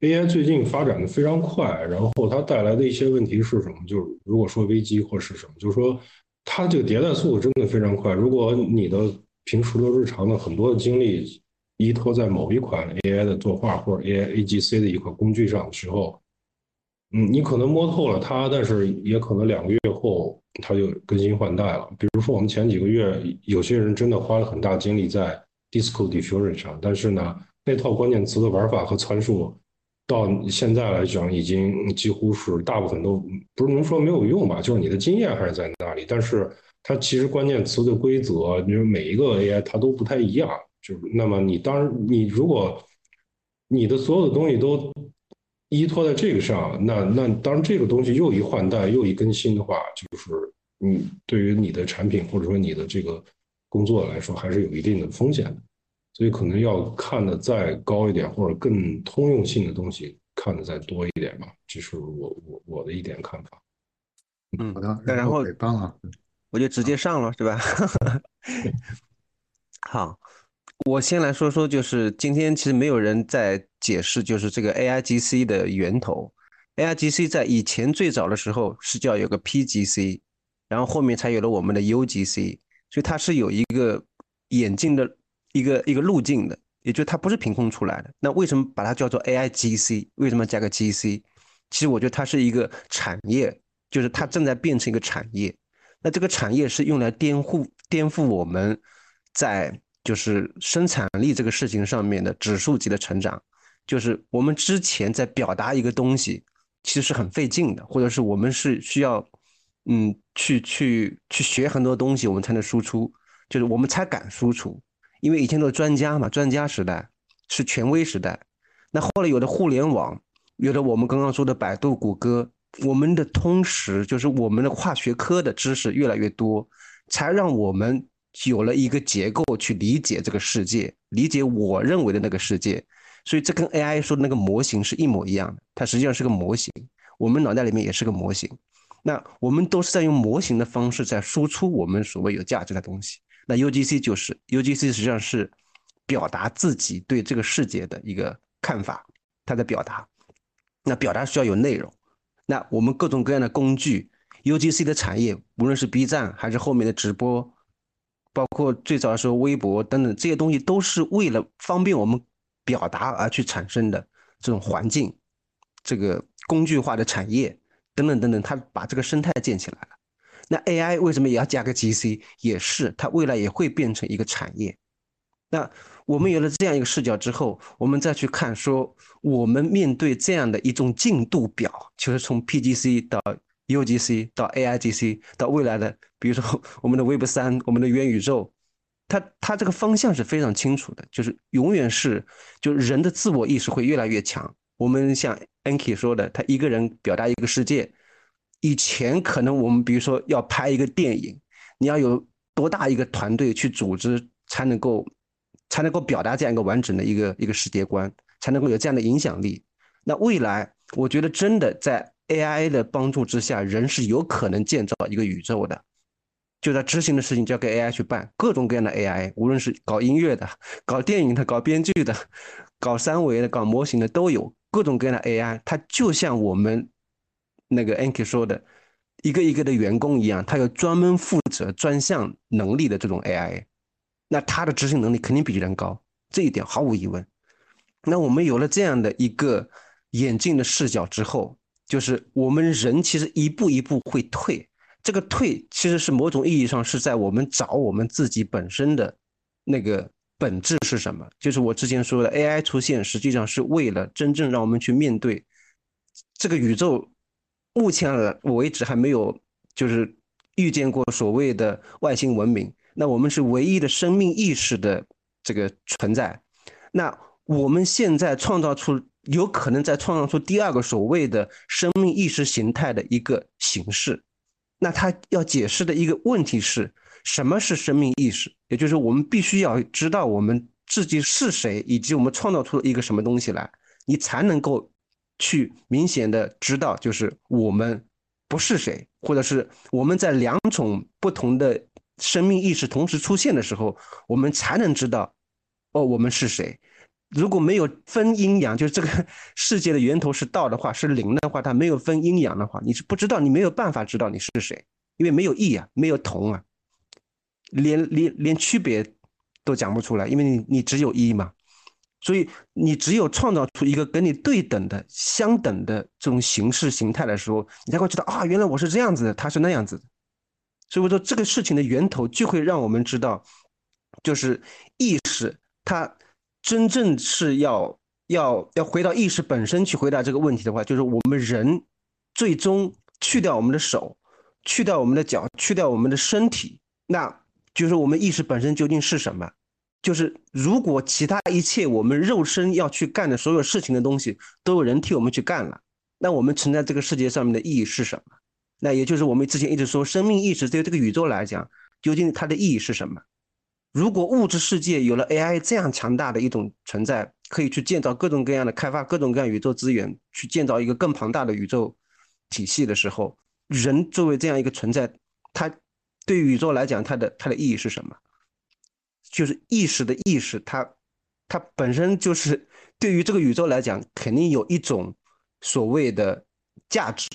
AI 最近发展的非常快，然后它带来的一些问题是什么？就是如果说危机或是什么，就是说它这个迭代速度真的非常快。如果你的平时的日常的很多的精力依托在某一款 AI 的作画或者 AI AGC 的一款工具上的时候，嗯，你可能摸透了它，但是也可能两个月后它就更新换代了。比如说我们前几个月有些人真的花了很大精力在 Disco Diffusion 上，但是呢，那套关键词的玩法和参数。到现在来讲，已经几乎是大部分都不是能说没有用吧，就是你的经验还是在那里。但是它其实关键词的规则，就是每一个 AI 它都不太一样。就是那么你当然你如果你的所有的东西都依托在这个上，那那当然这个东西又一换代又一更新的话，就是你对于你的产品或者说你的这个工作来说，还是有一定的风险的。所以可能要看的再高一点，或者更通用性的东西看的再多一点吧，这是我我我的一点看法。嗯，好的。那然后，棒了，我就直接上了，是吧？好，我先来说说，就是今天其实没有人在解释，就是这个 AIGC 的源头。AIGC 在以前最早的时候是叫有个 PGC，然后后面才有了我们的 UGC，所以它是有一个演进的。一个一个路径的，也就它不是凭空出来的。那为什么把它叫做 AIGC？为什么加个 GC？其实我觉得它是一个产业，就是它正在变成一个产业。那这个产业是用来颠覆颠覆我们在就是生产力这个事情上面的指数级的成长。就是我们之前在表达一个东西，其实是很费劲的，或者是我们是需要嗯去去去学很多东西，我们才能输出，就是我们才敢输出。因为以前都是专家嘛，专家时代是权威时代。那后来有的互联网，有的我们刚刚说的百度、谷歌，我们的通识就是我们的跨学科的知识越来越多，才让我们有了一个结构去理解这个世界，理解我认为的那个世界。所以这跟 AI 说的那个模型是一模一样的，它实际上是个模型，我们脑袋里面也是个模型。那我们都是在用模型的方式在输出我们所谓有价值的东西。那 UGC 就是 UGC，实际上是表达自己对这个世界的一个看法，他在表达。那表达需要有内容。那我们各种各样的工具，UGC 的产业，无论是 B 站还是后面的直播，包括最早的时候微博等等这些东西，都是为了方便我们表达而去产生的这种环境，这个工具化的产业等等等等，它把这个生态建起来了。那 AI 为什么也要加个 GC？也是它未来也会变成一个产业。那我们有了这样一个视角之后，我们再去看说，我们面对这样的一种进度表，就是从 PGC 到 UGC 到 AIGC 到未来的，比如说我们的 Web 三、我们的元宇宙，它它这个方向是非常清楚的，就是永远是，就人的自我意识会越来越强。我们像 Enki 说的，他一个人表达一个世界。以前可能我们比如说要拍一个电影，你要有多大一个团队去组织才能够才能够表达这样一个完整的一个一个世界观，才能够有这样的影响力。那未来我觉得真的在 AI 的帮助之下，人是有可能建造一个宇宙的。就在执行的事情交给 AI 去办，各种各样的 AI，无论是搞音乐的、搞电影的、搞编剧的、搞三维的、搞模型的都有各种各样的 AI，它就像我们。那个 Anki 说的，一个一个的员工一样，他有专门负责专项能力的这种 AI，那他的执行能力肯定比人高，这一点毫无疑问。那我们有了这样的一个眼镜的视角之后，就是我们人其实一步一步会退，这个退其实是某种意义上是在我们找我们自己本身的那个本质是什么？就是我之前说的 AI 出现，实际上是为了真正让我们去面对这个宇宙。目前为止还没有就是遇见过所谓的外星文明，那我们是唯一的生命意识的这个存在。那我们现在创造出有可能在创造出第二个所谓的生命意识形态的一个形式。那他要解释的一个问题是什么是生命意识？也就是我们必须要知道我们自己是谁，以及我们创造出一个什么东西来，你才能够去明显的知道，就是我们不是谁，或者是我们在两种不同的生命意识同时出现的时候，我们才能知道，哦，我们是谁。如果没有分阴阳，就是这个世界的源头是道的话，是零的话，它没有分阴阳的话，你是不知道，你没有办法知道你是谁，因为没有异啊，没有同啊，连连连区别都讲不出来，因为你你只有一嘛，所以你只有创造出一个跟你对等的、相等的这种形式形态的时候，你才会知道啊，原来我是这样子的，他是那样子的，所以我说这个事情的源头就会让我们知道，就是意识它。真正是要要要回到意识本身去回答这个问题的话，就是我们人最终去掉我们的手，去掉我们的脚，去掉我们的身体，那就是我们意识本身究竟是什么？就是如果其他一切我们肉身要去干的所有事情的东西都有人替我们去干了，那我们存在这个世界上面的意义是什么？那也就是我们之前一直说，生命意识对于这个宇宙来讲，究竟它的意义是什么？如果物质世界有了 AI 这样强大的一种存在，可以去建造各种各样的开发各种各样宇宙资源，去建造一个更庞大的宇宙体系的时候，人作为这样一个存在，它对宇宙来讲，它的它的意义是什么？就是意识的意识，它它本身就是对于这个宇宙来讲，肯定有一种所谓的价值。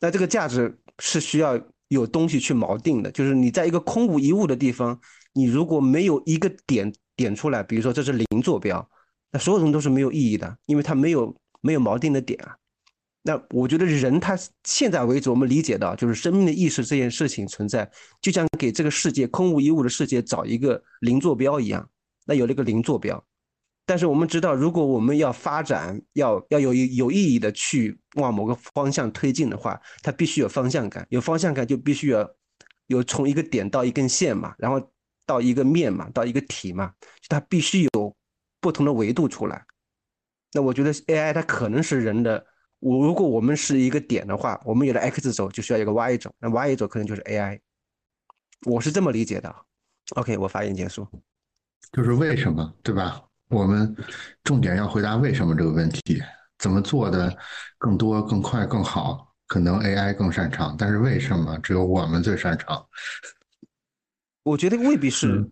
那这个价值是需要有东西去锚定的，就是你在一个空无一物的地方。你如果没有一个点点出来，比如说这是零坐标，那所有人都是没有意义的，因为它没有没有锚定的点啊。那我觉得人他现在为止，我们理解到就是生命的意识这件事情存在，就像给这个世界空无一物的世界找一个零坐标一样。那有了个零坐标，但是我们知道，如果我们要发展，要要有有意义的去往某个方向推进的话，它必须有方向感，有方向感就必须要有从一个点到一根线嘛，然后。到一个面嘛，到一个体嘛，它必须有不同的维度出来。那我觉得 AI 它可能是人的，我如果我们是一个点的话，我们有了 X 轴就需要一个 Y 轴，那 Y 轴可能就是 AI。我是这么理解的。OK，我发言结束。就是为什么，对吧？我们重点要回答为什么这个问题，怎么做的更多、更快、更好？可能 AI 更擅长，但是为什么只有我们最擅长？我觉得未必是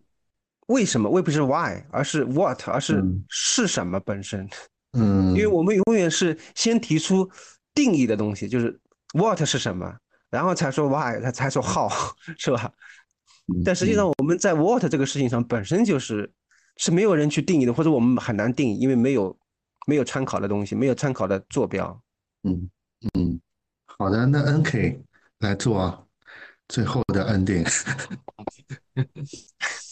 为什么，未必是 why，而是 what，而是是什么本身。嗯，因为我们永远是先提出定义的东西，就是 what 是什么，然后才说 why，他才说 how，是吧？但实际上我们在 what 这个事情上本身就是是没有人去定义的，或者我们很难定义，因为没有没有参考的东西，没有参考的坐标。嗯嗯，好的，那 NK 来做。最后的 ending，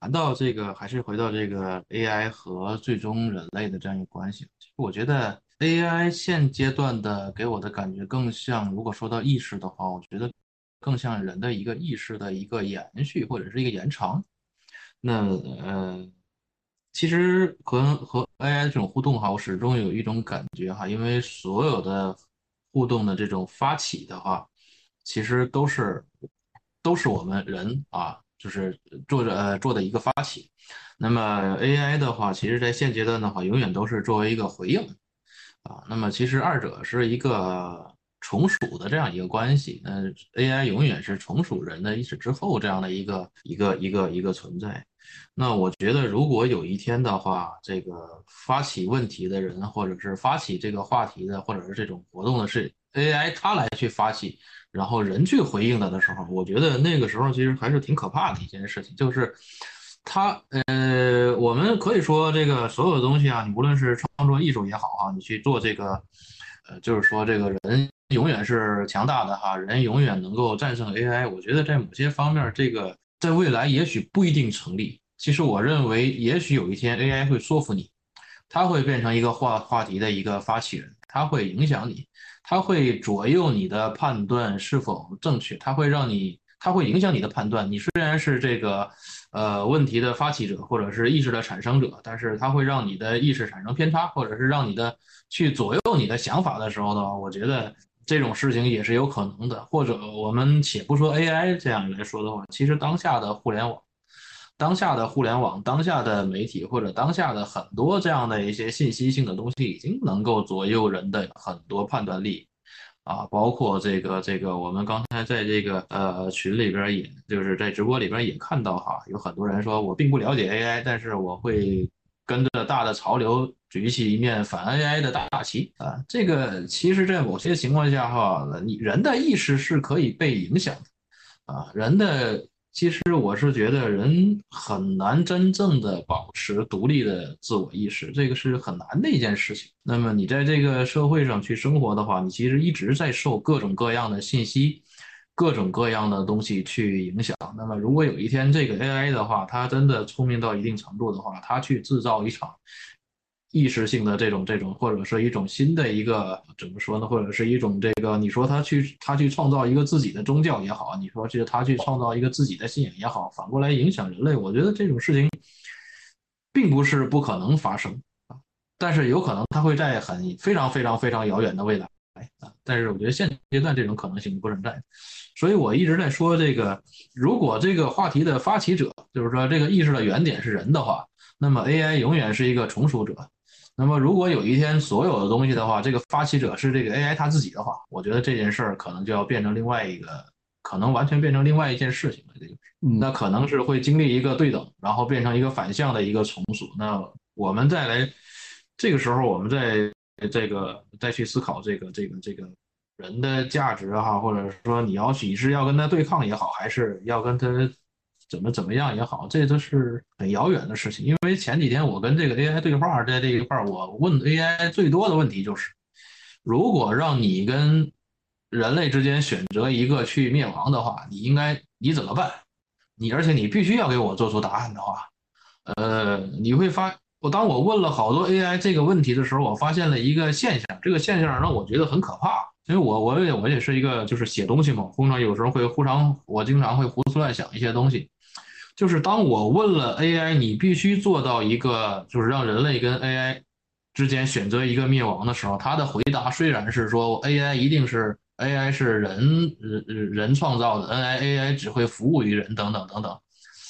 谈到这个，还是回到这个 AI 和最终人类的这样一个关系。我觉得 AI 现阶段的给我的感觉更像，如果说到意识的话，我觉得更像人的一个意识的一个延续或者是一个延长。那呃，其实和和 AI 这种互动哈，我始终有一种感觉哈，因为所有的互动的这种发起的话。其实都是都是我们人啊，就是做着呃做的一个发起。那么 AI 的话，其实在现阶段的话，永远都是作为一个回应啊。那么其实二者是一个从属的这样一个关系。那 AI 永远是从属人的意识之后这样的一个一个一个一个存在。那我觉得，如果有一天的话，这个发起问题的人，或者是发起这个话题的，或者是这种活动的是 AI，它来去发起。然后人去回应它的时候，我觉得那个时候其实还是挺可怕的一件事情，就是他呃，我们可以说这个所有的东西啊，你无论是创作艺术也好啊，你去做这个呃，就是说这个人永远是强大的哈，人永远能够战胜 AI。我觉得在某些方面，这个在未来也许不一定成立。其实我认为，也许有一天 AI 会说服你，它会变成一个话话题的一个发起人，它会影响你，它会左右你的判断是否正确，它会让你，它会影响你的判断。你虽然是这个呃问题的发起者或者是意识的产生者，但是它会让你的意识产生偏差，或者是让你的去左右你的想法的时候的话，我觉得。这种事情也是有可能的，或者我们且不说 AI 这样来说的话，其实当下的互联网、当下的互联网、当下的媒体或者当下的很多这样的一些信息性的东西，已经能够左右人的很多判断力啊，包括这个这个，我们刚才在这个呃群里边，也就是在直播里边也看到哈，有很多人说我并不了解 AI，但是我会。跟着大的潮流举起一面反 AI 的大旗啊！这个其实，在某些情况下哈，你人的意识是可以被影响的啊。人的其实我是觉得人很难真正的保持独立的自我意识，这个是很难的一件事情。那么你在这个社会上去生活的话，你其实一直在受各种各样的信息。各种各样的东西去影响。那么，如果有一天这个 AI 的话，它真的聪明到一定程度的话，它去制造一场意识性的这种这种，或者是一种新的一个怎么说呢？或者是一种这个，你说他去他去创造一个自己的宗教也好，你说是他去创造一个自己的信仰也好，反过来影响人类，我觉得这种事情并不是不可能发生啊。但是有可能它会在很非常非常非常遥远的未来啊。但是我觉得现阶段这种可能性不存在。所以我一直在说，这个如果这个话题的发起者，就是说这个意识的原点是人的话，那么 AI 永远是一个从属者。那么如果有一天所有的东西的话，这个发起者是这个 AI 它自己的话，我觉得这件事儿可能就要变成另外一个，可能完全变成另外一件事情了。这就是，那可能是会经历一个对等，然后变成一个反向的一个重组。那我们再来，这个时候我们再这个再去思考这个这个这个。人的价值哈，或者说你要你是要跟他对抗也好，还是要跟他怎么怎么样也好，这都是很遥远的事情。因为前几天我跟这个 AI 对话，在这一块，我问 AI 最多的问题就是：如果让你跟人类之间选择一个去灭亡的话，你应该你怎么办？你而且你必须要给我做出答案的话，呃，你会发我当我问了好多 AI 这个问题的时候，我发现了一个现象，这个现象让我觉得很可怕。因为我我也我也是一个就是写东西嘛，通常有时候会互常我经常会胡思乱想一些东西，就是当我问了 AI，你必须做到一个就是让人类跟 AI 之间选择一个灭亡的时候，他的回答虽然是说 AI 一定是 AI 是人人人创造的，AI AI 只会服务于人等等等等，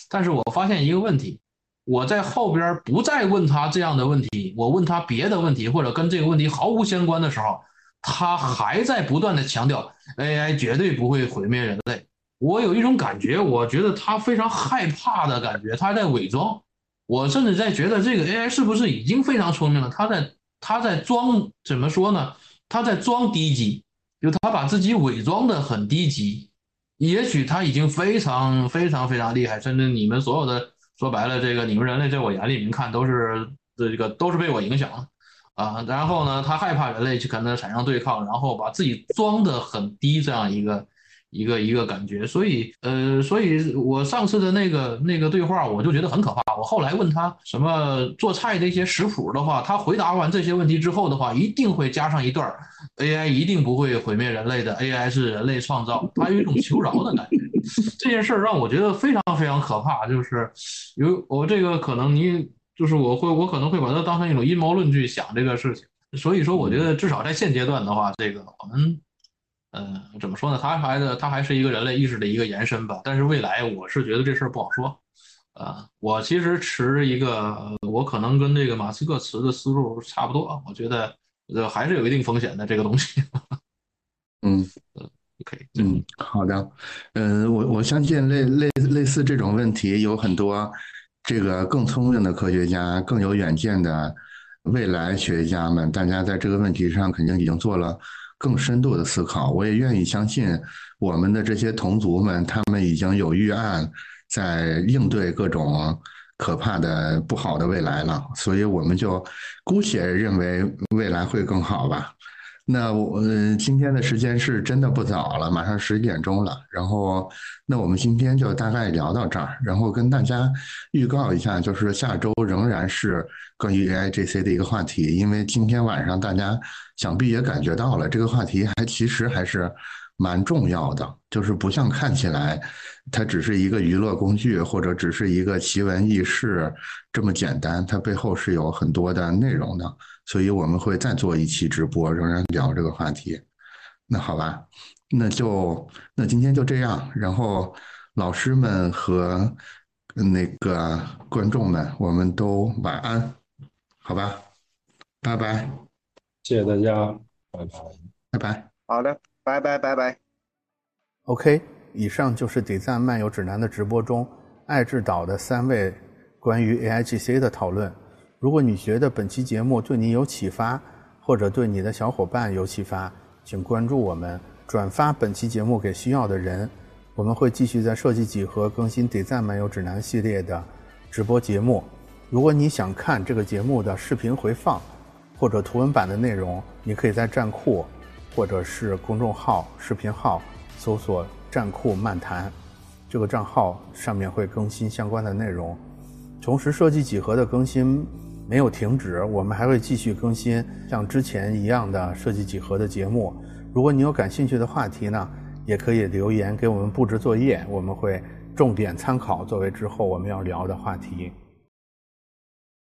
但是我发现一个问题，我在后边不再问他这样的问题，我问他别的问题或者跟这个问题毫无相关的时候。他还在不断的强调 AI 绝对不会毁灭人类，我有一种感觉，我觉得他非常害怕的感觉，他在伪装。我甚至在觉得这个 AI 是不是已经非常聪明了？他在他在装，怎么说呢？他在装低级，就他把自己伪装的很低级。也许他已经非常非常非常厉害，甚至你们所有的说白了，这个你们人类在我眼里你们看都是这个都是被我影响了。啊，然后呢，他害怕人类去跟他产生对抗，然后把自己装的很低，这样一个一个一个感觉。所以，呃，所以我上次的那个那个对话，我就觉得很可怕。我后来问他什么做菜的一些食谱的话，他回答完这些问题之后的话，一定会加上一段 AI 一定不会毁灭人类的，AI 是人类创造。他有一种求饶的感觉。这件事儿让我觉得非常非常可怕，就是有我这个可能你。就是我会，我可能会把它当成一种阴谋论去想这个事情，所以说，我觉得至少在现阶段的话，这个我们，呃，怎么说呢？它还的，它还是一个人类意识的一个延伸吧。但是未来，我是觉得这事儿不好说。啊，我其实持一个，我可能跟这个马斯克持的思路差不多。我觉得，呃，还是有一定风险的这个东西。嗯，OK，嗯，好的，嗯，我我相信类类类似这种问题有很多。这个更聪明的科学家、更有远见的未来学家们，大家在这个问题上肯定已经做了更深度的思考。我也愿意相信我们的这些同族们，他们已经有预案，在应对各种可怕的不好的未来了。所以，我们就姑且认为未来会更好吧。那我今天的时间是真的不早了，马上十一点钟了。然后，那我们今天就大概聊到这儿，然后跟大家预告一下，就是下周仍然是关于 AIGC 的一个话题，因为今天晚上大家想必也感觉到了，这个话题还其实还是蛮重要的，就是不像看起来它只是一个娱乐工具或者只是一个奇闻异事这么简单，它背后是有很多的内容的。所以我们会再做一期直播，仍然聊这个话题。那好吧，那就那今天就这样。然后老师们和那个观众们，我们都晚安，好吧，拜拜，谢谢大家，拜拜，拜拜。好的，拜拜拜拜。OK，以上就是《点赞漫游指南》的直播中爱智岛的三位关于 AIGC 的讨论。如果你觉得本期节目对你有启发，或者对你的小伙伴有启发，请关注我们，转发本期节目给需要的人。我们会继续在设计几何更新《Design 漫游指南》系列的直播节目。如果你想看这个节目的视频回放或者图文版的内容，你可以在站酷或者是公众号、视频号搜索“站酷漫谈”这个账号，上面会更新相关的内容。同时，设计几何的更新。没有停止，我们还会继续更新像之前一样的设计几何的节目。如果你有感兴趣的话题呢，也可以留言给我们布置作业，我们会重点参考作为之后我们要聊的话题。